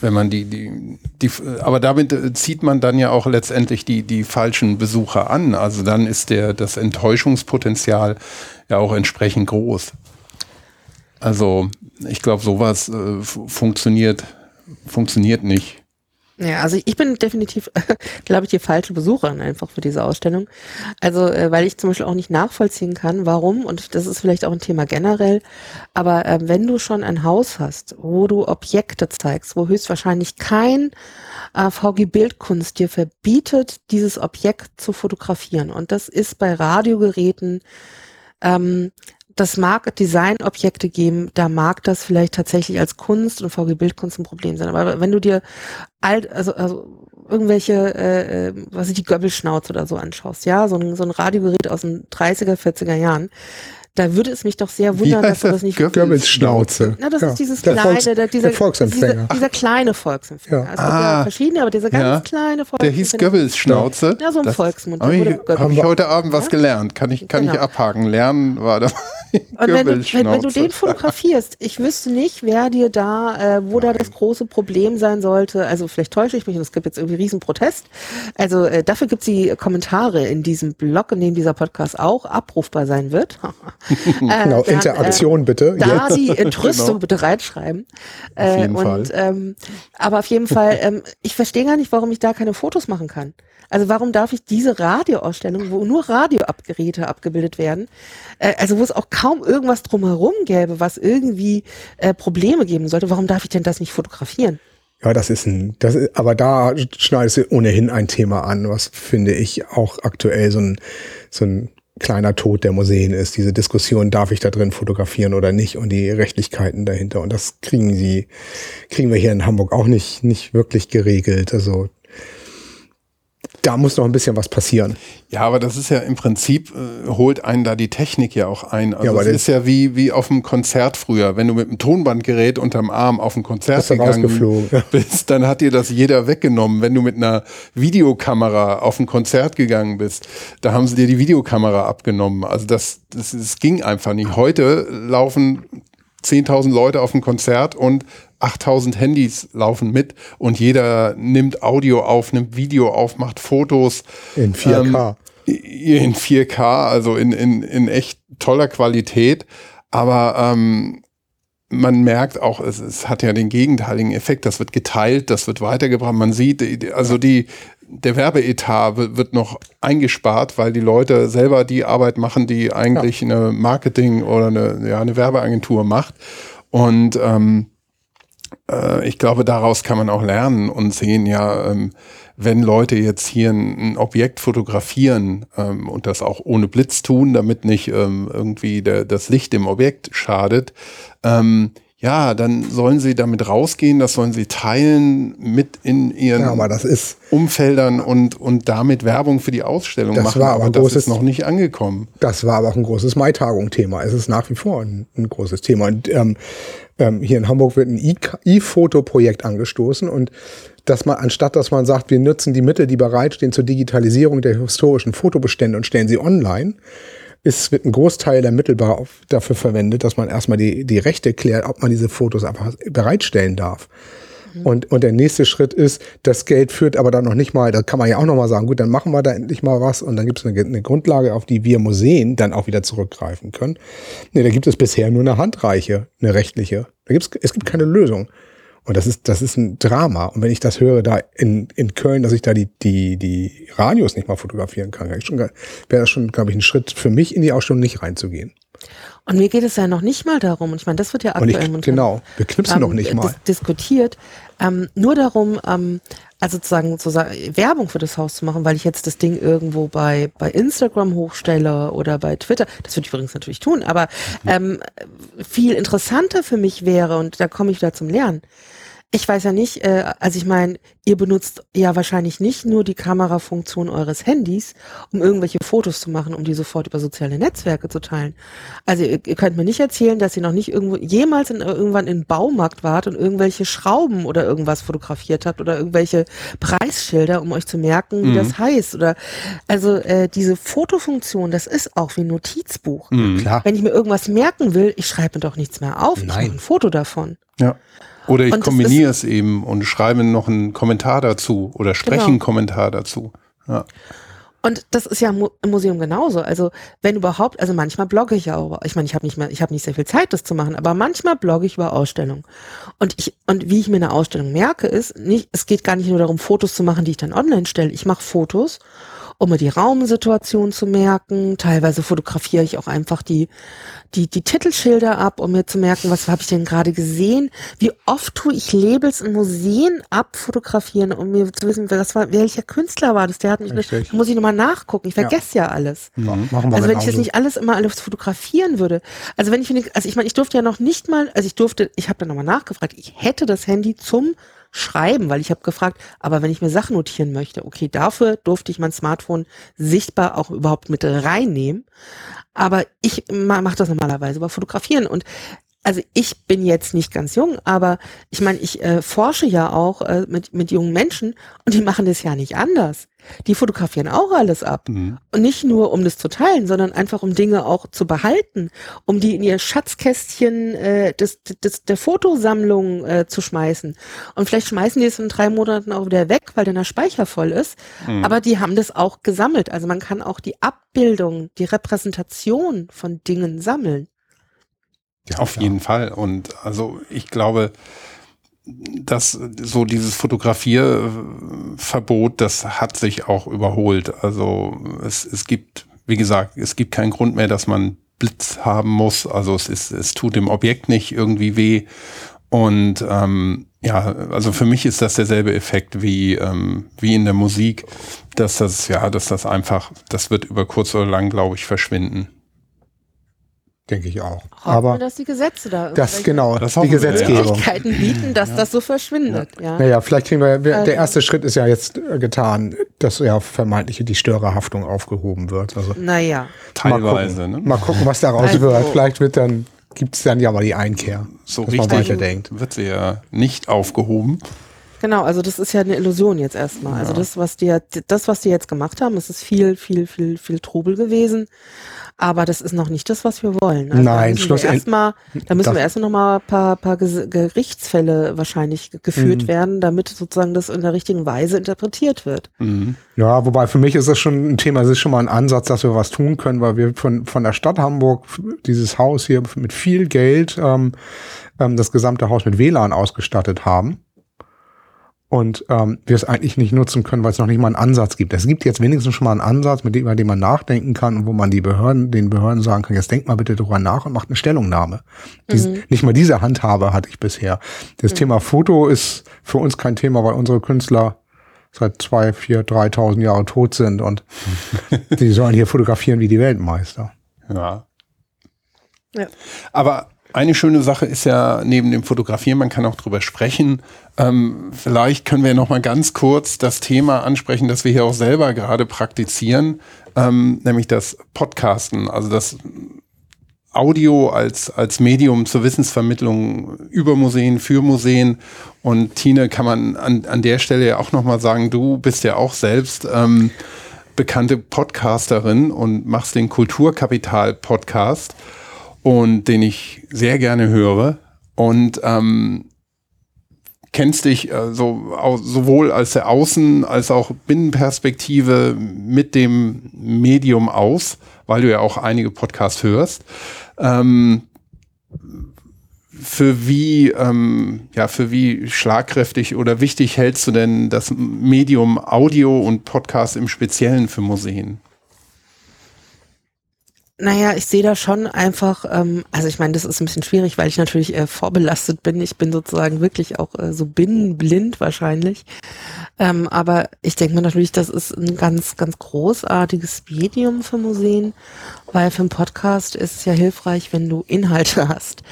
[SPEAKER 1] wenn man die, die, die, aber damit zieht man dann ja auch letztendlich die, die falschen Besucher an. Also dann ist der, das Enttäuschungspotenzial ja auch entsprechend groß. Also ich glaube, sowas äh, funktioniert, funktioniert nicht.
[SPEAKER 2] Ja, also ich bin definitiv, (laughs) glaube ich, die falsche Besucherin einfach für diese Ausstellung. Also, äh, weil ich zum Beispiel auch nicht nachvollziehen kann, warum, und das ist vielleicht auch ein Thema generell, aber äh, wenn du schon ein Haus hast, wo du Objekte zeigst, wo höchstwahrscheinlich kein äh, VG Bildkunst dir verbietet, dieses Objekt zu fotografieren, und das ist bei Radiogeräten ähm, das mag Designobjekte geben, da mag das vielleicht tatsächlich als Kunst und VG Bildkunst ein Problem sein. Aber wenn du dir alt, also, also irgendwelche, äh, äh was ich die Göbbelschnauze oder so anschaust, ja, so ein, so ein Radiogerät aus den 30er, 40er Jahren, da würde es mich doch sehr wundern, dass du das nicht.
[SPEAKER 3] Goebbels-Schnauze.
[SPEAKER 2] Na, das ja. ist dieses der kleine, Volks, der, dieser,
[SPEAKER 3] der Volksempfänger.
[SPEAKER 2] Dieser, dieser kleine Volksempfänger. Ja. Es gibt ah, ja verschiedene, aber dieser ganz ja. kleine
[SPEAKER 1] Volksempfänger. Der hieß Goebbels-Schnauze.
[SPEAKER 2] Ja, so ein das Volksmund.
[SPEAKER 1] Habe ich, hab ich heute Abend was gelernt. Kann ich, kann genau. ich abhaken. Lernen war da. (laughs)
[SPEAKER 2] Und wenn du, wenn, wenn du den fotografierst, (laughs) ich wüsste nicht, wer dir da, äh, wo da das große Problem sein sollte. Also vielleicht täusche ich mich und es gibt jetzt irgendwie riesen Protest. Also äh, dafür gibt es die Kommentare in diesem Blog, in dem dieser Podcast auch abrufbar sein wird. (laughs)
[SPEAKER 3] äh, genau, dann, Interaktion bitte.
[SPEAKER 2] Da die Entrüstung genau. bitte reinschreiben. Auf jeden und, Fall. Ähm, aber auf jeden Fall, ähm, ich verstehe gar nicht, warum ich da keine Fotos machen kann. Also warum darf ich diese Radioausstellung, wo nur Radioabgeräte abgebildet werden, äh, also wo es auch kaum irgendwas drumherum gäbe, was irgendwie äh, Probleme geben sollte, warum darf ich denn das nicht fotografieren?
[SPEAKER 3] Ja, das ist ein, das ist, aber da schneidest du ohnehin ein Thema an, was finde ich auch aktuell so ein, so ein kleiner Tod der Museen ist. Diese Diskussion, darf ich da drin fotografieren oder nicht und die Rechtlichkeiten dahinter. Und das kriegen sie, kriegen wir hier in Hamburg auch nicht, nicht wirklich geregelt. Also da muss noch ein bisschen was passieren.
[SPEAKER 1] Ja, aber das ist ja im Prinzip, äh, holt einen da die Technik ja auch ein. Also ja, es ist ja wie, wie auf einem Konzert früher. Wenn du mit einem Tonbandgerät unterm Arm auf ein Konzert gegangen bist, dann hat dir das jeder weggenommen. Wenn du mit einer Videokamera auf ein Konzert gegangen bist, da haben sie dir die Videokamera abgenommen. Also das, das, das ging einfach nicht. Heute laufen 10.000 Leute auf ein Konzert und 8000 Handys laufen mit und jeder nimmt Audio auf, nimmt Video auf, macht Fotos.
[SPEAKER 3] In 4K.
[SPEAKER 1] Ähm, in 4K, also in, in, in echt toller Qualität. Aber ähm, man merkt auch, es, es hat ja den gegenteiligen Effekt. Das wird geteilt, das wird weitergebracht. Man sieht, also die, der Werbeetat wird noch eingespart, weil die Leute selber die Arbeit machen, die eigentlich ja. eine Marketing- oder eine, ja, eine Werbeagentur macht. Und ähm, äh, ich glaube, daraus kann man auch lernen und sehen, ja, ähm, wenn Leute jetzt hier ein, Objekt fotografieren ähm, und das auch ohne Blitz tun, damit nicht ähm, irgendwie der, das Licht dem Objekt schadet, ähm, ja, dann sollen sie damit rausgehen, das sollen sie teilen mit in ihren
[SPEAKER 3] ja,
[SPEAKER 1] Umfeldern und, und damit Werbung für die Ausstellung
[SPEAKER 3] das
[SPEAKER 1] machen.
[SPEAKER 3] War aber, aber
[SPEAKER 1] das
[SPEAKER 3] großes,
[SPEAKER 1] ist noch nicht angekommen.
[SPEAKER 3] Das war aber auch ein großes Maitagung-Thema. Es ist nach wie vor ein, ein großes Thema. Und ähm, ähm, hier in Hamburg wird ein E-Foto-Projekt angestoßen und dass man, anstatt dass man sagt, wir nutzen die Mittel, die bereitstehen zur Digitalisierung der historischen Fotobestände und stellen sie online, ist, wird ein Großteil der Mittel dafür verwendet, dass man erstmal die, die Rechte klärt, ob man diese Fotos einfach bereitstellen darf. Mhm. Und, und der nächste Schritt ist, das Geld führt aber dann noch nicht mal, da kann man ja auch noch mal sagen, gut, dann machen wir da endlich mal was und dann gibt es eine, eine, Grundlage, auf die wir Museen dann auch wieder zurückgreifen können. Nee, da gibt es bisher nur eine handreiche, eine rechtliche. Da gibt's, es gibt keine Lösung. Und das ist, das ist ein Drama. Und wenn ich das höre, da in, in Köln, dass ich da die, die, die Radios nicht mal fotografieren kann, wäre das schon, glaube ich, ein Schritt für mich in die Ausstellung nicht reinzugehen.
[SPEAKER 2] Und mir geht es ja noch nicht mal darum, und ich meine, das wird ja aktuell
[SPEAKER 3] ich, genau, wir knipsen ähm, noch nicht mal.
[SPEAKER 2] Dis diskutiert, ähm, nur darum, ähm, also sozusagen, sozusagen Werbung für das Haus zu machen, weil ich jetzt das Ding irgendwo bei, bei Instagram hochstelle oder bei Twitter. Das würde ich übrigens natürlich tun, aber ähm, viel interessanter für mich wäre, und da komme ich wieder zum Lernen, ich weiß ja nicht, äh, also ich meine, ihr benutzt ja wahrscheinlich nicht nur die Kamerafunktion eures Handys, um irgendwelche Fotos zu machen, um die sofort über soziale Netzwerke zu teilen. Also ihr, ihr könnt mir nicht erzählen, dass ihr noch nicht irgendwo jemals in, irgendwann in Baumarkt wart und irgendwelche Schrauben oder irgendwas fotografiert habt oder irgendwelche Preisschilder, um euch zu merken, wie mhm. das heißt. Oder also äh, diese Fotofunktion, das ist auch wie ein Notizbuch.
[SPEAKER 3] Mhm. Klar.
[SPEAKER 2] Wenn ich mir irgendwas merken will, ich schreibe mir doch nichts mehr auf. Nein. Ich mache ein Foto davon.
[SPEAKER 1] Ja. Oder ich kombiniere es eben und schreibe noch einen Kommentar dazu oder genau. einen Kommentar dazu. Ja.
[SPEAKER 2] Und das ist ja im Museum genauso. Also wenn überhaupt, also manchmal blogge ich ja auch. Ich meine, ich habe nicht mehr, ich habe nicht sehr viel Zeit, das zu machen, aber manchmal blogge ich über Ausstellungen. Und ich und wie ich mir eine Ausstellung merke, ist nicht, es geht gar nicht nur darum, Fotos zu machen, die ich dann online stelle. Ich mache Fotos um mir die Raumsituation zu merken. Teilweise fotografiere ich auch einfach die, die, die Titelschilder ab, um mir zu merken, was habe ich denn gerade gesehen. Wie oft tue ich Labels in Museen abfotografieren, um mir zu wissen, was war, welcher Künstler war das? Der hat mich, nicht, da muss ich nochmal nachgucken. Ich vergesse ja, ja alles.
[SPEAKER 3] Mhm. Machen wir
[SPEAKER 2] also wenn ich jetzt nicht alles immer alles fotografieren würde. Also wenn ich, also ich meine, ich durfte ja noch nicht mal, also ich durfte, ich habe da nochmal nachgefragt, ich hätte das Handy zum schreiben, weil ich habe gefragt, aber wenn ich mir Sachen notieren möchte, okay, dafür durfte ich mein Smartphone sichtbar auch überhaupt mit reinnehmen. Aber ich mache das normalerweise über Fotografieren und also ich bin jetzt nicht ganz jung, aber ich meine, ich äh, forsche ja auch äh, mit, mit jungen Menschen und die machen das ja nicht anders. Die fotografieren auch alles ab.
[SPEAKER 1] Mhm.
[SPEAKER 2] Und nicht nur, um das zu teilen, sondern einfach, um Dinge auch zu behalten, um die in ihr Schatzkästchen äh, des, des, der Fotosammlung äh, zu schmeißen. Und vielleicht schmeißen die es in drei Monaten auch wieder weg, weil dann der Speicher voll ist.
[SPEAKER 1] Mhm.
[SPEAKER 2] Aber die haben das auch gesammelt. Also man kann auch die Abbildung, die Repräsentation von Dingen sammeln.
[SPEAKER 1] Ja, auf jeden Fall. Und also ich glaube, dass so dieses Fotografierverbot, das hat sich auch überholt. Also es, es gibt, wie gesagt, es gibt keinen Grund mehr, dass man Blitz haben muss. Also es ist, es tut dem Objekt nicht irgendwie weh. Und ähm, ja, also für mich ist das derselbe Effekt wie, ähm, wie in der Musik, dass das, ja, dass das einfach, das wird über kurz oder lang, glaube ich, verschwinden.
[SPEAKER 3] Denke ich auch.
[SPEAKER 2] Hoffen wir,
[SPEAKER 3] Aber
[SPEAKER 2] dass die Gesetze da
[SPEAKER 3] das genau,
[SPEAKER 1] Das
[SPEAKER 3] die
[SPEAKER 1] wir,
[SPEAKER 3] Gesetzgebung.
[SPEAKER 2] Möglichkeiten bieten, dass das so verschwindet. Ja.
[SPEAKER 3] Naja, vielleicht kriegen wir, wir
[SPEAKER 2] Also-
[SPEAKER 3] der erste Schritt ist ja jetzt äh, getan, dass ja vermeintliche die Störerhaftung aufgehoben wird. Also
[SPEAKER 2] Naja.
[SPEAKER 1] Teilweise,
[SPEAKER 3] mal gucken,
[SPEAKER 1] ne?
[SPEAKER 3] mal gucken, was daraus
[SPEAKER 2] Also-
[SPEAKER 3] wird. Vielleicht wird dann, gibt es dann ja mal die Einkehr,
[SPEAKER 1] So
[SPEAKER 3] dass man
[SPEAKER 1] richtig
[SPEAKER 3] weiterdenkt.
[SPEAKER 1] wird sie ja nicht aufgehoben.
[SPEAKER 2] Genau, also das ist ja eine Illusion jetzt erstmal. Also das, was die, das, was die jetzt gemacht haben, es ist viel, viel, viel, viel Trubel gewesen. Aber das ist noch nicht das, was wir wollen. Also
[SPEAKER 3] Nein,
[SPEAKER 2] da müssen wir
[SPEAKER 3] schlussendlich-
[SPEAKER 2] erstmal, da müssen wir erstmal noch mal ein paar, paar Gerichtsfälle wahrscheinlich ge- geführt
[SPEAKER 3] Mhm.
[SPEAKER 2] werden, damit sozusagen das in der richtigen Weise interpretiert wird.
[SPEAKER 1] Mhm.
[SPEAKER 3] Ja, wobei für mich ist das schon ein Thema, es ist schon mal ein Ansatz, dass wir was tun können, weil wir von, von der Stadt Hamburg dieses Haus hier mit viel Geld, ähm, ähm, das gesamte Haus mit WLAN ausgestattet haben. Und ähm, wir es eigentlich nicht nutzen können, weil es noch nicht mal einen Ansatz gibt. Es gibt jetzt wenigstens schon mal einen Ansatz, mit dem, über den man nachdenken kann und wo man die Behörden, den Behörden sagen kann, jetzt denkt mal bitte drüber nach und macht eine Stellungnahme. Dies, Nicht mal diese Handhabe hatte ich bisher. Das Thema Foto ist für uns kein Thema, weil unsere Künstler seit zwei, vier, 3.000 Jahre tot sind und (laughs) die sollen hier fotografieren wie die Weltmeister.
[SPEAKER 1] Ja.
[SPEAKER 2] Ja.
[SPEAKER 1] Aber eine schöne Sache ist ja neben dem Fotografieren, man kann auch drüber sprechen. Ähm, vielleicht können wir noch mal ganz kurz das Thema ansprechen, das wir hier auch selber gerade praktizieren, ähm, nämlich das Podcasten, also das Audio als, als Medium zur Wissensvermittlung über Museen, für Museen. Und Tine, kann man an, an der Stelle ja auch nochmal sagen, du bist ja auch selbst ähm, bekannte Podcasterin und machst den Kulturkapital-Podcast und den ich sehr gerne höre. Und ähm, kennst dich äh, so, sowohl als der Außen- als auch Binnenperspektive mit dem Medium aus, weil du ja auch einige Podcasts hörst. Ähm, für wie, ähm, ja, für wie schlagkräftig oder wichtig hältst du denn das Medium Audio und Podcast im Speziellen für Museen?
[SPEAKER 2] Naja, ich sehe da schon einfach, ähm, also ich meine, das ist ein bisschen schwierig, weil ich natürlich äh, vorbelastet bin. Ich bin sozusagen wirklich auch äh, so binnenblind wahrscheinlich. Ähm, aber ich denke mir natürlich, das ist ein ganz, ganz großartiges Medium für Museen, weil für einen Podcast ist es ja hilfreich, wenn du Inhalte hast.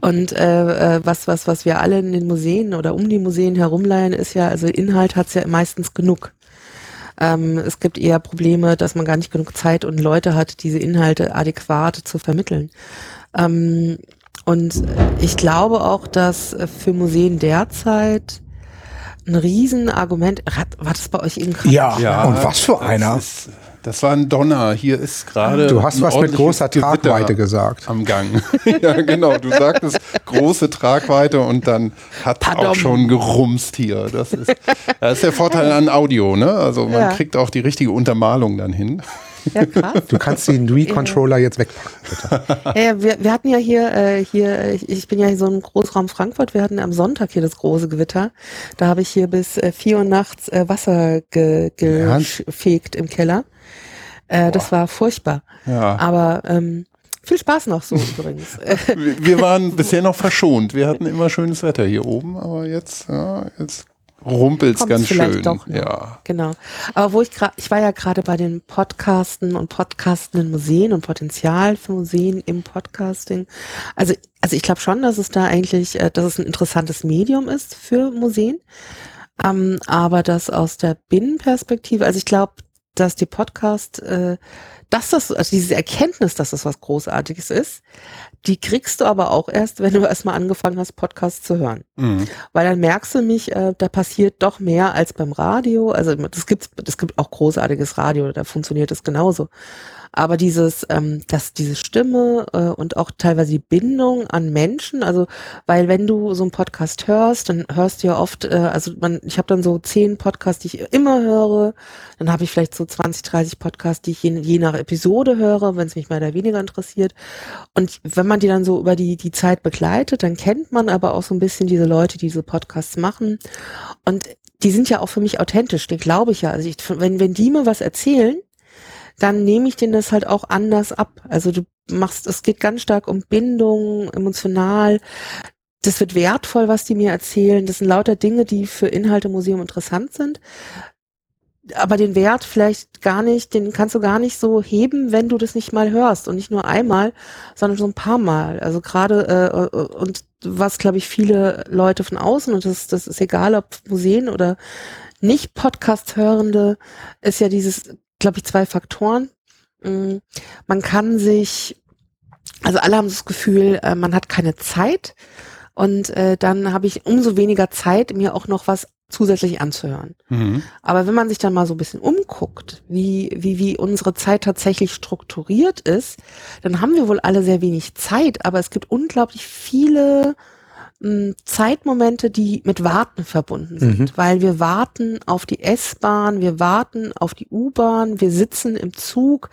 [SPEAKER 2] Und äh, äh, was, was, was wir alle in den Museen oder um die Museen herumleihen, ist ja, also Inhalt hat's ja meistens genug. Ähm, es gibt eher Probleme, dass man gar nicht genug Zeit und Leute hat, diese Inhalte adäquat zu vermitteln. Ähm, und ich glaube auch, dass äh, für Museen derzeit ein Riesenargument, war das bei euch eben gerade?
[SPEAKER 3] Ja, und was für einer.
[SPEAKER 1] Das, ist, das war ein Donner. Hier ist gerade.
[SPEAKER 3] Du hast
[SPEAKER 1] ein
[SPEAKER 3] was mit großer
[SPEAKER 1] Gewitter
[SPEAKER 3] Tragweite gesagt.
[SPEAKER 1] Am Gang. (laughs) ja, genau. Du sagtest große Tragweite und dann hat auch
[SPEAKER 2] Pardon.
[SPEAKER 1] schon gerumst hier. Das ist, das ist der Vorteil an Audio, ne? Also man
[SPEAKER 2] Ja.
[SPEAKER 1] kriegt auch die richtige Untermalung dann hin.
[SPEAKER 2] Ja, krass.
[SPEAKER 3] Du kannst den Wii-Controller jetzt wegpacken, bitte.
[SPEAKER 2] Ja, ja, wir, wir hatten ja hier, äh, hier, ich, ich bin ja hier so im Großraum Frankfurt, wir hatten am Sonntag hier das große Gewitter. Da habe ich hier bis äh, vier Uhr nachts äh, Wasser ge, gefegt im Keller. Äh, das war furchtbar.
[SPEAKER 1] Ja.
[SPEAKER 2] Aber ähm, viel Spaß noch so (laughs) übrigens. (laughs)
[SPEAKER 1] Wir waren bisher noch verschont. Wir hatten immer schönes Wetter hier oben, aber jetzt, ja, jetzt rumpelt's
[SPEAKER 2] Kommt's
[SPEAKER 1] ganz
[SPEAKER 2] vielleicht
[SPEAKER 1] schön.
[SPEAKER 2] doch noch.
[SPEAKER 1] ja.
[SPEAKER 2] Genau. Aber wo ich gerade, ich war ja gerade bei den Podcasten und podcastenden Museen und Potenzial für Museen im Podcasting. Also, also ich glaube schon, dass es da eigentlich, äh, dass es ein interessantes Medium ist für Museen. Ähm, aber das aus der Binnenperspektive, also ich glaube, dass die Podcast, äh, dass das, also diese Erkenntnis, dass das was Großartiges ist, die kriegst du aber auch erst, wenn du erstmal angefangen hast, Podcasts zu hören. Mhm. Weil dann merkst du mich, äh, da passiert doch mehr als beim Radio. Also das gibt, das gibt auch großartiges Radio, da funktioniert es genauso. Aber dieses, ähm, dass diese Stimme äh, und auch teilweise die Bindung an Menschen, also weil wenn du so einen Podcast hörst, dann hörst du ja oft, äh, also man, ich habe dann so zehn Podcasts, die ich immer höre, dann habe ich vielleicht so 20, 30 Podcasts, die ich je, je nach Episode höre, wenn es mich mehr oder weniger interessiert. Und wenn man die dann so über die, die Zeit begleitet, dann kennt man aber auch so ein bisschen diese Leute, die diese Podcasts machen. Und die sind ja auch für mich authentisch, den glaube ich ja. Also ich, wenn, wenn die mir was erzählen, dann nehme ich denen das halt auch anders ab. Also du machst, es geht ganz stark um Bindung, emotional. Das wird wertvoll, was die mir erzählen. Das sind lauter Dinge, die für Inhalte Museum interessant sind. Aber den Wert vielleicht gar nicht, den kannst du gar nicht so heben, wenn du das nicht mal hörst und nicht nur einmal, sondern so ein paar Mal. Also gerade äh, und was glaube ich viele Leute von außen und das, das ist egal, ob Museen oder nicht Podcast hörende, ist ja dieses glaube ich, zwei Faktoren. Mm, man kann sich, also alle haben das Gefühl, äh, man hat keine Zeit und äh, dann habe ich umso weniger Zeit, mir auch noch was zusätzlich anzuhören. Mhm. Aber wenn man sich dann mal so ein bisschen umguckt, wie, wie, wie unsere Zeit tatsächlich strukturiert ist, dann haben wir wohl alle sehr wenig Zeit, aber es gibt unglaublich viele Zeitmomente, die mit Warten verbunden sind, mhm. weil wir warten auf die S-Bahn, wir warten auf die U-Bahn, wir sitzen im Zug,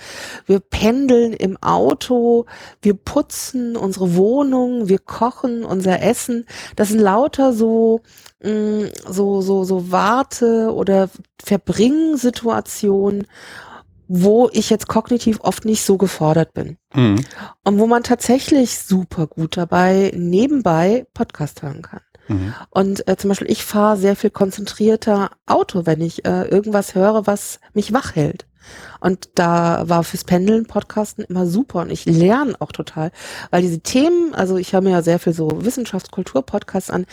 [SPEAKER 2] wir pendeln im Auto, wir putzen unsere Wohnung, wir kochen unser Essen. Das sind lauter so so so so Warte oder Verbringen-Situationen wo ich jetzt kognitiv oft nicht so gefordert bin. Mhm. Und wo man tatsächlich super gut dabei nebenbei Podcast hören kann. Mhm. Und äh, zum Beispiel, ich fahre sehr viel konzentrierter Auto, wenn ich äh, irgendwas höre, was mich wach hält. Und da war fürs Pendeln Podcasten immer super und ich lerne auch total, weil diese Themen, also ich höre mir ja sehr viel so Wissenschaftskultur-Podcasts an,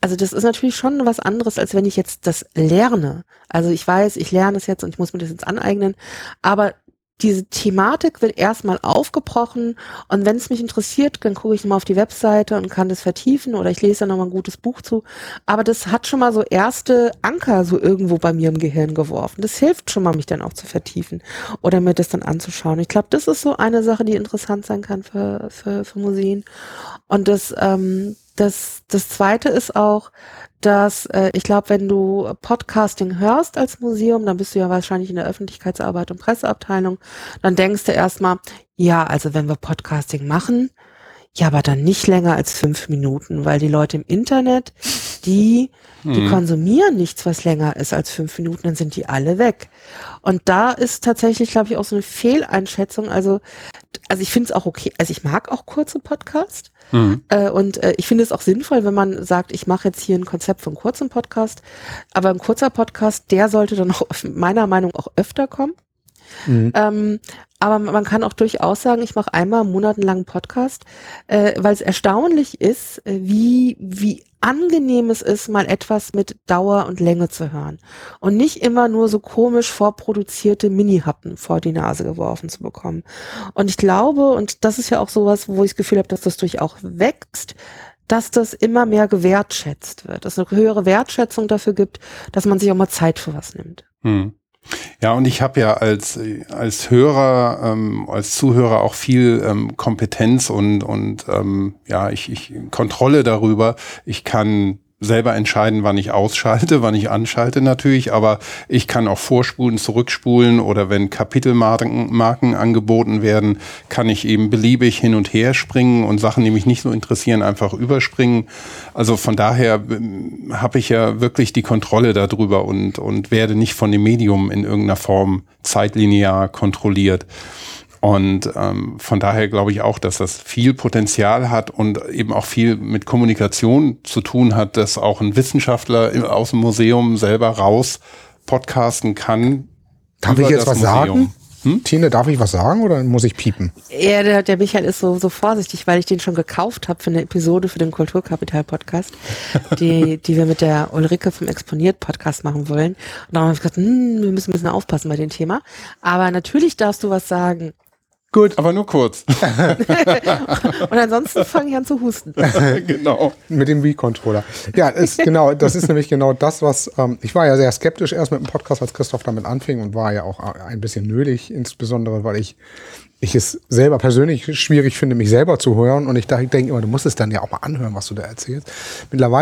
[SPEAKER 2] also das ist natürlich schon was anderes, als wenn ich jetzt das lerne. Also ich weiß, ich lerne es jetzt und ich muss mir das jetzt aneignen, aber diese Thematik wird erstmal aufgebrochen und wenn es mich interessiert, dann gucke ich mal auf die Webseite und kann das vertiefen oder ich lese da nochmal ein gutes Buch zu. Aber das hat schon mal so erste Anker so irgendwo bei mir im Gehirn geworfen. Das hilft schon mal, mich dann auch zu vertiefen oder mir das dann anzuschauen. Ich glaube, das ist so eine Sache, die interessant sein kann für, für, für Museen. Und das, ähm, das, das zweite ist auch, dass äh, ich glaube, wenn du Podcasting hörst als Museum, dann bist du ja wahrscheinlich in der Öffentlichkeitsarbeit und Presseabteilung, dann denkst du erstmal, ja, also wenn wir Podcasting machen, ja, aber dann nicht länger als fünf Minuten, weil die Leute im Internet, die, die mhm. konsumieren nichts, was länger ist als fünf Minuten, dann sind die alle weg. Und da ist tatsächlich, glaube ich, auch so eine Fehleinschätzung. Also, also ich finde es auch okay, also ich mag auch kurze Podcasts. Mhm. Äh, und äh, ich finde es auch sinnvoll, wenn man sagt, ich mache jetzt hier ein Konzept von kurzem Podcast. Aber ein kurzer Podcast, der sollte dann auch meiner Meinung nach auch öfter kommen. Mhm. Ähm, aber man kann auch durchaus sagen, ich mache einmal einen monatelangen Podcast, äh, weil es erstaunlich ist, äh, wie, wie angenehm es ist, mal etwas mit Dauer und Länge zu hören. Und nicht immer nur so komisch vorproduzierte Mini-Happen vor die Nase geworfen zu bekommen. Und ich glaube, und das ist ja auch sowas, wo ich das Gefühl habe, dass das durch auch wächst, dass das immer mehr gewertschätzt wird, dass es eine höhere Wertschätzung dafür gibt, dass man sich auch mal Zeit für was nimmt. Hm.
[SPEAKER 1] Ja, und ich habe ja als, als Hörer, ähm, als Zuhörer auch viel ähm, Kompetenz und, und ähm, ja, ich, ich Kontrolle darüber. Ich kann selber entscheiden, wann ich ausschalte, wann ich anschalte natürlich, aber ich kann auch vorspulen, zurückspulen oder wenn Kapitelmarken Marken angeboten werden, kann ich eben beliebig hin und her springen und Sachen, die mich nicht so interessieren, einfach überspringen. Also von daher ähm, habe ich ja wirklich die Kontrolle darüber und, und werde nicht von dem Medium in irgendeiner Form zeitlinear kontrolliert. Und ähm, von daher glaube ich auch, dass das viel Potenzial hat und eben auch viel mit Kommunikation zu tun hat, dass auch ein Wissenschaftler aus dem Museum selber raus podcasten kann.
[SPEAKER 3] Darf ich jetzt was Museum. sagen? Tine, darf ich was sagen oder muss ich piepen?
[SPEAKER 2] Ja, der, der Michael ist so, so vorsichtig, weil ich den schon gekauft habe für eine Episode für den Kulturkapital-Podcast, (laughs) die, die wir mit der Ulrike vom Exponiert-Podcast machen wollen. Und da habe ich gesagt, hm, wir müssen ein bisschen aufpassen bei dem Thema. Aber natürlich darfst du was sagen.
[SPEAKER 1] Gut. Aber nur kurz. (laughs)
[SPEAKER 2] Und ansonsten fange ich an zu husten. (laughs)
[SPEAKER 1] genau.
[SPEAKER 3] Mit dem Wii-Controller. Ja, ist genau, das ist nämlich genau das, was ähm, ich war ja sehr skeptisch erst mit dem Podcast, als Christoph damit anfing und war ja auch ein bisschen nötig, insbesondere weil ich ich es selber persönlich schwierig finde, mich selber zu hören und ich denke immer, du musst es dann ja auch mal anhören, was du da erzählst. Mittlerweile